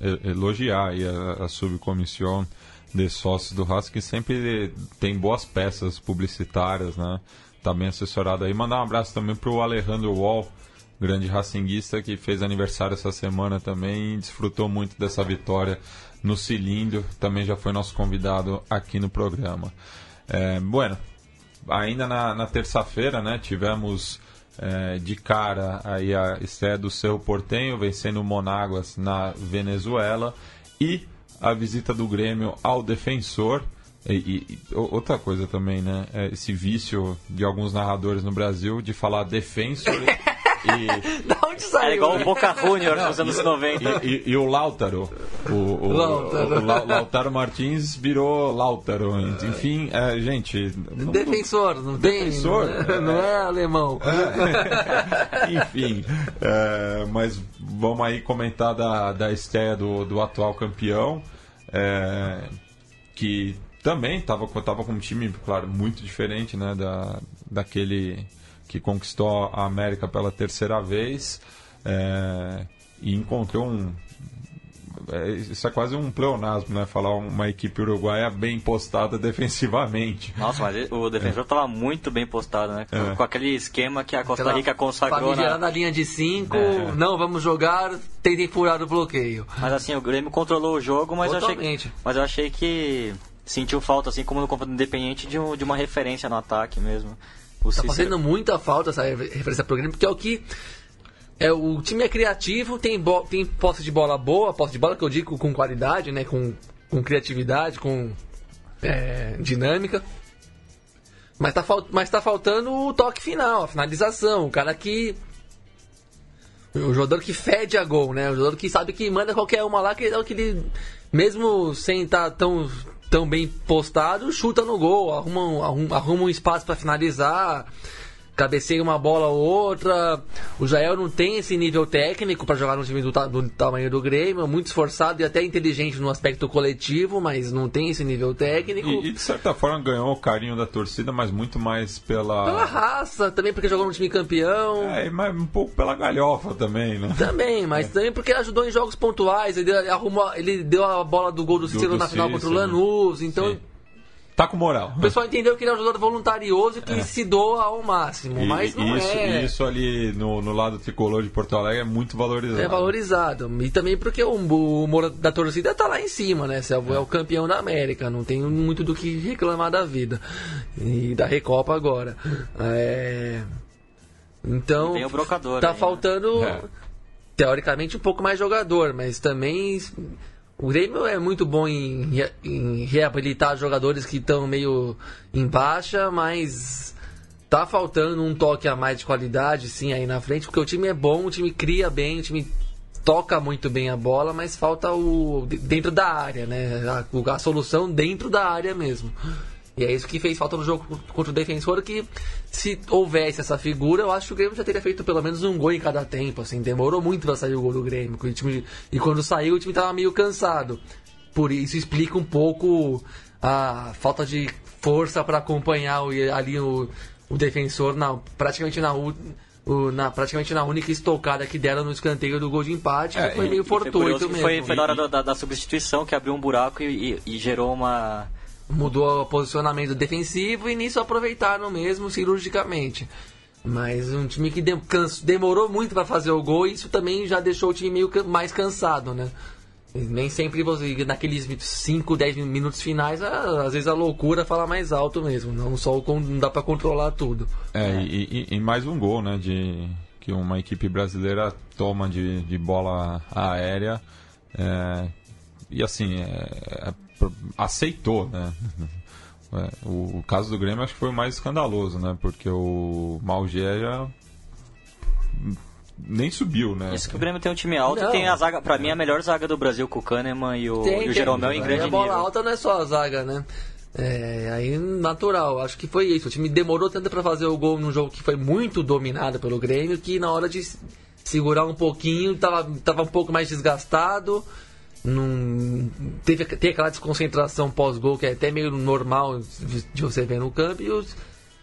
é, elogiar aí a, a subcomissão de sócios do Haas que sempre tem boas peças publicitárias, né? Tá bem assessorado aí. Mandar um abraço também para o Alejandro Wall, grande racinguista que fez aniversário essa semana também e desfrutou muito dessa vitória no cilindro. Também já foi nosso convidado aqui no programa. É, bueno, ainda na, na terça-feira, né, tivemos é, de cara aí a estreia do Cerro Portenho vencendo o Monáguas na Venezuela e a visita do Grêmio ao Defensor. E, e, outra coisa também, né? É esse vício de alguns narradores no Brasil de falar defensor E... da onde saiu? É igual o Boca Juniors nos anos 90. E, e, e, o Lautaro. O, o, Lautaro. o, Lautaro Martins virou Lautaro. Enfim, é, gente. Defensor, não tem. Defensor? Não é alemão. É. Enfim. É, mas vamos aí comentar da, da estreia do, do atual campeão. É, que também estava tava com um time, claro, muito diferente né, da, daquele que conquistou a América pela terceira vez é, e encontrou um. É, isso é quase um pleonasmo, né? Falar uma equipe uruguaia bem postada defensivamente. Nossa, mas o defensor estava é. muito bem postado, né? É. Com aquele esquema que a Costa Aquela Rica consagrou. Na... na linha de 5, é. não, vamos jogar, tentem furar o bloqueio. Mas assim, o Grêmio controlou o jogo, mas, eu achei, mas eu achei que sentiu falta, assim como no confronto independente, de, um, de uma referência no ataque mesmo. O tá fazendo muita falta essa referência pro Grêmio, porque é o que. É, o time é criativo, tem, bo, tem posse de bola boa, posse de bola que eu digo com qualidade, né? Com, com criatividade, com é, dinâmica. Mas tá, mas tá faltando o toque final, a finalização, o cara que. O jogador que fede a gol, né? O jogador que sabe que manda qualquer uma lá, que é que ele. Mesmo sem estar tá tão tão bem postado, chuta no gol, arruma, arruma, arruma um espaço para finalizar cabeceia uma bola ou outra. O Jael não tem esse nível técnico para jogar no time do, do, tamanho do Grêmio, muito esforçado e até inteligente no aspecto coletivo, mas não tem esse nível técnico. E, e de certa forma ganhou o carinho da torcida, mas muito mais pela. Pela raça, também porque jogou no time campeão. É, mas um pouco pela galhofa também, né? Também, mas é. também porque ajudou em jogos pontuais. Ele, arrumou, ele deu a bola do gol do Cícero na final contra o Lanús, então. Sim Tá com moral. O pessoal entendeu que ele é um jogador voluntarioso que é. se doa ao máximo, e, mas não isso, é. Isso ali no, no lado tricolor de Porto Alegre é muito valorizado. É valorizado. E também porque o, o humor da torcida tá lá em cima, né? Você é, é o campeão da América, não tem muito do que reclamar da vida. E da Recopa agora. É... Então. tem o brocador. Tá aí, né? faltando, né? teoricamente, um pouco mais jogador, mas também O Grêmio é muito bom em, em reabilitar jogadores que estão meio em baixa, mas tá faltando um toque a mais de qualidade, sim, aí na frente, porque o time é bom, o time cria bem, o time toca muito bem a bola, mas falta o de- dentro da área, né? A, a solução dentro da área mesmo. E é isso que fez falta no jogo contra o Defensor, que se houvesse essa figura, eu acho que o Grêmio já teria feito pelo menos um gol em cada tempo, assim, demorou muito pra sair o gol do Grêmio. time- e quando saiu, o time tava meio cansado. Por isso explica um pouco a falta de força para acompanhar o- ali o, o defensor na, praticamente na, u- o- na praticamente na única estocada que deram no escanteio do gol de empate, que É, foi meio fortuito foi, foi na hora da, da- da substituição que abriu um buraco e, e- e gerou uma. Mudou o posicionamento defensivo e nisso aproveitaram mesmo cirurgicamente. Mas um time que demorou muito para fazer o gol, isso também já deixou o time meio mais cansado, né? Nem sempre você, naqueles 5, 10 minutos finais, às vezes a loucura fala mais alto mesmo. Não só o não dá para controlar tudo. É, e, e- e mais um gol, né? De, que uma equipe brasileira toma de, de bola aérea. é, e assim, é, é, aceitou, né? É, o, o caso do Grêmio acho que foi o mais escandaloso, né? Porque o Malgéria nem subiu, né? Isso que o Grêmio tem um time alto Não. e tem a zaga, pra mim, a melhor zaga do Brasil com o Kahneman e o, Tem, e o tem. Jeromel em Aí grande A bola nível. alta não é só a zaga, né? É, aí natural, acho que foi isso. O time demorou tanto para fazer o gol num jogo que foi muito dominado pelo Grêmio que na hora de segurar um pouquinho tava, tava um pouco mais desgastado. Não, teve, tem aquela desconcentração pós-gol que é até meio normal de, você ver no campo. E os,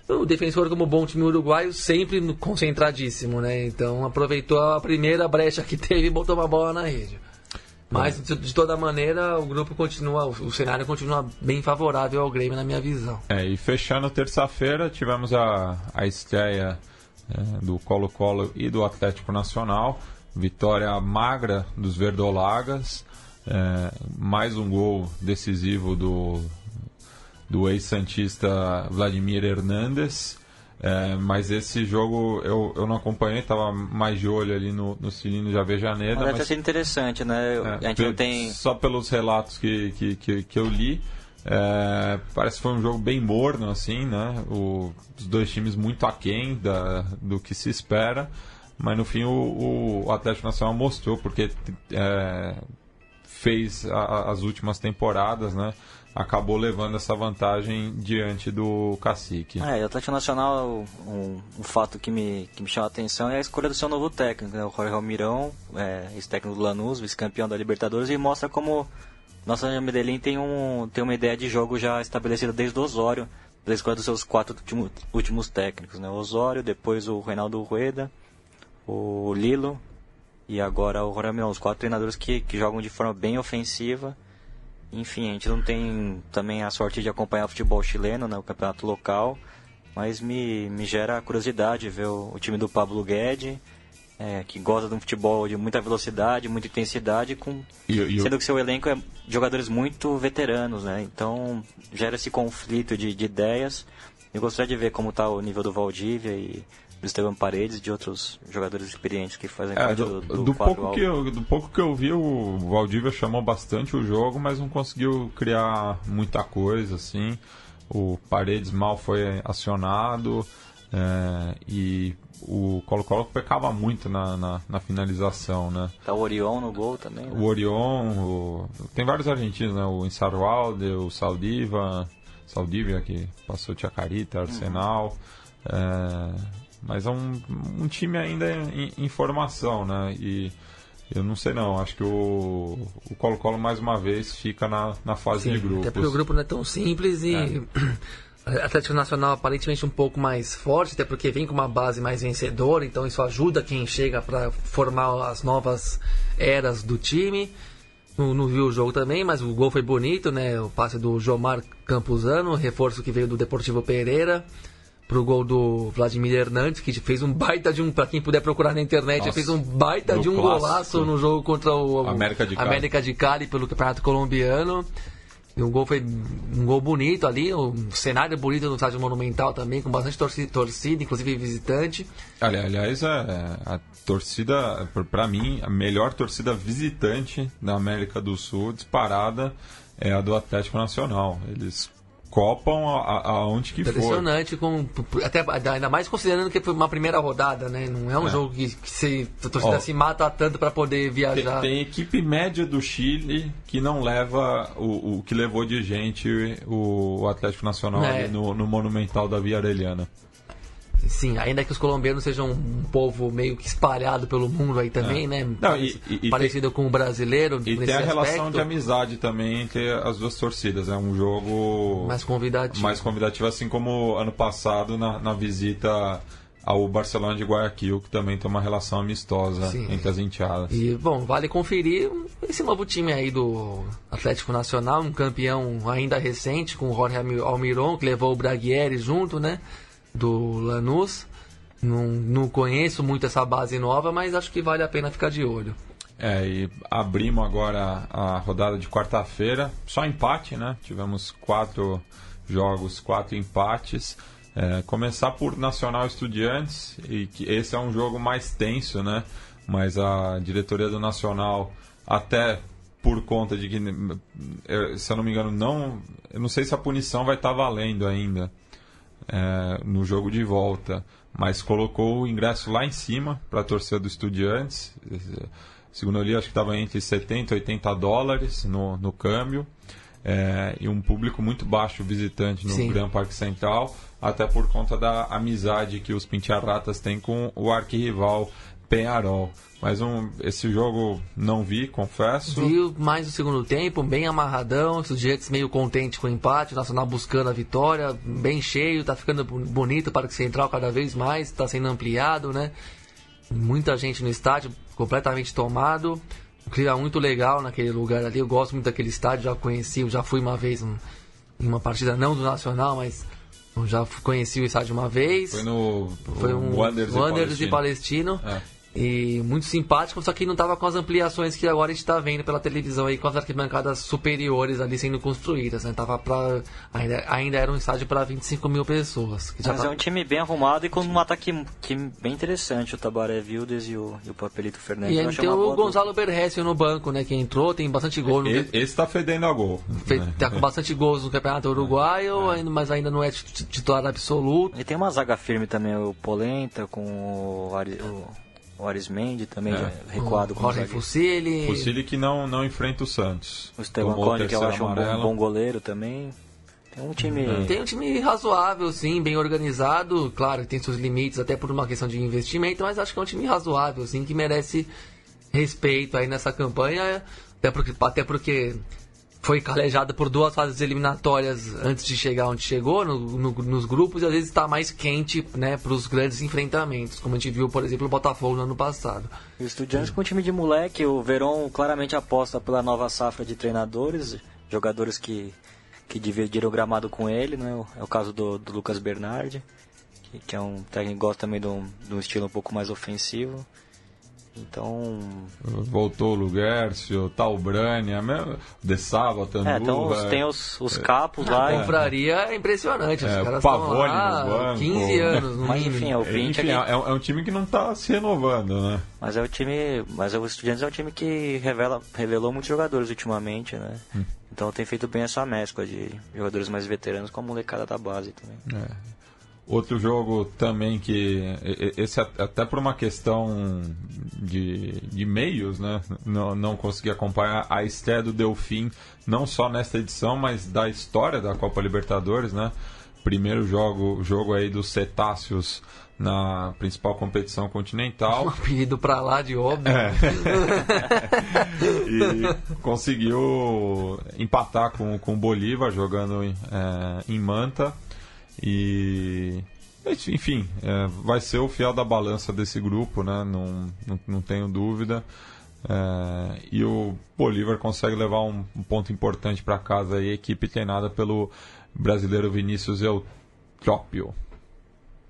o defensor, como bom time uruguaio, sempre concentradíssimo, né? Então aproveitou a primeira brecha que teve e botou uma bola na rede. Mas de, de toda maneira o grupo continua, o, o cenário continua bem favorável ao Grêmio na minha visão. É, e fechando terça-feira, tivemos a, a estreia é, do Colo-Colo e do Atlético Nacional. Vitória magra dos Verdolagas. É, mais um gol decisivo do, do ex-santista Vladimir Hernandes. É, mas esse jogo eu, eu não acompanhei, estava mais de olho ali no, no Cilindro de Avejaneda. Mas deve ter mas- sido interessante, né? é, a gente não tem. Só pelos relatos que, que, que, que eu li, é, parece que foi um jogo bem morno, assim, né? O- os dois times muito aquém da, do que se espera. Mas no fim o, o Atlético Nacional mostrou, porque é, fez a- as últimas temporadas, né? Acabou levando essa vantagem diante do Cacique. É, o Atlético Nacional, um, um fato que me, que me chama a atenção é a escolha do seu novo técnico, né? o Jorge Almirão, é, ex-técnico do Lanús, vice-campeão da Libertadores, e mostra como nossa Medellín tem, um, tem uma ideia de jogo já estabelecida desde o Osório, pela escolha dos seus quatro último- últimos técnicos, né? O Osório, depois o Reinaldo Rueda, o Lilo e agora o Almirão, os quatro treinadores que, que jogam de forma bem ofensiva. Enfim, a gente não tem também a sorte de acompanhar o futebol chileno, né, o campeonato local, mas me, me gera curiosidade ver o, o time do Pablo Guedes, é, que gosta de um futebol de muita velocidade, muita intensidade, com, E- e sendo que seu elenco é de jogadores muito veteranos, né? Então gera esse conflito de, de ideias. Eu gostaria de ver como está o nível do Valdívia e do Esteban Paredes e de outros jogadores experientes que fazem É, parte do, do, do, do pouco que eu, do pouco que eu vi, o Valdívia chamou bastante o jogo, mas não conseguiu criar muita coisa, assim. O Paredes mal foi acionado é, e o Colo-Colo pecava muito na, na, na finalização, né? Tá o Orion no gol também. né? O Orion, o- tem vários argentinos, né? O Insarwalde, o Saldiva, Saldivia, que passou Chacarita, Arsenal. é, mas é um, um time ainda em, em formação, né? E eu não sei não, acho que o o Colo-Colo mais uma vez fica na, na fase de grupos. Até porque o grupo não é tão simples e Atlético Nacional aparentemente um pouco mais forte, até porque vem com uma base mais vencedora, então isso ajuda quem chega para formar as novas eras do time. Não, não viu o jogo também, mas o gol foi bonito, né? O passe do Jomar Campuzano, reforço que veio do Deportivo Pereira. Pro gol do Vladimir Hernandes, que fez um baita de um. Pra quem puder procurar na internet, Nossa, fez um baita de um clássico. golaço no jogo contra o América de Cali. América de Cali pelo Campeonato Colombiano. E um gol foi um gol bonito ali, um cenário bonito no estádio Monumental também, com bastante torcida, torcida inclusive visitante. Ali- Aliás, a, a torcida, para mim, a melhor torcida visitante da América do Sul, disparada, é a do Atlético Nacional. Eles copam aonde que for. Impressionante, com, até, ainda mais considerando que foi uma primeira rodada, né? Não é um É. jogo que, que se, a torcida Ó, se mata tanto para poder Tem, viajar. tem equipe média do Chile que não leva o, o que levou de gente o, Atlético Nacional É. ali no, no Monumental da Via Arellana. Sim, ainda que os colombianos sejam um povo meio que espalhado pelo mundo aí também, né? É. Não, Pareci- e- e- e parecido com o brasileiro. E tem a relação aspecto, de amizade também entre as duas torcidas. É um jogo mais convidativo. mais convidativo, assim como ano passado na, na visita ao Barcelona de Guayaquil, que também tem uma relação amistosa Sim. entre as enteadas. E, bom, vale conferir esse novo time aí do Atlético Nacional, um campeão ainda recente, com o Jorge Almi- Almiron, que levou o Braguieri junto, né? Do Lanús. Não, não conheço muito essa base nova, mas acho que vale a pena ficar de olho. É, e abrimos agora a rodada de quarta-feira. Só empate, né? Tivemos quatro jogos, quatro empates. É, começar por Nacional Estudiantes, e que esse é um jogo mais tenso, né? Mas a diretoria do Nacional, até por conta de que, se eu não me engano, não. Eu não sei se a punição vai estar valendo ainda é, no jogo de volta, mas colocou o ingresso lá em cima para a torcida do Estudiantes. Segundo eu li, acho que estava entre 70 e 80 dólares no, no câmbio. É, e um público muito baixo visitante no Sim. Gran Parque Central, até por conta da amizade que os Pintiarratas têm com o arquirrival Penharol. Mas um, esse jogo não vi, confesso. Viu mais o segundo tempo, bem amarradão, os Estudiantes meio contente com o empate, o Nacional buscando a vitória, bem cheio, tá ficando bonito o Parque Central cada vez mais, tá sendo ampliado, né? Muita gente no estádio, completamente tomado. Um clima muito legal naquele lugar ali. Eu gosto muito daquele estádio, já conheci, já fui uma vez em uma partida não do Nacional, mas já conheci o estádio uma vez. Foi no Foi um Wanderers e Wanderers e Palestino. Palestino. É. E muito simpático, só que não tava com as ampliações que agora a gente tá vendo pela televisão aí, com as arquibancadas superiores ali sendo construídas, né? Tava pra, ainda, ainda era um estádio para 25 mil pessoas. Que já Mas tá- é um time bem arrumado e com um ataque que bem interessante, o Tabaré Vildes e o, e o Papelito Fernandes. E aí tem o Gonzalo Berressi no banco, né? Que entrou, tem bastante gol no Esse está fedendo a gol. fe- né? Tá com bastante gols no Campeonato Uruguaio, ainda- mas ainda não é tit- titular absoluto. E tem uma zaga firme também, o Polenta com o, Ari, o, o Arismendi também, É. já recuado com o Jorge. Fusilli. Fusilli que não, não enfrenta o Santos. O Esteban Cone, que eu acho um bom, bom goleiro também. Tem um time... Tem um time razoável, sim, bem organizado. Claro, tem seus limites, até por uma questão de investimento, mas acho que é um time razoável, sim, que merece respeito aí nessa campanha. Até porque, até porque foi calejado por duas fases eliminatórias antes de chegar onde chegou, no- no- nos grupos, e às vezes está mais quente né, para os grandes enfrentamentos, como a gente viu, por exemplo, o Botafogo no ano passado. O Estudiantes com um time de moleque, o Verón claramente aposta pela nova safra de treinadores, jogadores que, que dividiram o gramado com ele, né? É o caso do, do Lucas Bernardi, que, que é um técnico que gosta também de um, de um estilo um pouco mais ofensivo. Então, Voltou o Lugercio, Talbrânia, mesmo- De Sava, Tanduva. é, então os- tem os, os capos lá. A confraria é impressionante, os É, caras o estão Pavone lá no banco. 15 anos, no Mas enfim, é o 20 Enfim, aqui. é, é um time que não está se renovando, né? Mas é o time. Mas o Estudiantes é um time que revela, revelou muitos jogadores ultimamente, né? Hum. Então tem feito bem essa mescla de jogadores mais veteranos com a molecada da base também. É. Outro jogo também que. Esse até por uma questão de, de meios, né? Não, não consegui acompanhar a estreia do Delfim, não só nesta edição, mas da história da Copa Libertadores, né? Primeiro jogo, jogo aí dos cetáceos na principal competição continental. Um apelido pra lá de óbvio. É. e conseguiu empatar com, com o Bolívar jogando em, é, em Manta. E. Enfim, é, vai ser o fiel da balança desse grupo, né? Não, não, não tenho dúvida. É, e o Bolívar consegue levar um, um ponto importante para casa aí, a equipe treinada pelo brasileiro Vinícius Eutrópio.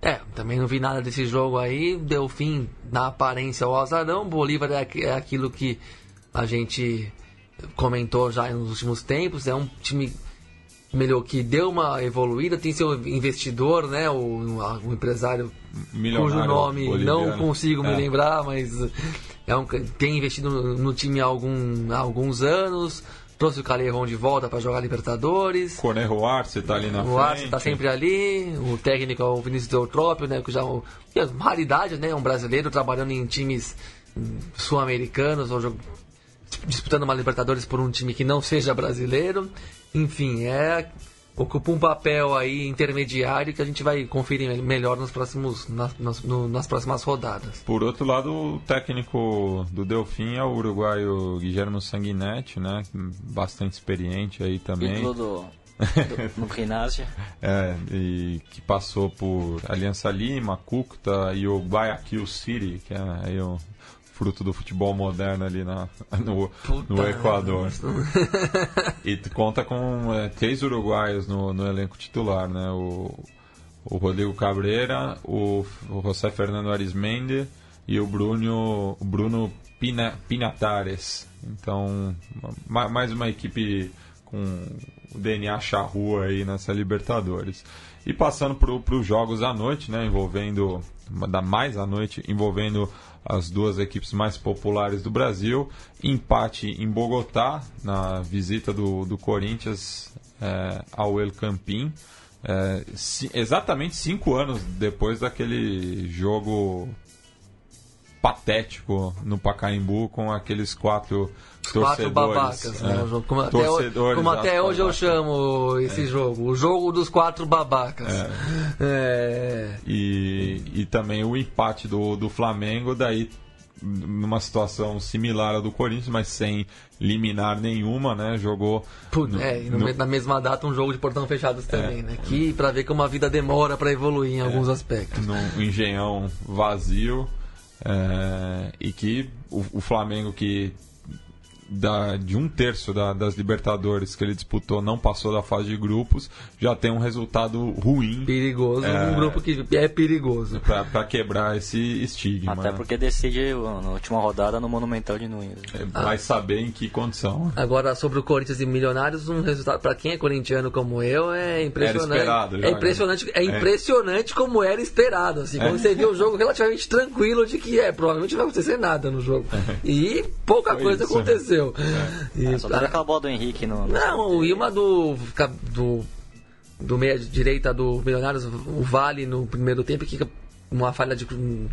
É, também não vi nada desse jogo aí. Deu fim na aparência ao azarão. Bolívar é, é aquilo que a gente comentou já nos últimos tempos, é um time melhor que deu uma evoluída, tem seu investidor, né, o, o empresário cujo nome boliviano. não consigo me é. lembrar, mas é um, tem investido no, time há, algum, há alguns anos, trouxe o Calerron de volta para jogar Libertadores. Cornejo Arce está ali na o frente. O Arce está sempre ali, o técnico é o Vinícius Eutrópio, né, que já é uma raridade, né, um brasileiro trabalhando em times sul-americanos ou disputando uma Libertadores por um time que não seja brasileiro. Enfim, é ocupa um papel aí intermediário que a gente vai conferir melhor nos próximos, nas, nas, no, nas próximas rodadas. Por outro lado, o técnico do Delfim é o uruguaio Guilherme Sanguinetti, né? Bastante experiente aí também. Ídolo do, do, no ginásio. é, e que passou por Aliança Lima, Cúcuta e o Guayaquil City, que é aí o fruto do futebol moderno ali na, no, no Equador. e conta com é, três uruguaios no, no elenco titular, né? O, o Rodrigo Cabreira, o, o José Fernando Arismendi e o Bruno, o Bruno Pina, Pinatares. Então, mais uma equipe com o DNA charrua aí nessa Libertadores. E passando para os jogos à noite, né, envolvendo, da mais à noite, envolvendo as duas equipes mais populares do Brasil. Empate em Bogotá, na visita do, do Corinthians é, ao El Campín. É, exatamente cinco anos depois daquele jogo patético no Pacaembu com aqueles quatro quatro babacas, né? É. Como, até, hoje, como até hoje eu chamo esse é. jogo, o jogo dos quatro babacas. É. é. E, e também o empate do, do Flamengo, daí numa situação similar à do Corinthians, mas sem liminar nenhuma, né? Jogou. no, é, no, na mesma data um jogo de portão fechado também, é, né? Que para ver como a vida demora para evoluir em é, alguns aspectos. Num engenhão vazio. É, e que o, o Flamengo que da, de um terço da, das Libertadores que ele disputou não passou da fase de grupos, já tem um resultado ruim. Perigoso, é, um grupo que é perigoso. para quebrar esse estigma. Até porque decide na última rodada no Monumental de Nunes. É, vai ah. saber em que condição. Agora, sobre o Corinthians e Milionários, um resultado, para quem é corintiano como eu, é impressionante. Era esperado, já, é impressionante, né? é impressionante é. como era esperado. Assim, quando é. você viu o jogo relativamente tranquilo de que é, provavelmente não vai acontecer nada no jogo. E pouca Foi coisa isso. aconteceu aconteceu. É. E, só teve aquela bola do Henrique no. no não, e uma do. do do meia direita do Milionários, o Vale no primeiro tempo, que uma falha de,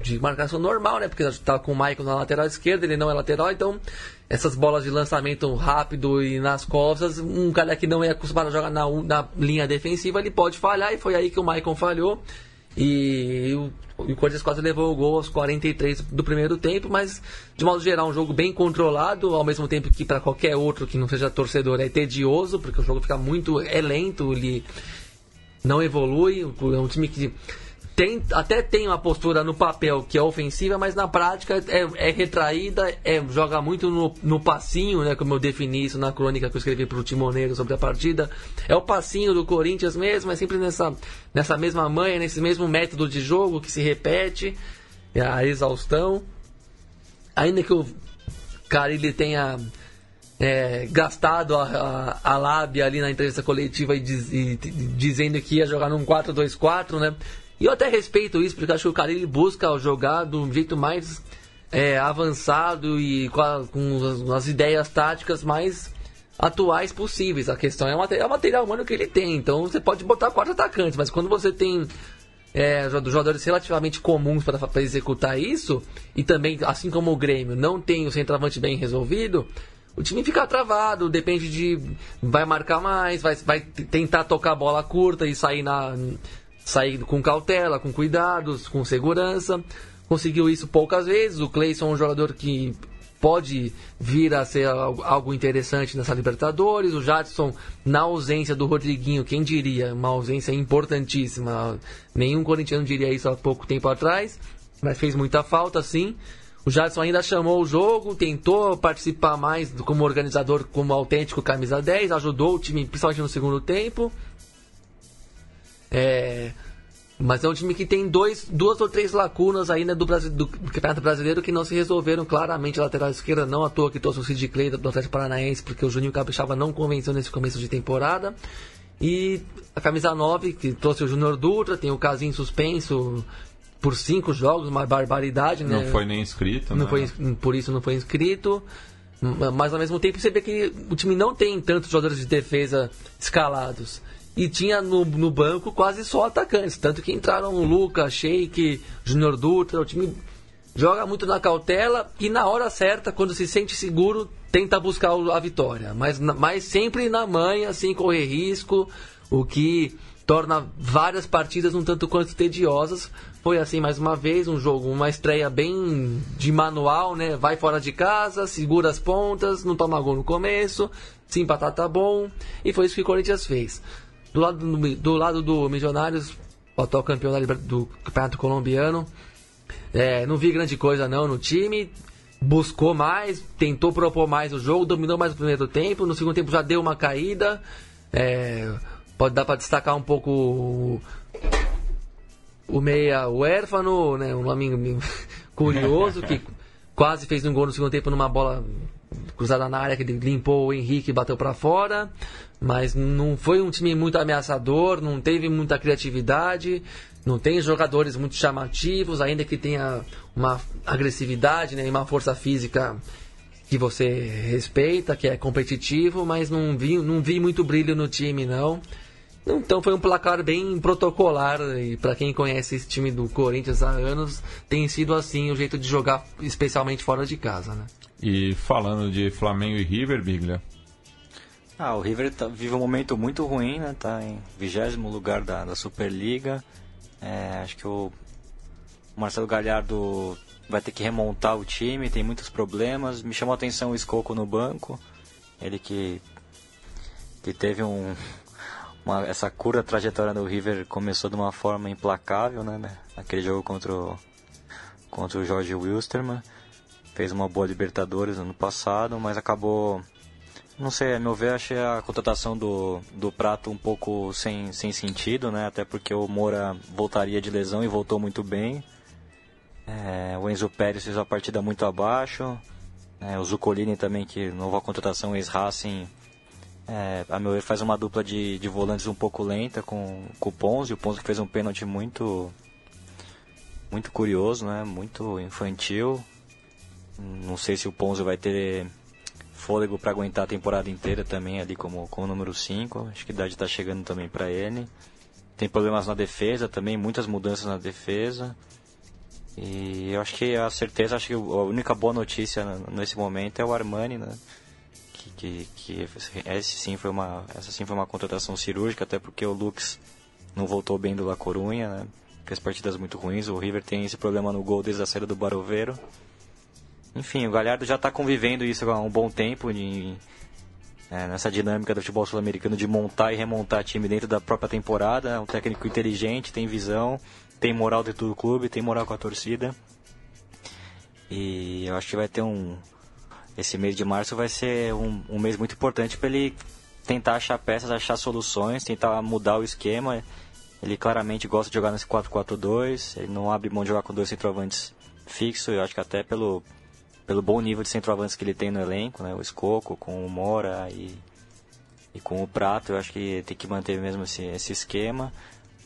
de marcação normal, né? Porque tá com o Maicon na lateral esquerda, ele não é lateral, então essas bolas de lançamento rápido e nas costas, um cara que não é acostumado a jogar na, na linha defensiva, ele pode falhar, e foi aí que o Maicon falhou. E o, o Corinthians quase levou o gol aos 43 do primeiro tempo, mas de modo geral um jogo bem controlado, ao mesmo tempo que para qualquer outro que não seja torcedor é tedioso, porque o jogo fica muito é lento, ele não evolui, é um time que tem, até tem uma postura no papel que é ofensiva, mas na prática é, é retraída, é, joga muito no, no, passinho, né, como eu defini isso na crônica que eu escrevi para o Timoneiro sobre a partida. É o passinho do Corinthians mesmo, é sempre nessa, nessa mesma manha, nesse mesmo método de jogo que se repete, é a exaustão. Ainda que o Carilli tenha é, gastado a, a, a, lábia ali na entrevista coletiva e, diz, e, dizendo que ia jogar num 4-2-4, né? E eu até respeito isso, porque acho que o Carilli busca jogar do jeito mais é, avançado e com, a, com as, as, ideias táticas mais atuais possíveis. A questão é o material, é o material humano que ele tem. Então você pode botar quatro atacantes, mas quando você tem é, jogadores relativamente comuns para executar isso, e também, assim como o Grêmio, não tem o centroavante bem resolvido, o time fica travado, depende de. Vai marcar mais, vai, vai tentar tocar a bola curta e sair na sair com cautela, com cuidados, com segurança. Conseguiu isso poucas vezes. O Cleison é um jogador que pode vir a ser algo interessante nessa Libertadores. O Jadson, na ausência do Rodriguinho, quem diria? Uma ausência importantíssima. Nenhum corintiano diria isso há pouco tempo atrás, mas fez muita falta, sim. O Jadson ainda chamou o jogo, tentou participar mais como organizador, como autêntico camisa 10, ajudou o time, principalmente no segundo tempo. É, Mas é um time que tem dois, duas ou três lacunas ainda do, Brasil, do Campeonato Brasileiro que não se resolveram claramente. Lateral esquerda não à toa que trouxe o Sid Clay do Atlético Paranaense, porque o Juninho Capixaba não convenceu nesse começo de temporada. E a camisa 9, que trouxe o Júnior Dutra, tem o Casim suspenso por cinco jogos, uma barbaridade, né? Não foi nem inscrito, não né? foi, Por isso não foi inscrito. Mas ao mesmo tempo você vê que o time não tem tantos jogadores de defesa escalados. E tinha no, no banco quase só atacantes. Tanto que entraram o Luca, Sheik, Júnior Dutra. O time joga muito na cautela e na hora certa, quando se sente seguro, tenta buscar a vitória. Mas, mas sempre na manha, sem correr risco, o que torna várias partidas um tanto quanto tediosas. Foi assim mais uma vez, um jogo, uma estreia bem de manual, né? Vai fora de casa, segura as pontas, não toma gol no começo, se empatar tá bom. E foi isso que o Corinthians fez. Do lado do, do, lado do Milionários, o atual campeão do Campeonato Colombiano, é, não vi grande coisa não no time. Buscou mais, tentou propor mais o jogo, dominou mais o primeiro tempo. No segundo tempo já deu uma caída. É, pode dar para destacar um pouco o, o meia huérfano, né, um nome curioso, que quase fez um gol no segundo tempo numa bola cruzada na área que limpou o Henrique e bateu para fora. Mas não foi um time muito ameaçador, não teve muita criatividade. Não tem jogadores muito chamativos, ainda que tenha uma agressividade né, e uma força física que você respeita, que é competitivo, mas não vi, não vi muito brilho no time, não. Então foi um placar bem protocolar e para quem conhece esse time do Corinthians há anos, tem sido assim o jeito de jogar, especialmente fora de casa, né? E falando de Flamengo e River, Biglia? Ah, o River tá, vive um momento muito ruim, né? Tá em vigésimo lugar da, da Superliga. É, acho que o Marcelo Galhardo vai ter que remontar o time, tem muitos problemas. Me chamou a atenção o Escoco no banco. Ele que, que teve um, uma, essa curta trajetória no River começou de uma forma implacável, né? Aquele jogo contra o, contra o Jorge Wilstermann. Fez uma boa Libertadores ano passado, mas acabou não sei, a meu ver, achei a contratação do, do Prato um pouco sem, sem sentido, né? Até porque o Moura voltaria de lesão e voltou muito bem. É, o Enzo Pérez fez uma partida muito abaixo. É, o Zucolini também, que nova contratação ex-Racing, é, a meu ver, faz uma dupla de, de volantes um pouco lenta com, com o Ponzi. O Ponzi fez um pênalti muito, muito curioso, né? Muito infantil. Não sei se o Ponzi vai ter fôlego para aguentar a temporada inteira também ali como, como número 5. Acho que a idade está chegando também para ele. Tem problemas na defesa também, muitas mudanças na defesa. E eu acho que a certeza, acho que a única boa notícia nesse momento é o Armani, né? Que, que, que esse sim foi uma, essa sim foi uma contratação cirúrgica, até porque o Lux não voltou bem do La Corunha, né? Fez partidas muito ruins. O River tem esse problema no gol desde a saída do Baroveiro. Enfim, o Galhardo já está convivendo isso há um bom tempo, de, é, nessa dinâmica do futebol sul-americano de montar e remontar time dentro da própria temporada. É um técnico inteligente, tem visão, tem moral dentro do clube, tem moral com a torcida. E eu acho que vai ter um. Esse mês de março vai ser um, um mês muito importante para ele tentar achar peças, achar soluções, tentar mudar o esquema. Ele claramente gosta de jogar nesse 4-4-2, ele não abre mão de jogar com dois centroavantes fixos, eu acho que até pelo, pelo bom nível de centroavantes que ele tem no elenco, né? O Escoco com o Mora e, e com o Prato, eu acho que tem que manter mesmo esse, esse esquema.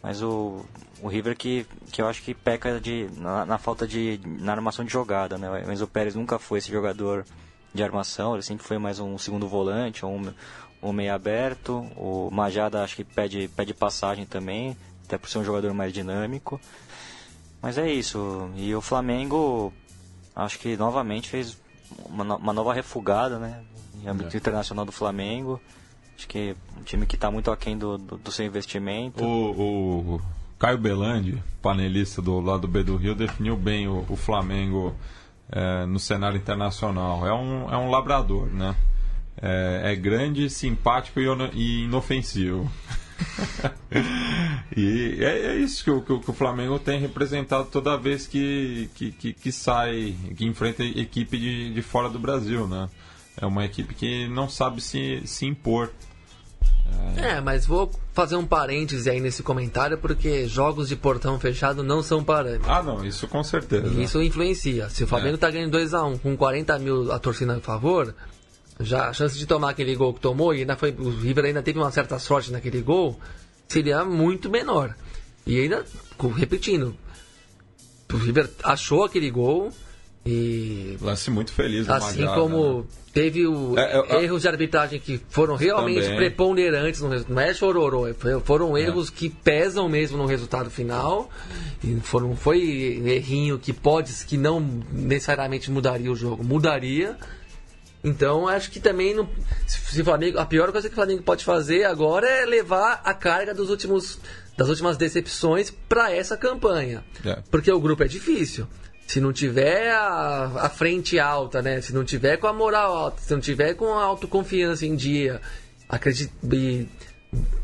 Mas o, o River que, que eu acho que peca de, na, na, falta de. na armação de jogada, né? Mas o Pérez nunca foi esse jogador de armação, ele sempre foi mais um segundo volante, ou um, um meio aberto. O Majada acho que pede, pede passagem também, até por ser um jogador mais dinâmico. Mas é isso. E o Flamengo acho que novamente fez uma, uma nova refugada, né? Em âmbito é. internacional do Flamengo. Acho que um time que está muito aquém do, do, do, seu investimento. O, o Caio Belandi, panelista do lado B do Rio, definiu bem o, o Flamengo é, no cenário internacional. É um, é um labrador, né? É, é grande, simpático e inofensivo. e é, é, isso que o, que o, Flamengo tem representado toda vez que, que, que, que sai, que enfrenta equipe de, de fora do Brasil, né? É uma equipe que não sabe se, se impor. É, mas vou fazer um parêntese aí nesse comentário, porque jogos de portão fechado não são parâmetros. Ah, não, isso com certeza. E isso influencia. Se o Flamengo É. tá ganhando 2x1 com 40 mil a torcida a favor, já a chance de tomar aquele gol que tomou, e ainda foi, o River ainda teve uma certa sorte naquele gol, seria muito menor. E ainda, repetindo, o River achou aquele gol e Lance muito feliz Assim como né? teve o É, eu- eu- erros de arbitragem que foram realmente Também. preponderantes, no, resu- não é chororô, é- foram erros que pesam mesmo no resultado final. E foram, foi errinho que pode, que não necessariamente mudaria o jogo, mudaria. Então acho que também não, se, Flamengo, a pior coisa que o Flamengo pode fazer agora é levar a carga dos últimos das últimas decepções para essa campanha. É. Porque o grupo é difícil. Se não tiver a, a frente alta, né? Se não tiver com a moral alta, se não tiver com a autoconfiança em dia, acredito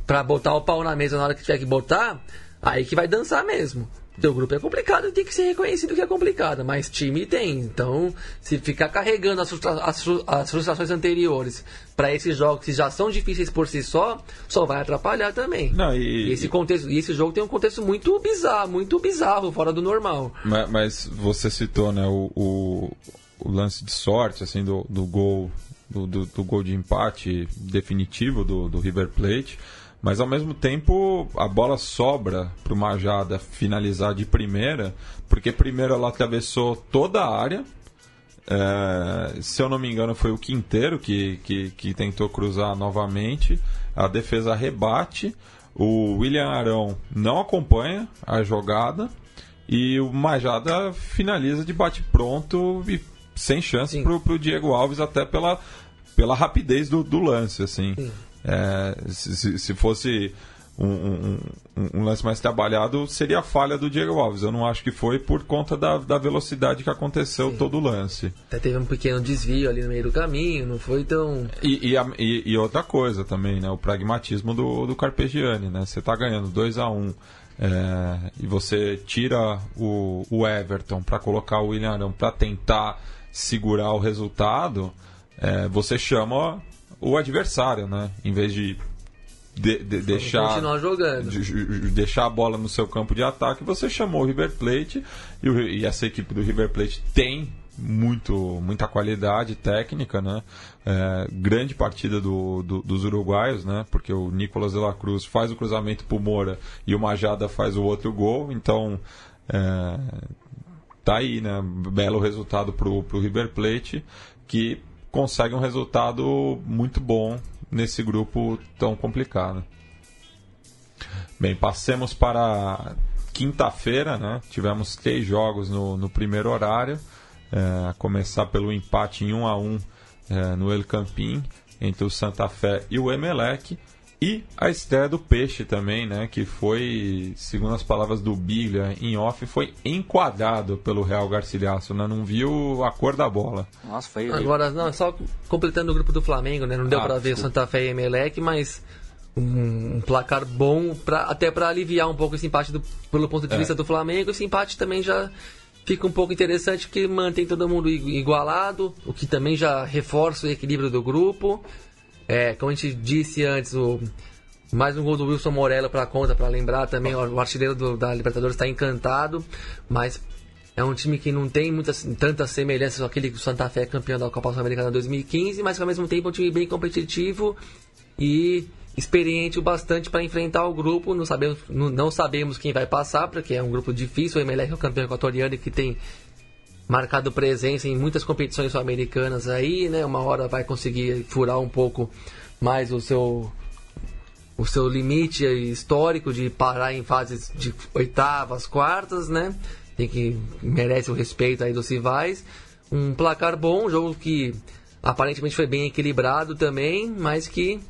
para botar o pau na mesa na hora que tiver que botar, aí que vai dançar mesmo. O grupo é complicado e tem que ser reconhecido que é complicado, mas time tem. Então, se ficar carregando as, frustra- as fru- as frustrações anteriores para esses jogos que já são difíceis por si só, só vai atrapalhar também. Não, e- E esse contexto, e esse jogo tem um contexto muito bizarro, muito bizarro, fora do normal. Ma- Mas, você citou, né, o, o, o lance de sorte, assim, do, do gol do, do, do gol de empate definitivo do, do River Plate. Mas ao mesmo tempo a bola sobra para o Majada finalizar de primeira, porque primeiro ela atravessou toda a área. É, se eu não me engano, foi o Quinteiro que, que, que tentou cruzar novamente. A defesa rebate. O William Arão não acompanha a jogada. E o Majada finaliza de bate-pronto e sem chance pro, pro Diego Alves, até pela, pela rapidez do, do lance. Assim. Sim. É, se, se- se fosse um, um- um- lance mais trabalhado, seria a falha do Diego Alves. Eu não acho que foi por conta da, da velocidade que aconteceu todo o lance. Até teve um pequeno desvio ali no meio do caminho, não foi tão. E, e, a- e- e outra coisa também, né? O pragmatismo do, do Carpegiani, né? Você tá ganhando 2 a 1 um, é, e você tira o, o Everton para colocar o William Arão para tentar segurar o resultado, é, você chama o adversário, né? Em vez de, de- de- deixar Continuar jogando. de- de- deixar a bola no seu campo de ataque, você chamou o River Plate e, o- e essa equipe do River Plate tem muito, muita qualidade técnica, né? É, grande partida do- do- dos uruguaios, né? Porque o Nicolas de la Cruz faz o cruzamento pro Moura e o Majada faz o outro gol, então é, tá aí, né? Belo resultado pro, pro River Plate que consegue um resultado muito bom nesse grupo tão complicado. Bem, passemos para quinta-feira, né? Tivemos três jogos no, no primeiro horário. É, a começar pelo empate em 1 a 1 é, no El Campín entre o Santa Fé e o Emelec. E a estreia do Peixe também, né? Que foi, segundo as palavras do Biglia em off, foi enquadrado pelo Real Garcilaso, né? Não viu a cor da bola. Nossa, foi. Agora, não, só completando o grupo do Flamengo, né? Não deu Ah, pra ver desculpa. Santa Fé e Emelec, mas um, placar bom pra, até pra aliviar um pouco esse empate do- pelo ponto de É. vista do Flamengo. Esse empate também já fica um pouco interessante porque mantém todo mundo igualado, o que também já reforça o equilíbrio do grupo. É, como a gente disse antes, o mais um gol do Wilson Morello para conta, para lembrar também, o, artilheiro do- da Libertadores está encantado, mas é um time que não tem muitas, tantas semelhanças com aquele que o Santa Fé é campeão da Copa Sul-Americana 2015, mas que ao mesmo tempo é um time bem competitivo e experiente o bastante para enfrentar o grupo. Não sabemos, não, não sabemos quem vai passar, porque é um grupo difícil. O Emelec é o campeão equatoriano que tem marcado presença em muitas competições sul-americanas aí, né? Uma hora vai conseguir furar um pouco mais o seu o seu limite histórico de parar em fases de oitavas, quartas, né? Tem que merece o respeito aí dos rivais. Um placar bom, um jogo que aparentemente foi bem equilibrado também, mas que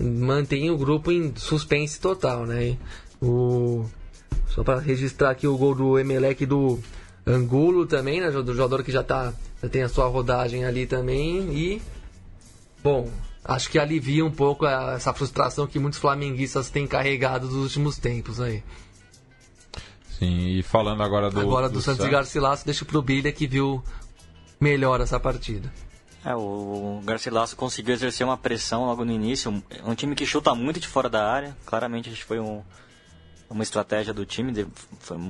mantém o grupo em suspense total, né? O só para registrar aqui o gol do Emelec do Angulo também, né? Do jogador que já tá já tem a sua rodagem ali também e bom, acho que alivia um pouco essa frustração que muitos flamenguistas têm carregado nos últimos tempos aí. Sim, e falando agora do. Agora do, Santos e Garcilaso, deixa pro Bilha que viu melhor essa partida. É, o Garcilaso conseguiu exercer uma pressão logo no início. É um time que chuta muito de fora da área. Claramente acho que foi um, uma estratégia do time. De,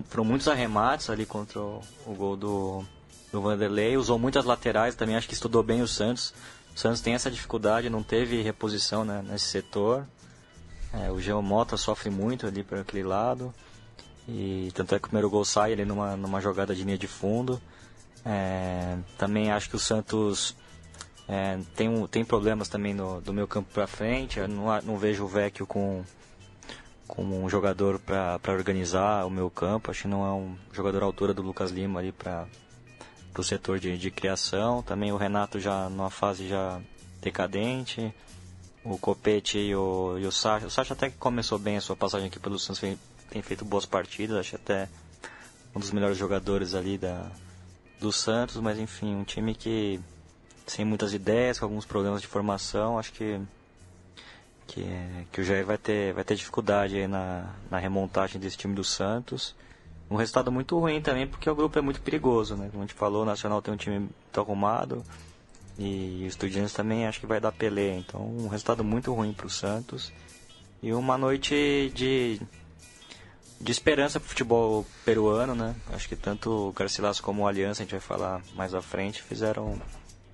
foram muitos arremates ali contra o, o gol do, do Vanderlei. Usou muitas laterais também. Acho que estudou bem o Santos. O Santos tem essa dificuldade, não teve reposição né, nesse setor. É, o Jean Mota sofre muito ali por aquele lado. E tanto é que o primeiro gol sai ali numa, numa jogada de linha de fundo. É, também acho que o Santos é, tem, tem problemas também no, do meu campo para frente. Eu não, não vejo o Vecchio com, como um jogador para organizar o meu campo. Acho que não é um jogador altura do Lucas Lima ali para o setor de, de criação. Também o Renato já numa fase já decadente. O Copete e o, e o Sacha. O Sacha até que começou bem a sua passagem aqui pelo Santos, tem feito boas partidas. Acho até um dos melhores jogadores ali da, do Santos. Mas enfim, um time que sem muitas ideias, com alguns problemas de formação, acho que que, que o Jair vai ter, vai ter dificuldade aí na, na remontagem desse time do Santos. Um resultado muito ruim também, porque o grupo é muito perigoso, né? Como a gente falou, o Nacional tem um time muito arrumado e o Estudiantes também acho que vai dar peleia. Então, um resultado muito ruim para o Santos e uma noite de, de esperança para o futebol peruano, né? Acho que tanto o Garcilaso como o Aliança, a gente vai falar mais à frente, fizeram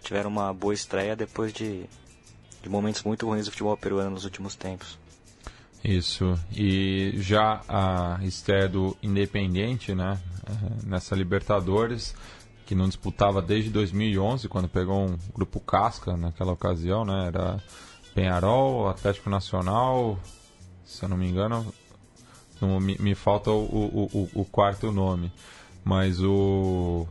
tiveram uma boa estreia depois de, de momentos muito ruins do futebol peruano nos últimos tempos. Isso. E já a estreia do Independiente, né, eh, nessa Libertadores, que não disputava desde 2011, quando pegou um grupo casca naquela ocasião, né, era Penharol, Atlético Nacional, se eu não me engano, não, me, me falta o, o, o, o quarto nome, mas o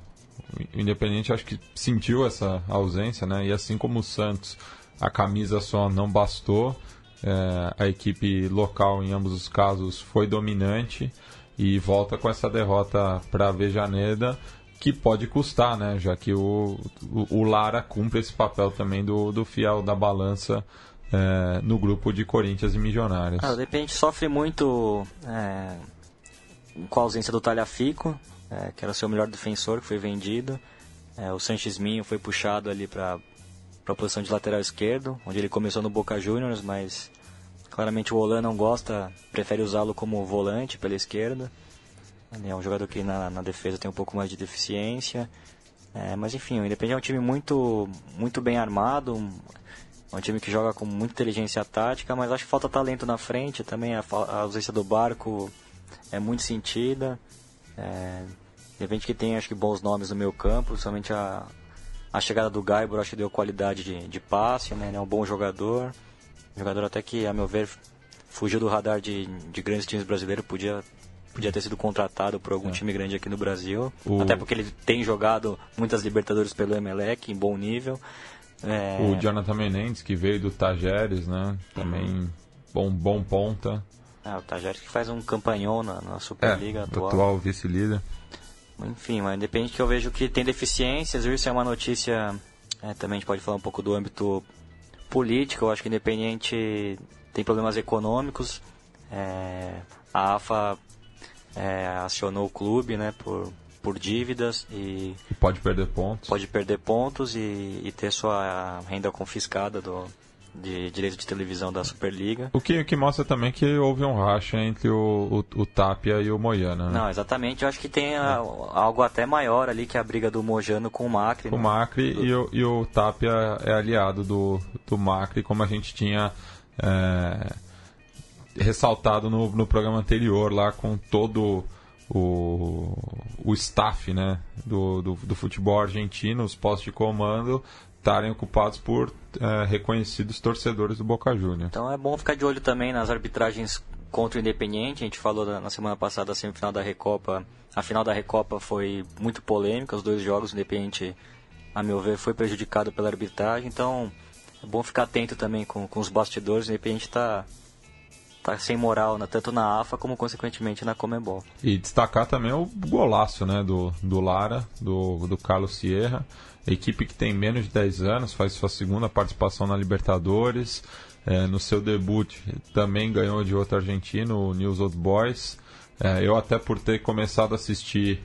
o Independente acho que sentiu essa ausência, né? E assim como o Santos, a camisa só não bastou. É, a equipe local, em ambos os casos, foi dominante e volta com essa derrota para Vejaneda, que pode custar, né? Já que o, o, o, Lara cumpre esse papel também do, do fiel da balança é, no grupo de Corinthians e Milionários. Ah, o Independente sofre muito é, com a ausência do Talhafico, é, que era o seu melhor defensor, que foi vendido. É, o Sanches Minho foi puxado ali para a posição de lateral esquerdo, onde ele começou no Boca Juniors, mas claramente o Olan não gosta, prefere usá-lo como volante pela esquerda. Ele é um jogador que na, na defesa tem um pouco mais de deficiência. É, mas enfim, o Independente é um time muito, muito bem armado, um, um time que joga com muita inteligência tática, mas acho que falta talento na frente também. A, a ausência do barco é muito sentida. É, de repente que tem acho que bons nomes no meu campo, principalmente a, a chegada do Gaibor acho que deu qualidade de, de passe, né? Ele é um bom jogador. jogador até que, a meu ver, fugiu do radar de, de grandes times brasileiros, podia podia ter sido contratado por algum é. time grande aqui no Brasil. O... Até porque ele tem jogado muitas Libertadores pelo Emelec em bom nível. É... O Jonathan Menendez, que veio do Tajeres, né? Também uhum. bom, bom ponta. É, o Tajeres que faz um campanhão na, na Superliga é, atual. atual vice-líder. Enfim, mas depende que eu vejo que tem deficiências. Isso é uma notícia. É, também a gente pode falar um pouco do âmbito político. Eu acho que Independente tem problemas econômicos. É, a AFA é, acionou o clube né, por, por dívidas e, pode perder pontos. Pode perder pontos e, e ter sua renda confiscada do, de direito de televisão da Superliga. O que, que mostra também que houve um racha entre o, o, o Tapia e o Moyano. Né? Não, exatamente. Eu acho que tem a, algo até maior ali que a briga do Mojano com o Macri. O né? Macri do... e, o, e o Tapia é aliado do, do Macri, como a gente tinha é, ressaltado no, no programa anterior lá com todo o, o staff né, do, do, do futebol argentino, os postos de comando, estarem ocupados por é, reconhecidos torcedores do Boca Juniors. Então é bom ficar de olho também nas arbitragens contra o Independiente. A gente falou na semana passada da semifinal da Recopa. A final da Recopa foi muito polêmica, os dois jogos. O Independiente, a meu ver, foi prejudicado pela arbitragem. Então é bom ficar atento também com, com os bastidores. O Independiente está tá sem moral, né? tanto na AFA como consequentemente na Comebol. E destacar também o golaço né? do, do Lara, do, do Carlos Sierra equipe que tem menos de 10 anos, faz sua segunda participação na Libertadores. É, no seu debut também ganhou de outro argentino, o News Old Boys. É, eu até por ter começado a assistir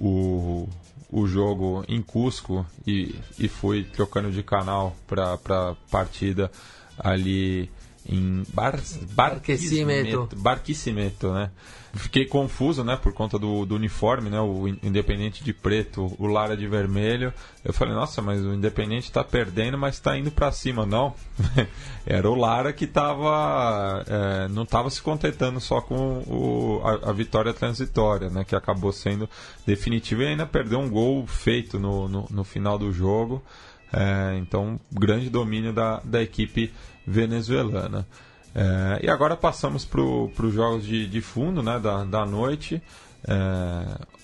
o, o jogo em Cusco e, e fui trocando de canal para a partida ali em Bar, Barquisimeto, Barquisimeto, né? Fiquei confuso, né, por conta do, do, uniforme, né, o Independente de preto, o Lara de vermelho. Eu falei, nossa, mas o Independente está perdendo, mas está indo para cima. Não, era o Lara que tava, é, não estava se contentando só com o, a, a, vitória transitória, né, que acabou sendo definitiva e ainda perdeu um gol feito no, no, no final do jogo. É, então, grande domínio da, da equipe venezuelana. É, e agora passamos para os jogos de, de, fundo né, da, da noite. É,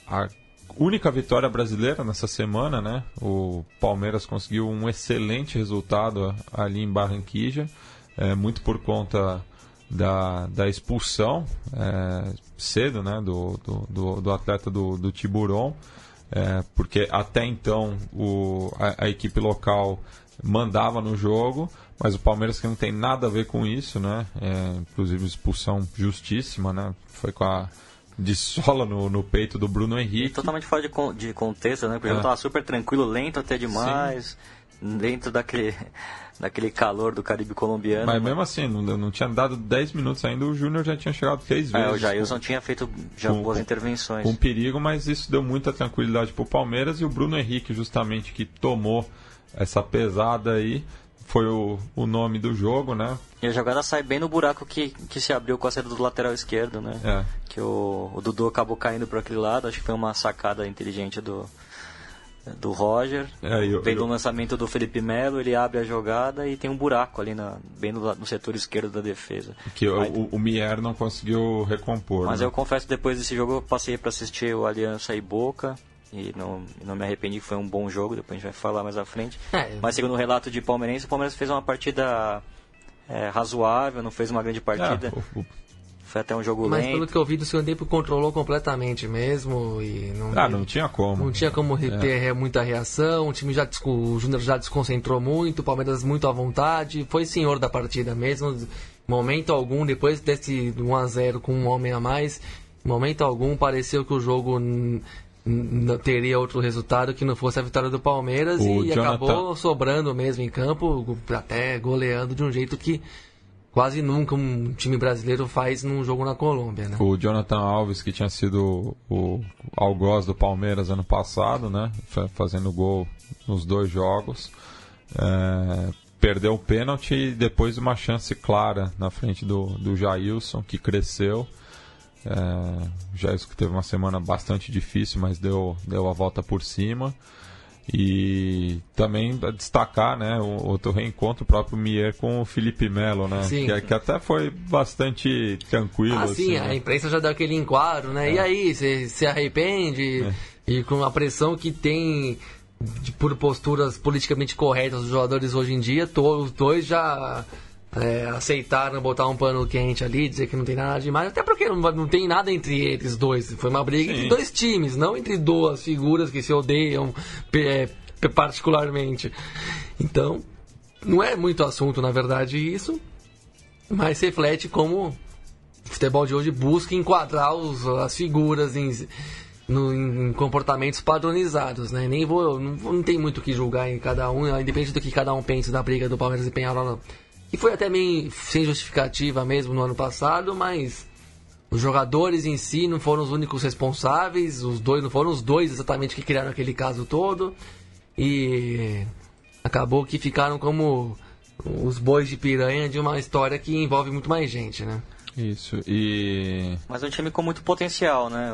a única vitória brasileira nessa semana, né? O Palmeiras conseguiu um excelente resultado ali em Barranquilla, é, muito por conta da, da expulsão é, cedo né, do, do, do, atleta do, do Tiburon, é, porque até então o, a, a equipe local mandava no jogo, mas o Palmeiras que não tem nada a ver com isso, né? É, inclusive expulsão justíssima, né? Foi com a de sola no, no peito do Bruno Henrique. E totalmente fora de, de contexto, né? Porque é. ele tava super tranquilo, lento até demais, Sim. dentro daquele, daquele calor do Caribe colombiano. Mas, mas... mesmo assim, não, não tinha dado 10 minutos ainda, o Júnior já tinha chegado três vezes. É, o Jailson com, tinha feito já com, boas intervenções. Com perigo, mas isso deu muita tranquilidade pro Palmeiras e o Bruno Henrique, justamente, que tomou essa pesada aí, foi o, o nome do jogo, né? E a jogada sai bem no buraco que, que se abriu com a saída do lateral esquerdo, né? É. Que o, o Dudu acabou caindo para aquele lado, acho que foi uma sacada inteligente do, do Roger. É, eu, Vem do lançamento do Felipe Melo, ele abre a jogada e tem um buraco ali na, bem no, no setor esquerdo da defesa. Que mas, o, o Mier não conseguiu recompor. Mas né? eu confesso depois desse jogo eu passei para assistir o Aliança e Boca e não, não me arrependi, foi um bom jogo, depois a gente vai falar mais à frente. É, Mas segundo o relato de palmeirense, o Palmeiras fez uma partida é, razoável, não fez uma grande partida. É, foi até um jogo Mas lento. pelo que eu vi do segundo tempo, controlou completamente mesmo e não... Ah, não tinha como. Não tinha como é. ter muita reação, o time já, o Júnior já desconcentrou muito, o Palmeiras muito à vontade, foi senhor da partida mesmo, momento algum, depois desse 1 a 0 com um homem a mais, momento algum pareceu que o jogo teria outro resultado que não fosse a vitória do Palmeiras o e Jonathan... acabou sobrando mesmo em campo, até goleando de um jeito que quase nunca um time brasileiro faz num jogo na Colômbia, né? O Jonathan Alves, que tinha sido o algoz do Palmeiras ano passado, né? Fazendo gol nos dois jogos. É, perdeu o pênalti e depois uma chance clara na frente do, do Jailson, que cresceu. É, já isso que teve uma semana bastante difícil, mas deu, deu a volta por cima. E também destacar né, o outro reencontro próprio Mier com o Felipe Melo, né? Que, que, até foi bastante tranquilo. Ah, sim, assim, a né? imprensa já deu aquele enquadro, né? É. E aí, você se arrepende? É. E com a pressão que tem de, por posturas politicamente corretas dos jogadores hoje em dia, os dois já é, aceitaram botar um pano quente ali, dizer que não tem nada demais, até porque não, não tem nada entre eles dois. Foi uma briga Sim. entre dois times, não entre duas figuras que se odeiam é, particularmente. Então, não é muito assunto, na verdade, isso, mas reflete como o futebol de hoje busca enquadrar os, as figuras em, no, em comportamentos padronizados, né? Nem vou, não, não tem muito o que julgar em cada um, independente do que cada um pense da briga do Palmeiras e Penharol e foi até meio sem justificativa mesmo no ano passado, mas os jogadores em si não foram os únicos responsáveis, os dois não foram os dois exatamente que criaram aquele caso todo. E acabou que ficaram como os bois de piranha de uma história que envolve muito mais gente, né? Isso. E Mas é um time com muito potencial, né?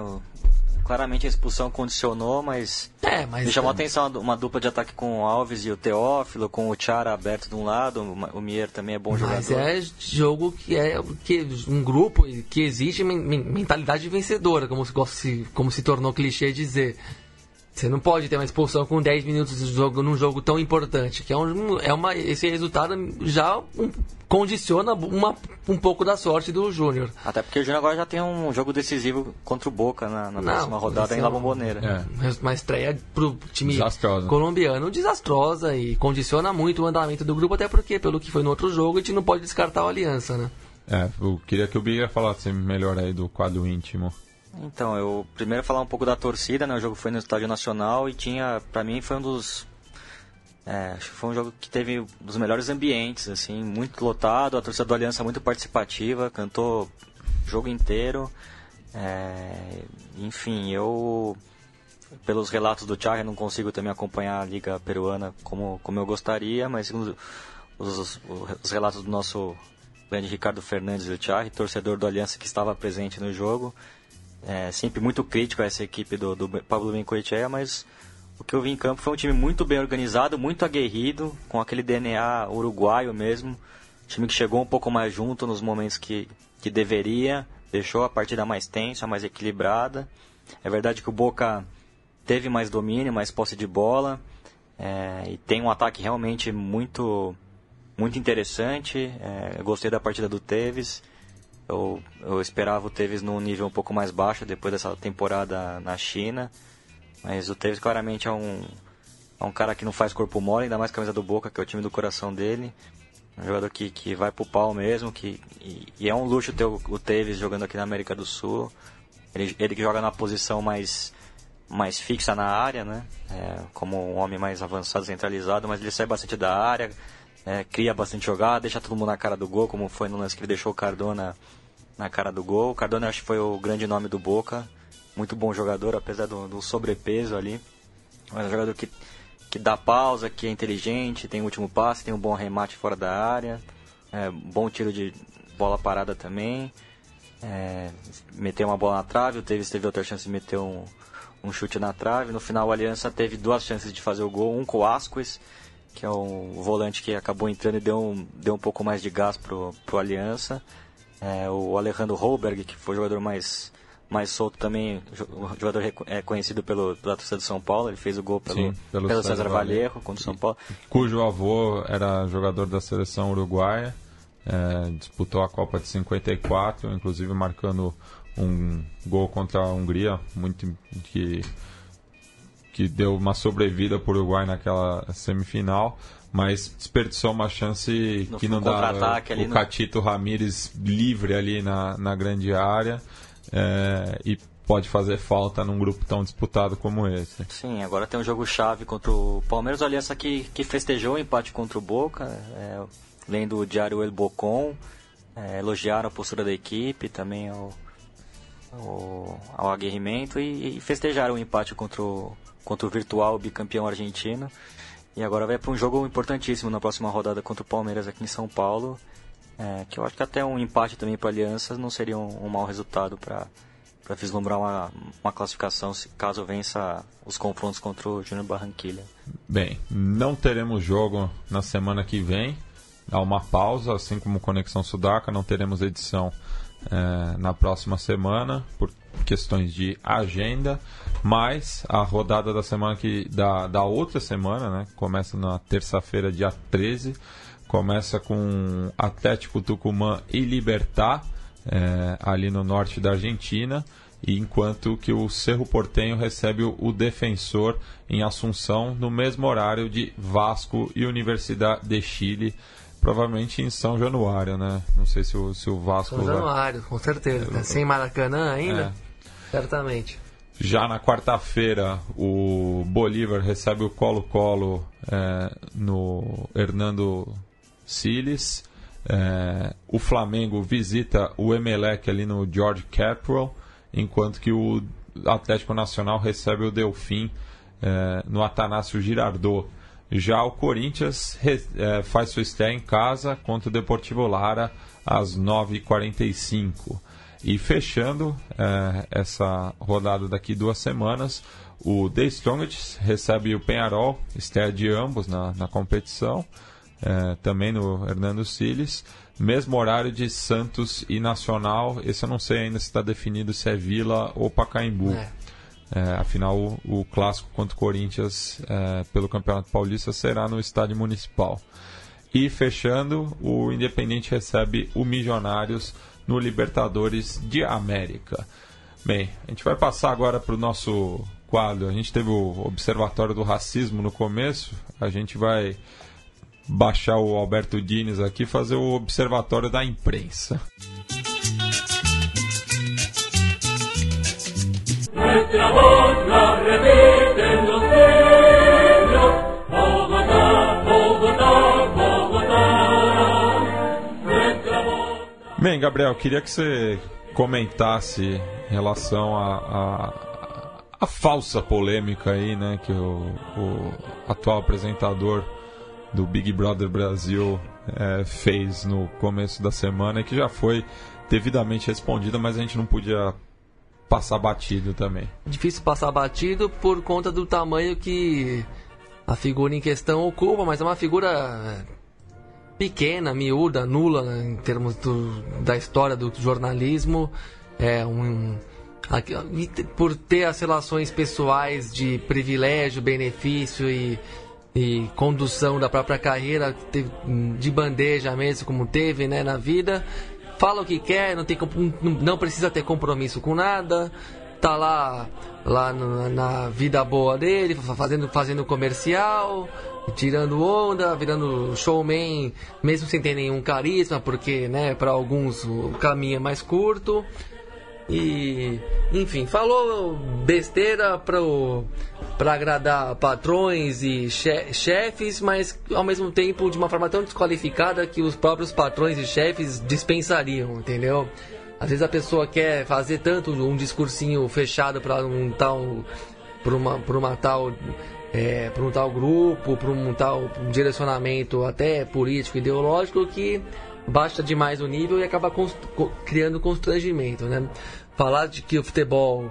Claramente a expulsão condicionou, mas. É, mas. Me chamou a atenção uma dupla de ataque com o Alves e o Teófilo, com o Chara aberto de um lado, o Mier também é bom mas jogador. Mas é jogo que é que um grupo que existe mentalidade vencedora, como se, como se tornou clichê dizer. Você não pode ter uma expulsão com 10 minutos de jogo num jogo tão importante, que é, um, é uma, esse resultado já um, condiciona uma, um pouco da sorte do Júnior. Até porque o Júnior agora já tem um jogo decisivo contra o Boca na, na não, próxima rodada em La Bombonera. É. Uma estreia pro time desastrosa. colombiano desastrosa e condiciona muito o andamento do grupo, até porque, pelo que foi no outro jogo, a gente não pode descartar a aliança, né? É, eu queria que o Bia falasse melhor aí do quadro íntimo. Então, eu primeiro falar um pouco da torcida, né? O jogo foi no Estádio Nacional e tinha, para mim, foi um dos é, acho que foi um jogo que teve um dos melhores ambientes, assim, muito lotado, a torcida do Aliança muito participativa, cantou o jogo inteiro. É, enfim, eu pelos relatos do Thiago não consigo também acompanhar a liga peruana como, como eu gostaria, mas segundo os, os, os relatos do nosso grande Ricardo Fernandes do Thiago, torcedor do Aliança que estava presente no jogo, é, sempre muito crítico a essa equipe do, do Pablo Bencoechea, mas o que eu vi em campo foi um time muito bem organizado, muito aguerrido, com aquele DNA uruguaio mesmo. Time que chegou um pouco mais junto nos momentos que, que deveria, deixou a partida mais tensa, mais equilibrada. É verdade que o Boca teve mais domínio, mais posse de bola, é, e tem um ataque realmente muito, muito interessante. É, gostei da partida do Tevez. Eu, eu esperava o Tevez num nível um pouco mais baixo depois dessa temporada na China. Mas o Tevez claramente é um, é um cara que não faz corpo mole, ainda mais camisa do Boca, que é o time do coração dele. Um jogador que, que vai pro pau mesmo, que, e, e é um luxo ter o, o Tevez jogando aqui na América do Sul. Ele, ele que joga na posição mais, mais fixa na área, né? É, como um homem mais avançado, centralizado, mas ele sai bastante da área, é, cria bastante jogada, deixa todo mundo na cara do gol, como foi no lance que ele deixou o Cardona na cara do gol. O Cardona acho que foi o grande nome do Boca muito bom jogador, apesar do, do sobrepeso ali. Mas é um jogador que, que dá pausa, que é inteligente, tem o último passe, tem um bom remate fora da área, é, bom tiro de bola parada também. É, meteu uma bola na trave, o teve outra chance de meter um, um chute na trave. No final, o Aliança teve duas chances de fazer o gol: um com o Asquez, que é um volante que acabou entrando e deu um, deu um pouco mais de gás pro, pro Aliança. É, o Alejandro Holberg, que foi o jogador mais mais solto também, jogador é conhecido pelo, pela torcida de São Paulo, ele fez o gol pelo, Sim, pelo, pelo César, César Vallejo contra o São Paulo. Cujo avô era jogador da seleção uruguaia, é, disputou a Copa de 54, inclusive marcando um gol contra a Hungria, muito que, que deu uma sobrevida para o Uruguai naquela semifinal mas desperdiçou uma chance no que não dá o Catito no... Ramírez livre ali na, na grande área é, e pode fazer falta num grupo tão disputado como esse. Sim, agora tem um jogo chave contra o Palmeiras, Aliança que, que festejou o empate contra o Boca, é, lendo o diário El Bocon, é, elogiaram a postura da equipe, também ao, ao, ao aguerrimento e, e, festejaram o empate contra o, contra o virtual bicampeão argentino. E agora vai para um jogo importantíssimo na próxima rodada contra o Palmeiras aqui em São Paulo. É, que eu acho que até um empate também para a Aliança não seria um, um mau resultado para para vislumbrar uma, uma classificação caso vença os confrontos contra o Júnior Barranquilha. Bem, não teremos jogo na semana que vem. Há uma pausa, assim como Conexão Sudaca, não teremos edição é, na próxima semana questões de agenda, mas a rodada da semana que da, da outra semana, né, começa na terça-feira, dia 13 Começa com Atlético Tucumã e Libertar, é, ali no norte da Argentina, e enquanto que o Cerro Portenho recebe o Defensor em Assunção, no mesmo horário de Vasco e Universidade de Chile, provavelmente em São Januário, né? Não sei se o, se o Vasco. São Januário, vai... com certeza. Sem Maracanã ainda? É. Certamente. Já na quarta-feira, o Bolívar recebe o Colo-Colo é, no Hernando Siles. É, o Flamengo visita o Emelec ali no George Capital, enquanto que o Atlético Nacional recebe o Delfim é, no Atanásio Girardot. Já o Corinthians re, é, faz sua estreia em casa contra o Deportivo Lara às 9h45. E fechando é, essa rodada daqui duas semanas, o The Strongest recebe o Penharol, estreia de ambos na, na competição é, também no Hernando Siles. Mesmo horário de Santos e Nacional. Esse eu não sei ainda se está definido se é Vila ou Pacaembu. É. É, afinal, o, o, clássico contra o Corinthians pelo Campeonato Paulista será no Estádio Municipal. E fechando, o Independente recebe o Milionários no Libertadores de América. Bem, a gente vai passar agora para o nosso quadro. A gente teve o Observatório do Racismo no começo. A gente vai baixar o Alberto Dines aqui e fazer o observatório da imprensa. Bem, Gabriel, queria que você comentasse em relação a, a falsa polêmica aí, né, que o, o atual apresentador do Big Brother Brasil é, fez no começo da semana e que já foi devidamente respondida, mas a gente não podia passar batido também. Difícil passar batido por conta do tamanho que a figura em questão ocupa, mas é uma figura é, pequena, miúda, nula né, em termos do, da história do jornalismo. É um, por ter as relações pessoais de privilégio, benefício e, e condução da própria carreira de bandeja mesmo, como teve né, na vida. Fala o que quer, não, tem, não precisa ter compromisso com nada. Tá lá, lá no- na vida boa dele, fa- fazendo, fazendo comercial, tirando onda, virando showman, mesmo sem ter nenhum carisma, porque né, para alguns o caminho é mais curto. E, enfim, falou besteira pro, pra agradar patrões e che- chefes, mas ao mesmo tempo de uma forma tão desqualificada que os próprios patrões e chefes dispensariam, entendeu? Às vezes a pessoa quer fazer tanto um discursinho fechado para um tal. Pra uma, pra uma tal. É, para um tal grupo, para um tal direcionamento até político, ideológico, que baixa demais o nível e acaba const- co- criando constrangimento, né? Falar de que o futebol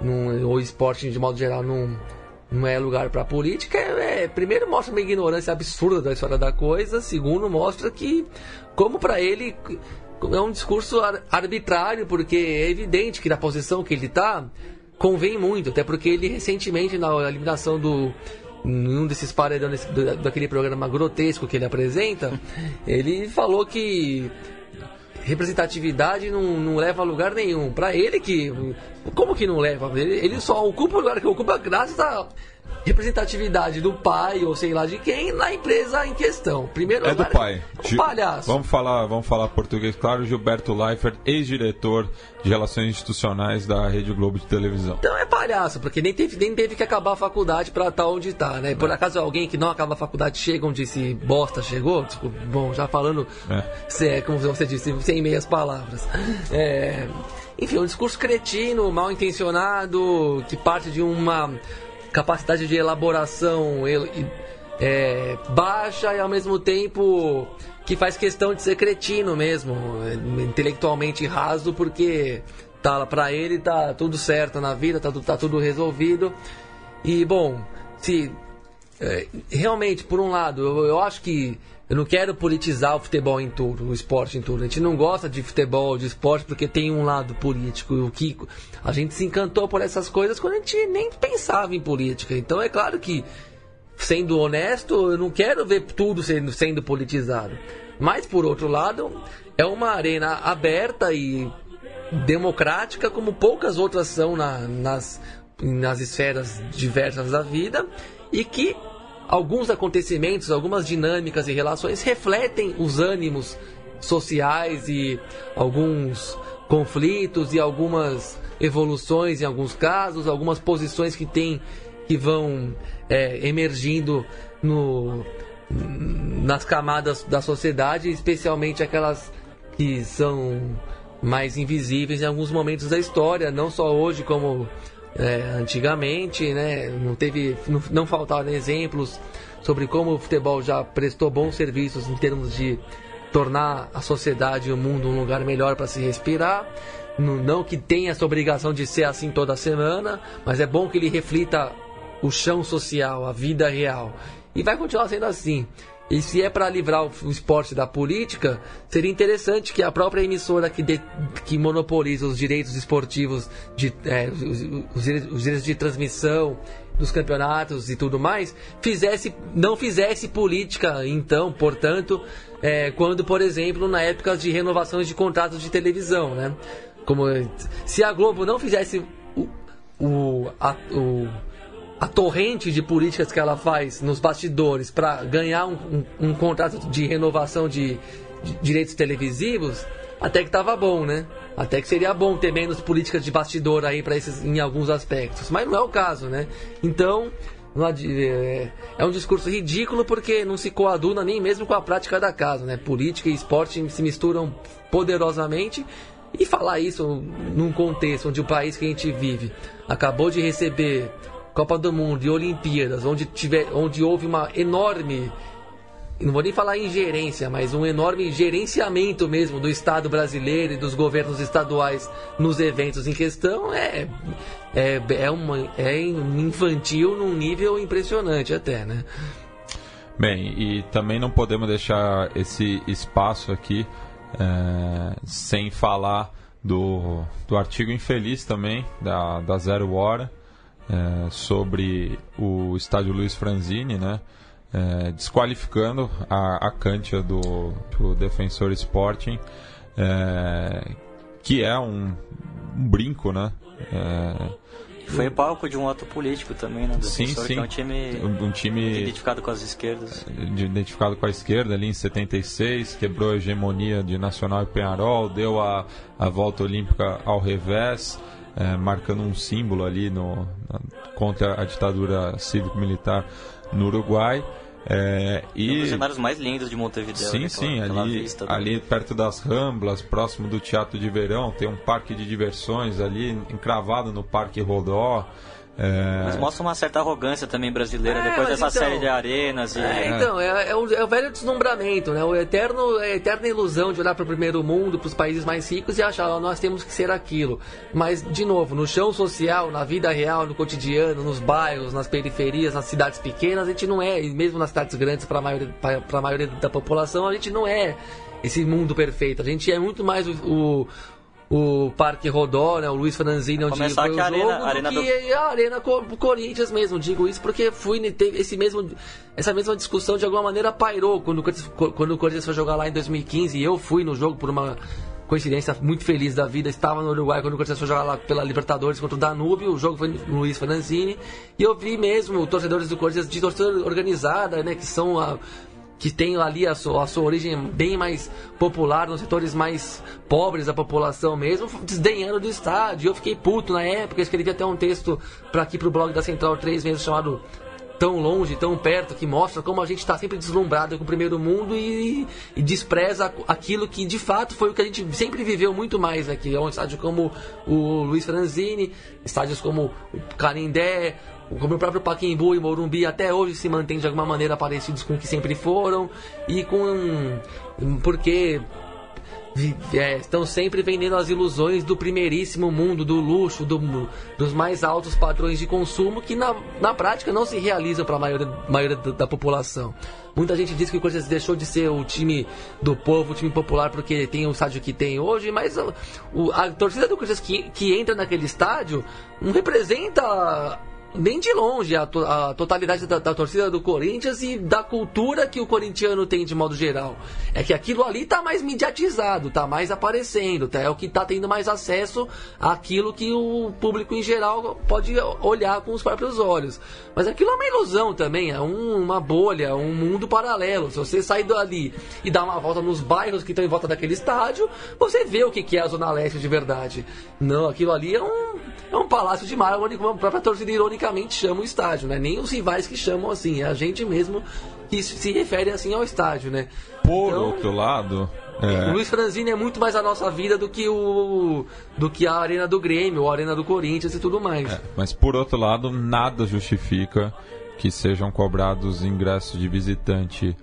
não, ou esporte de modo geral não, não é lugar para política, é, é- primeiro mostra uma ignorância absurda da história da coisa, segundo mostra que como para ele é um discurso ar- arbitrário, porque é evidente que na posição que ele está convém muito, até porque ele recentemente na eliminação do em um desses paredões do- daquele programa grotesco que ele apresenta, ele falou que representatividade não, não leva a lugar nenhum. Pra ele que. Como que não leva? Ele, ele só ocupa o lugar que ocupa graças à representatividade do pai ou sei lá de quem na empresa em questão. Primeiro É do pai. Um Gil- palhaço. Vamos falar, vamos falar português, claro. Gilberto Leifert, ex-diretor de Relações Institucionais da Rede Globo de televisão. Então é palhaço, porque nem teve, nem teve que acabar a faculdade pra estar onde tá, né? Por acaso alguém que não acaba a faculdade chega onde esse bosta chegou? Tipo, bom, já falando, É. cê- como você disse, sem meias palavras. É, enfim, um discurso cretino, mal intencionado, que parte de uma capacidade de elaboração el- e- é, baixa e ao mesmo tempo que faz questão de ser cretino mesmo, é, intelectualmente raso, porque tá para ele tá tudo certo na vida, tá, tá tudo resolvido. E bom, se é, realmente, por um lado, eu, eu acho que eu não quero politizar o futebol em tudo, o esporte em tudo. A gente não gosta de futebol, de esporte, porque tem um lado político. O que a gente se encantou por essas coisas quando a gente nem pensava em política. Então é claro que, sendo honesto, eu não quero ver tudo sendo, sendo politizado. Mas por outro lado, é uma arena aberta e democrática como poucas outras são na- nas, nas esferas diversas da vida e que alguns acontecimentos, algumas dinâmicas e relações refletem os ânimos sociais e alguns conflitos e algumas evoluções em alguns casos, algumas posições que tem que vão é, emergindo no, nas camadas da sociedade, especialmente aquelas que são mais invisíveis em alguns momentos da história, não só hoje como é, antigamente, né? Não teve, não, não faltaram exemplos sobre como o futebol já prestou bons serviços em termos de tornar a sociedade e o mundo um lugar melhor para se respirar. Não, não que tenha essa obrigação de ser assim toda semana, mas é bom que ele reflita o chão social, a vida real. E vai continuar sendo assim. E se é para livrar o, esporte da política, seria interessante que a própria emissora que, de- que monopoliza os direitos esportivos, de, é, os, os os direitos de transmissão dos campeonatos e tudo mais, fizesse, não fizesse política, então, portanto, é, quando, por exemplo, na época de renovações de contratos de televisão, né? Como se a Globo não fizesse o, o, a, o a torrente de políticas que ela faz nos bastidores para ganhar um, um- um contrato de renovação de, de direitos televisivos, até que tava bom, né? Até que seria bom ter menos políticas de bastidor aí para esses em alguns aspectos, mas não é o caso, né? Então, é, é um discurso ridículo porque não se coaduna nem mesmo com a prática da casa, né? Política e esporte se misturam poderosamente e falar isso num contexto onde o país que a gente vive acabou de receber Copa do Mundo e Olimpíadas, onde, tiver, onde houve uma enorme não vou nem falar ingerência, mas um enorme gerenciamento mesmo do Estado brasileiro e dos governos estaduais nos eventos em questão é, é, é, uma, é infantil num nível impressionante até, né? Bem, e também não podemos deixar esse espaço aqui é, sem falar do, do artigo infeliz também da, da Zero Hora é, sobre o estádio Luiz Franzini, né? é, desqualificando a, a Cantia do, do Defensor Sporting, é, que é um, um, brinco, né? É, foi palco de um ato político também, né? Defensor, sim, sim. É um time, um, time identificado com as esquerdas. Identificado com a esquerda ali em 76, quebrou a hegemonia de Nacional e Penharol, deu a, a volta olímpica ao revés, é, marcando um símbolo ali no, na, contra a ditadura cívico-militar no Uruguai. É, e... Um dos cenários mais lindos de Montevideo. Sim, né, sim, ali, do... ali perto das Ramblas, próximo do Teatro de Verão, tem um parque de diversões ali, encravado no Parque Rodó. É... Mas mostra uma certa arrogância também brasileira, é, depois dessa então, série de arenas. E... É, então, é, é, o, é, o, velho deslumbramento, né? O eterno, é a eterna ilusão de olhar para o primeiro mundo, para os países mais ricos e achar, ó, nós temos que ser aquilo. Mas, de novo, no chão social, na vida real, no cotidiano, nos bairros, nas periferias, nas cidades pequenas, a gente não é, e mesmo nas cidades grandes, para a maioria, maioria da população, a gente não é esse mundo perfeito. A gente é muito mais o, o o Parque Rodó, né, o Luiz Franzini, onde foi o jogo, arena, arena do... que a Arena Corinthians mesmo. Digo isso porque fui esse mesmo, essa mesma discussão de alguma maneira pairou quando, quando o Corinthians foi jogar lá em 2015 e eu fui no jogo por uma coincidência muito feliz da vida, estava no Uruguai quando o Corinthians foi jogar lá pela Libertadores contra o Danúbio, o jogo foi no Luiz Franzini, e eu vi mesmo torcedores do Corinthians de torcida organizada, né, que são a, que tem ali a sua, a sua origem bem mais popular, nos setores mais pobres da população mesmo, desdenhando do estádio. Eu fiquei puto na época, escrevi até um texto para aqui pro blog da Central 3 mesmo chamado tão longe, tão perto, que mostra como a gente está sempre deslumbrado com o primeiro mundo e, e, despreza aquilo que de fato foi o que a gente sempre viveu muito mais aqui. É um estádio como o Luiz Franzini, estádios como o Canindé, como o próprio Paquimbu e Morumbi até hoje se mantêm de alguma maneira parecidos com o que sempre foram e com porque é, estão sempre vendendo as ilusões do primeiríssimo mundo, do luxo, do, dos mais altos padrões de consumo que na, na prática não se realizam para a maioria, maioria da, da, população. Muita gente diz que o Corinthians deixou de ser o time do povo, o time popular, porque tem o estádio que tem hoje, mas o, a torcida do Corinthians que, que entra naquele estádio não representa nem de longe a, to a totalidade da, da, torcida do Corinthians e da cultura que o corintiano tem de modo geral. É que aquilo ali está mais mediatizado, está mais aparecendo, tá? é o que está tendo mais acesso àquilo que o público em geral pode olhar com os próprios olhos. Mas aquilo é uma ilusão também, é um, uma bolha, um mundo paralelo. Se você sair dali e dar uma volta nos bairros que estão em volta daquele estádio, você vê o que é a Zona Leste de verdade. Não, aquilo ali é um, é um palácio de mármore, como a própria torcida chama o estádio, né? Nem os rivais que chamam assim, é a gente mesmo que se refere assim ao estádio, né? Por então, outro lado, é. O Luiz Franzini é muito mais a nossa vida do que o do que a arena do Grêmio, ou a arena do Corinthians e tudo mais. É, mas por outro lado, nada justifica que sejam cobrados ingressos de visitante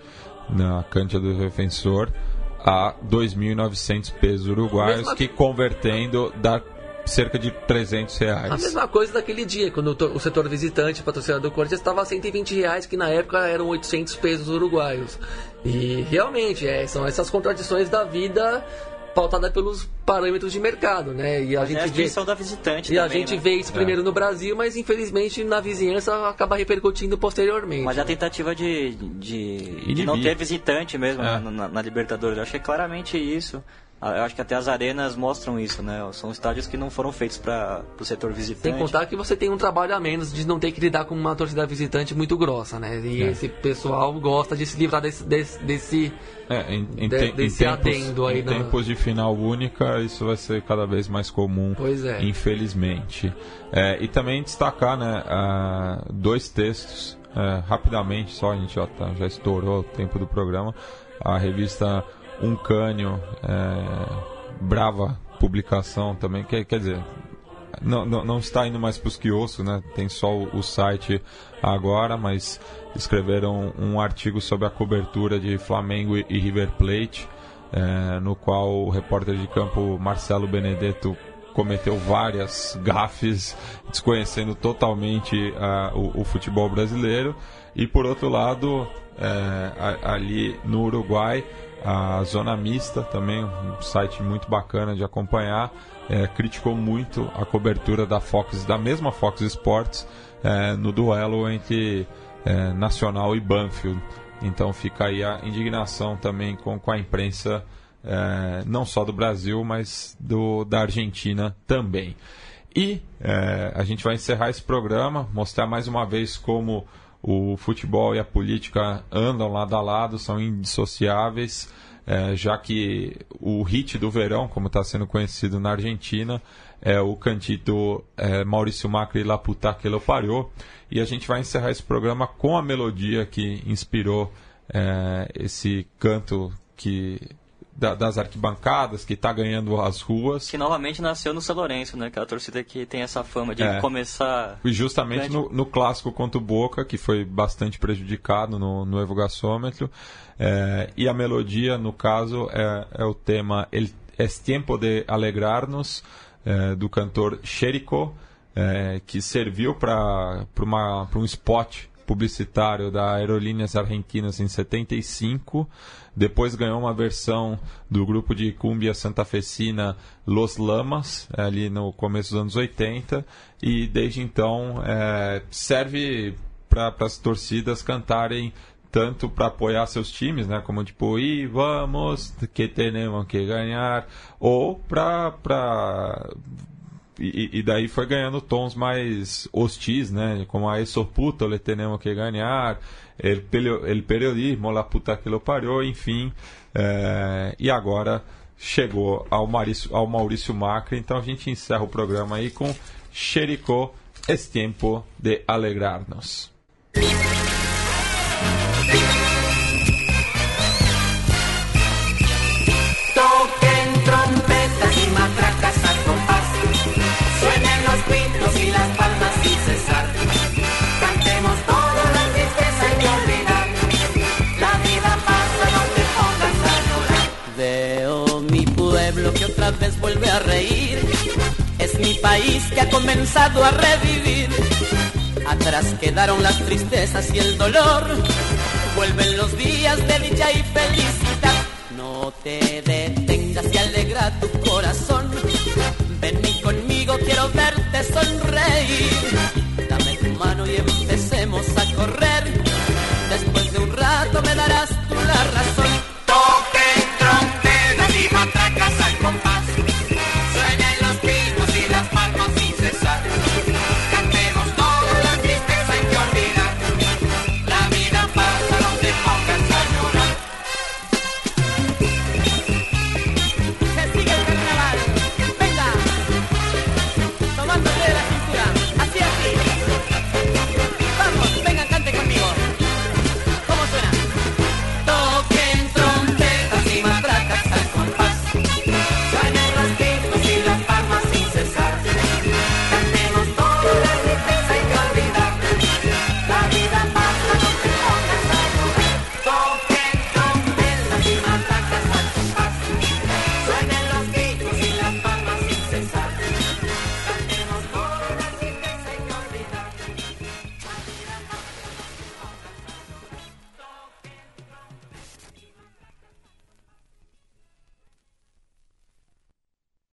na Cântia do Defensor a 2.900 pesos uruguaios, que convertendo dá cerca de 300 reais. A mesma coisa daquele dia, quando o, setor visitante, patrocinador do Corinthians, estava a 120 reais, que na época eram 800 pesos uruguaios. E realmente, é, são essas contradições da vida pautada pelos parâmetros de mercado, né? E a mas gente é a vê da visitante E também, a gente né? vê isso primeiro é. no Brasil, mas infelizmente na vizinhança acaba repercutindo posteriormente. Mas a tentativa de, de, de não ter visitante mesmo é. na, na, Libertadores, eu achei claramente isso Eu acho que até as arenas mostram isso, né? São estádios que não foram feitos para o setor visitante. Sem contar que você tem um trabalho a menos de não ter que lidar com uma torcida visitante muito grossa, né? E É. esse pessoal gosta de se livrar desse, desse, desse É, em, em De- te- em desse tempos, aí em na- tempos de final única, isso vai ser cada vez mais comum, Pois é. infelizmente. É, e também destacar né, ah, dois textos, é, rapidamente, só a gente já, tá- já estourou o tempo do programa. A revista Um Cânio, é, brava publicação também, que, quer dizer, não, não, não está indo mais para os quioscos, né? Tem só o, o site agora, mas escreveram um artigo sobre a cobertura de Flamengo e, e River Plate, eh, no qual o repórter de campo Marcelo Benedetto cometeu várias gafes, desconhecendo totalmente o, o futebol brasileiro. E por outro lado, eh, a- ali no Uruguai, a Zona Mista, também um site muito bacana de acompanhar, eh, criticou muito a cobertura da Fox, da mesma Fox Sports, eh, no duelo entre eh, Nacional e Banfield. Então fica aí a indignação também com, com a imprensa, eh, não só do Brasil, mas do, da Argentina também. E eh, a gente vai encerrar esse programa, mostrar mais uma vez como o futebol e a política andam lado a lado, são indissociáveis, eh, já que o hit do verão, como está sendo conhecido na Argentina, é o cantito eh, Maurício Macri La Puta que lo parió. E a gente vai encerrar esse programa com a melodia que inspirou eh, esse canto que da- das arquibancadas, que está ganhando as ruas. Que novamente nasceu no São Lourenço, né? Que é a torcida que tem essa fama de É. começar. E justamente Grande. no, no clássico contra o Boca, que foi bastante prejudicado no, no Evo Gasômetro. É, e a melodia, no caso, é, é o tema El, Es Tiempo de Alegrarnos, é, do cantor Xerico, é, que serviu para um spot publicitário da Aerolíneas Argentinas em 75. Depois ganhou uma versão do grupo de cumbia santafesina Los Lamas, ali no começo dos anos 80. E desde então é, serve para as torcidas cantarem tanto para apoiar seus times, né, como tipo, e vamos, que temos que ganhar, ou para e, e daí foi ganhando tons mais hostis, né? Como a eso puto le tenemos que ganhar, el, periodismo, la puta que lo parió, enfim. é, e agora chegou ao Maurício, ao Maurício Macri, então a gente encerra o programa aí com Xericó, es tiempo de alegrarnos. otra vez vuelve a reír. Es mi país que ha comenzado a revivir. Atrás quedaron las tristezas y el dolor. Vuelven los días de dicha y felicidad. No te detengas y alegra tu corazón. Ven y conmigo quiero verte sonreír. Dame tu mano y empecemos a correr. Después de un rato me darás